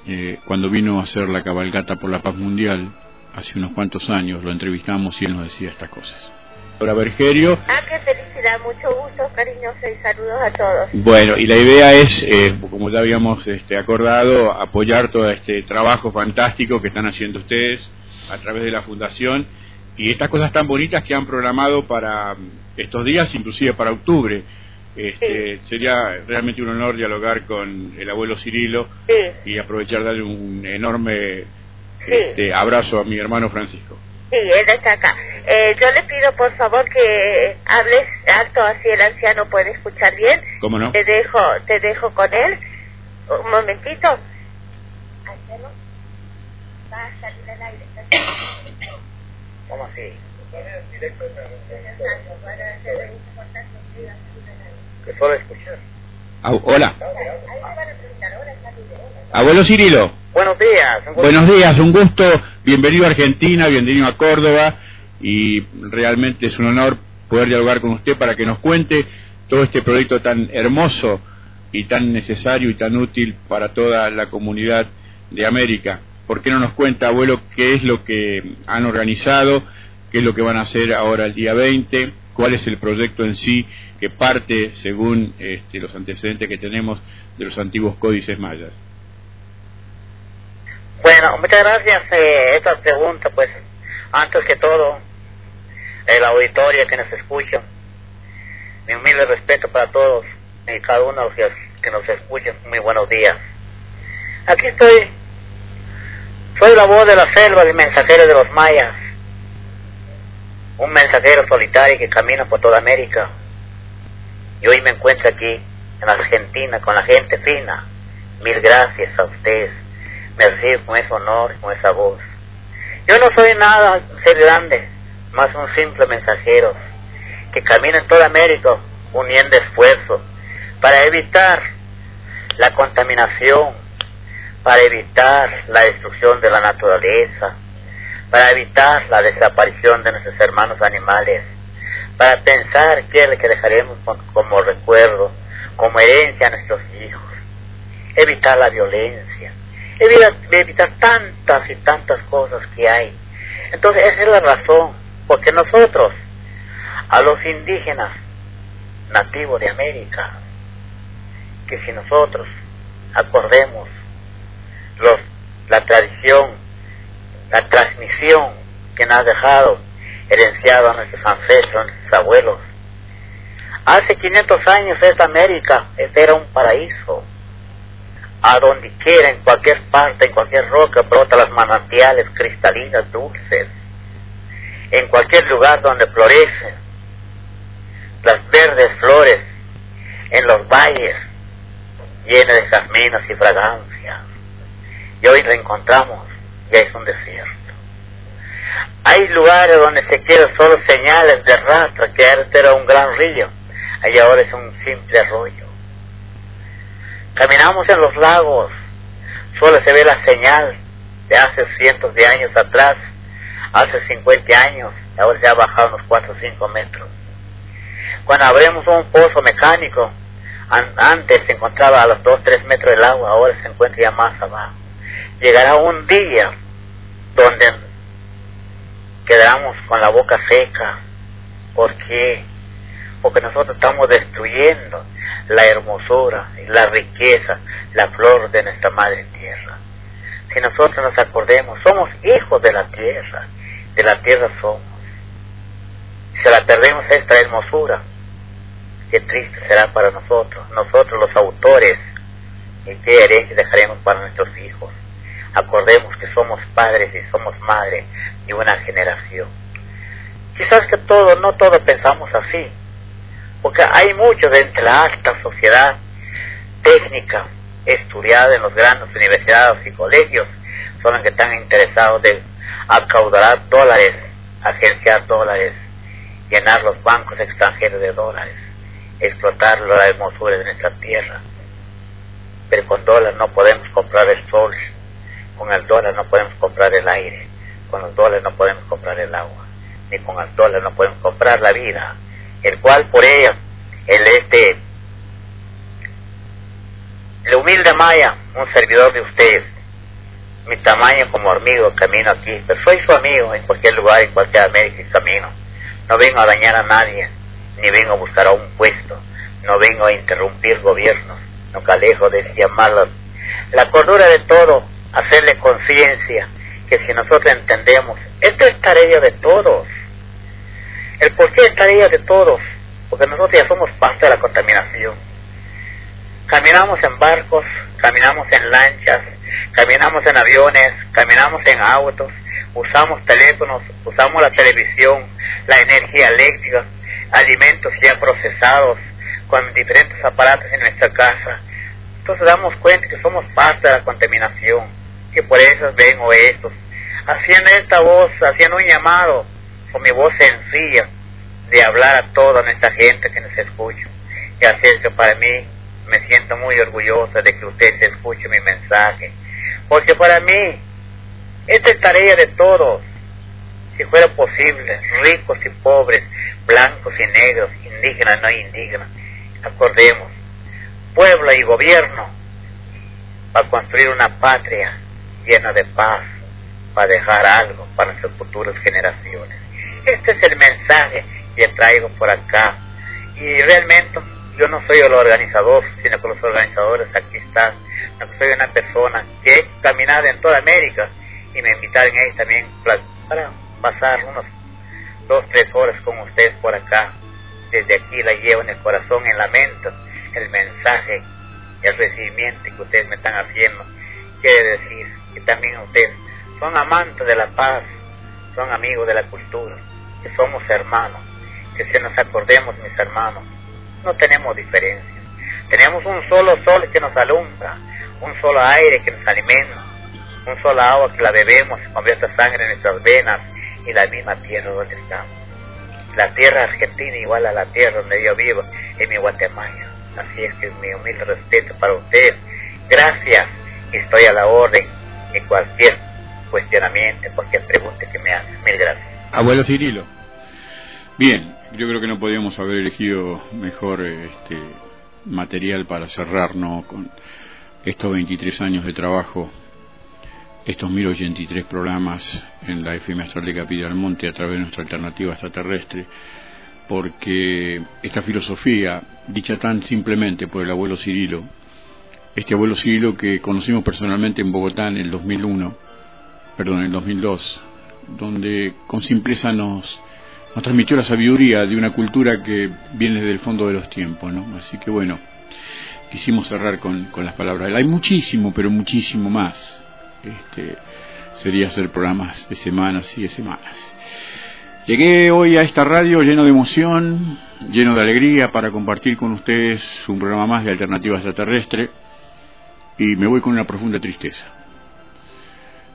eh, cuando vino a hacer la cabalgata por la paz mundial, hace unos cuantos años, lo entrevistamos y él nos decía estas cosas. Ahora, Bergerio. Ah, qué felicidad, mucho gusto, cariñoso y saludos a todos. Bueno, y la idea es, eh, como ya habíamos este, acordado, apoyar todo este trabajo fantástico que están haciendo ustedes a través de la Fundación y estas cosas tan bonitas que han programado para mm, estos días, inclusive para octubre. Este, Sería realmente un honor dialogar con el abuelo Cirilo y aprovechar darle un enorme este, abrazo a mi hermano Francisco. Sí, él está acá. Eh, yo le pido por favor que hables alto así el anciano puede escuchar bien. ¿Cómo no? Te dejo, te dejo con él. Un momentito. Anciano, va a salir al aire. ¿Cómo así? Que escuchar. Hola. Abuelo Cirilo. Buenos días. un gusto. Buenos días, un gusto. Bienvenido a Argentina, bienvenido a Córdoba y realmente es un honor poder dialogar con usted para que nos cuente todo este proyecto tan hermoso y tan necesario y tan útil para toda la comunidad de América. ¿Por qué no nos cuenta, abuelo, qué es lo que han organizado, qué es lo que van a hacer ahora el día 20, cuál es el proyecto en sí que parte, según este, los antecedentes que tenemos, de los antiguos códices mayas? Bueno, muchas gracias. Eh, esta pregunta, pues, antes que todo, el auditorio que nos escucha, mi humilde respeto para todos y cada uno de los que, nos escuchan. Muy buenos días. Aquí estoy. Soy la voz de la selva, el mensajero de los mayas. Un mensajero solitario que camina por toda América. Y hoy me encuentro aquí, en Argentina, con la gente fina. Mil gracias a ustedes me recibe con ese honor, con esa voz. Yo no soy nada ser grande, más un simple mensajero que camina en toda América uniendo esfuerzos para evitar la contaminación, para evitar la destrucción de la naturaleza, para evitar la desaparición de nuestros hermanos animales, para pensar qué es lo que dejaremos como recuerdo, como herencia a nuestros hijos, evitar la violencia, evitar, evitar tantas y tantas cosas que hay. Entonces esa es la razón, porque nosotros, a los indígenas nativos de América, que si nosotros acordemos los, la tradición, la transmisión que nos ha dejado herenciado a nuestros ancestros, a nuestros abuelos. Hace 500 años esta América, era un paraíso. A donde quiera, en cualquier parte, en cualquier roca, brotan las manantiales cristalinas dulces. En cualquier lugar donde florecen las verdes flores, en los valles llenos de jazminas y fragancias. Y hoy reencontramos, ya es un desierto. Hay lugares donde se quedan solo señales de rastro, que antes era un gran río, allá ahora es un simple arroyo. Caminamos en los lagos, solo se ve la señal de hace cientos de años atrás, hace 50 años, ahora se ha bajado unos 4 o 5 metros. Cuando abrimos un pozo mecánico, antes se encontraba a los 2 3 metros del agua, ahora se encuentra ya más abajo. Llegará un día donde quedamos con la boca seca. ¿Por qué? Porque nosotros estamos destruyendo la hermosura, la riqueza, la flor de nuestra madre tierra. Si nosotros nos acordemos, somos hijos de la tierra, de la tierra somos. Si la perdemos esta hermosura, qué triste será para nosotros, nosotros los autores, y qué herencia dejaremos para nuestros hijos. Acordemos que somos padres y somos madres de una generación. Quizás que todo, no todos pensamos así, porque hay muchos de la alta sociedad técnica estudiada en las grandes universidades y colegios, son los que están interesados de acaudar dólares, agenciar dólares, llenar los bancos extranjeros de dólares, explotar la hermosura de nuestra tierra. Pero con dólares no podemos comprar el sol, con el dólar no podemos comprar el aire, con los dólares no podemos comprar el agua, ni con el dólar no podemos comprar la vida, el cual por ella, el este, el humilde Maya, un servidor de ustedes, mi tamaño como amigo camino aquí, pero soy su amigo en cualquier lugar, en cualquier América y camino. No vengo a dañar a nadie, ni vengo a buscar a un puesto, no vengo a interrumpir gobiernos, no calejo de llamarlos. La cordura de todo hacerle conciencia que si nosotros entendemos, esto es tarea de todos. El por qué es tarea de todos, porque nosotros ya somos parte de la contaminación. Caminamos en barcos, caminamos en lanchas, caminamos en aviones, caminamos en autos, usamos teléfonos, usamos la televisión, la energía eléctrica, alimentos ya procesados, con diferentes aparatos en nuestra casa. Entonces damos cuenta que somos parte de la contaminación que por eso vengo estos, haciendo esta voz, haciendo un llamado con mi voz sencilla de hablar a toda nuestra gente que nos escucha. Y hacer que para mí me siento muy orgullosa de que usted escuche mi mensaje. Porque para mí, esta es tarea de todos. Si fuera posible, ricos y pobres, blancos y negros, indígenas no indígenas, acordemos, pueblo y gobierno, para construir una patria llena de paz para dejar algo para nuestras futuras generaciones. Este es el mensaje que traigo por acá. Y realmente yo no soy el organizador, sino que los organizadores aquí están. soy una persona que he caminado en toda América y me invitaron ahí también para pasar unos dos, tres horas con ustedes por acá. Desde aquí la llevo en el corazón, en la mente, el mensaje, el recibimiento que ustedes me están haciendo. Quiere decir y también ustedes son amantes de la paz, son amigos de la cultura, que somos hermanos, que si nos acordemos, mis hermanos, no tenemos diferencias. Tenemos un solo sol que nos alumbra, un solo aire que nos alimenta, un solo agua que la bebemos y convierte sangre en nuestras venas y la misma tierra donde estamos. La tierra argentina igual a la tierra donde yo vivo, en mi Guatemala. Así es que mi humilde respeto para ustedes. Gracias. Estoy a la orden cualquier cuestionamiento, cualquier pregunta que me hagan. Mil gracias. Abuelo Cirilo. Bien, yo creo que no podíamos haber elegido mejor este material para cerrarnos con estos 23 años de trabajo, estos 1083 programas en la FM Astral de Capilla del Monte a través de nuestra alternativa extraterrestre, porque esta filosofía, dicha tan simplemente por el abuelo Cirilo, este abuelo Cirilo que conocimos personalmente en Bogotá en el 2001, perdón, en el 2002, donde con simpleza nos, transmitió la sabiduría de una cultura que viene desde el fondo de los tiempos, ¿no? Así que bueno, quisimos cerrar con, con las palabras. Hay muchísimo, pero muchísimo más. Este, sería hacer programas de semanas y de semanas. Llegué hoy a esta radio lleno de emoción, lleno de alegría para compartir con ustedes un programa más de Alternativa Extraterrestre y me voy con una profunda tristeza.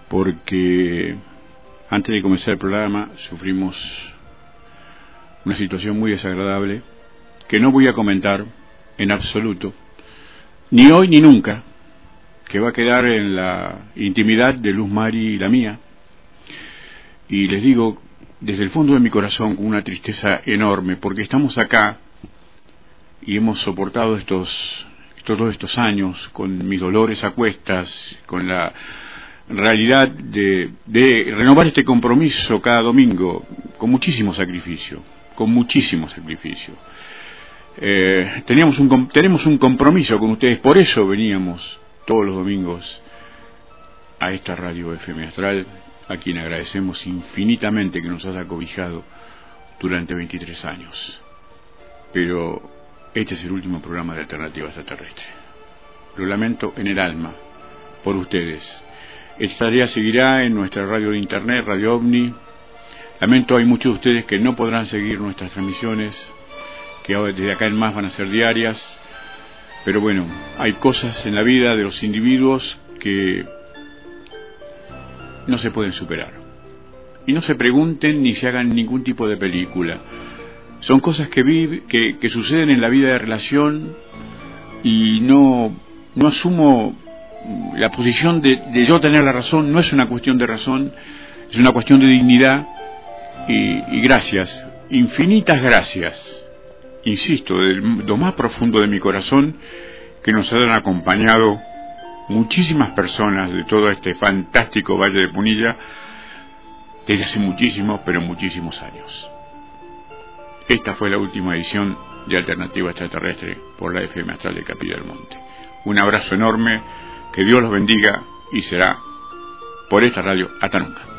Porque antes de comenzar el programa sufrimos una situación muy desagradable que no voy a comentar en absoluto, ni hoy ni nunca, que va a quedar en la intimidad de Luz Mari y la mía. Y les digo desde el fondo de mi corazón con una tristeza enorme, porque estamos acá y hemos soportado estos, todos estos años con mis dolores a cuestas, con la realidad de, renovar este compromiso cada domingo con muchísimo sacrificio, con muchísimo sacrificio. Eh, teníamos un, tenemos un compromiso con ustedes, por eso veníamos todos los domingos a esta radio FM Astral, a quien agradecemos infinitamente que nos haya cobijado durante 23 años. Pero este es el último programa de Alternativa Extraterrestre. Lo lamento en el alma, por ustedes. Esta tarea seguirá en nuestra radio de internet, Radio OVNI. Lamento hay muchos de ustedes que no podrán seguir nuestras transmisiones, que desde acá en más van a ser diarias. Pero bueno, hay cosas en la vida de los individuos que no se pueden superar. Y no se pregunten ni se hagan ningún tipo de película. Son cosas que, que, que suceden en la vida de relación y no, no asumo la posición de, de, yo tener la razón, no es una cuestión de razón, es una cuestión de dignidad y, y gracias, infinitas gracias, insisto, de lo más profundo de mi corazón, que nos hayan acompañado muchísimas personas de todo este fantástico Valle de Punilla desde hace muchísimos, pero muchísimos años. Esta fue la última edición de Alternativa Extraterrestre por la FM Astral de Capilla del Monte. Un abrazo enorme, que Dios los bendiga y será por esta radio hasta nunca.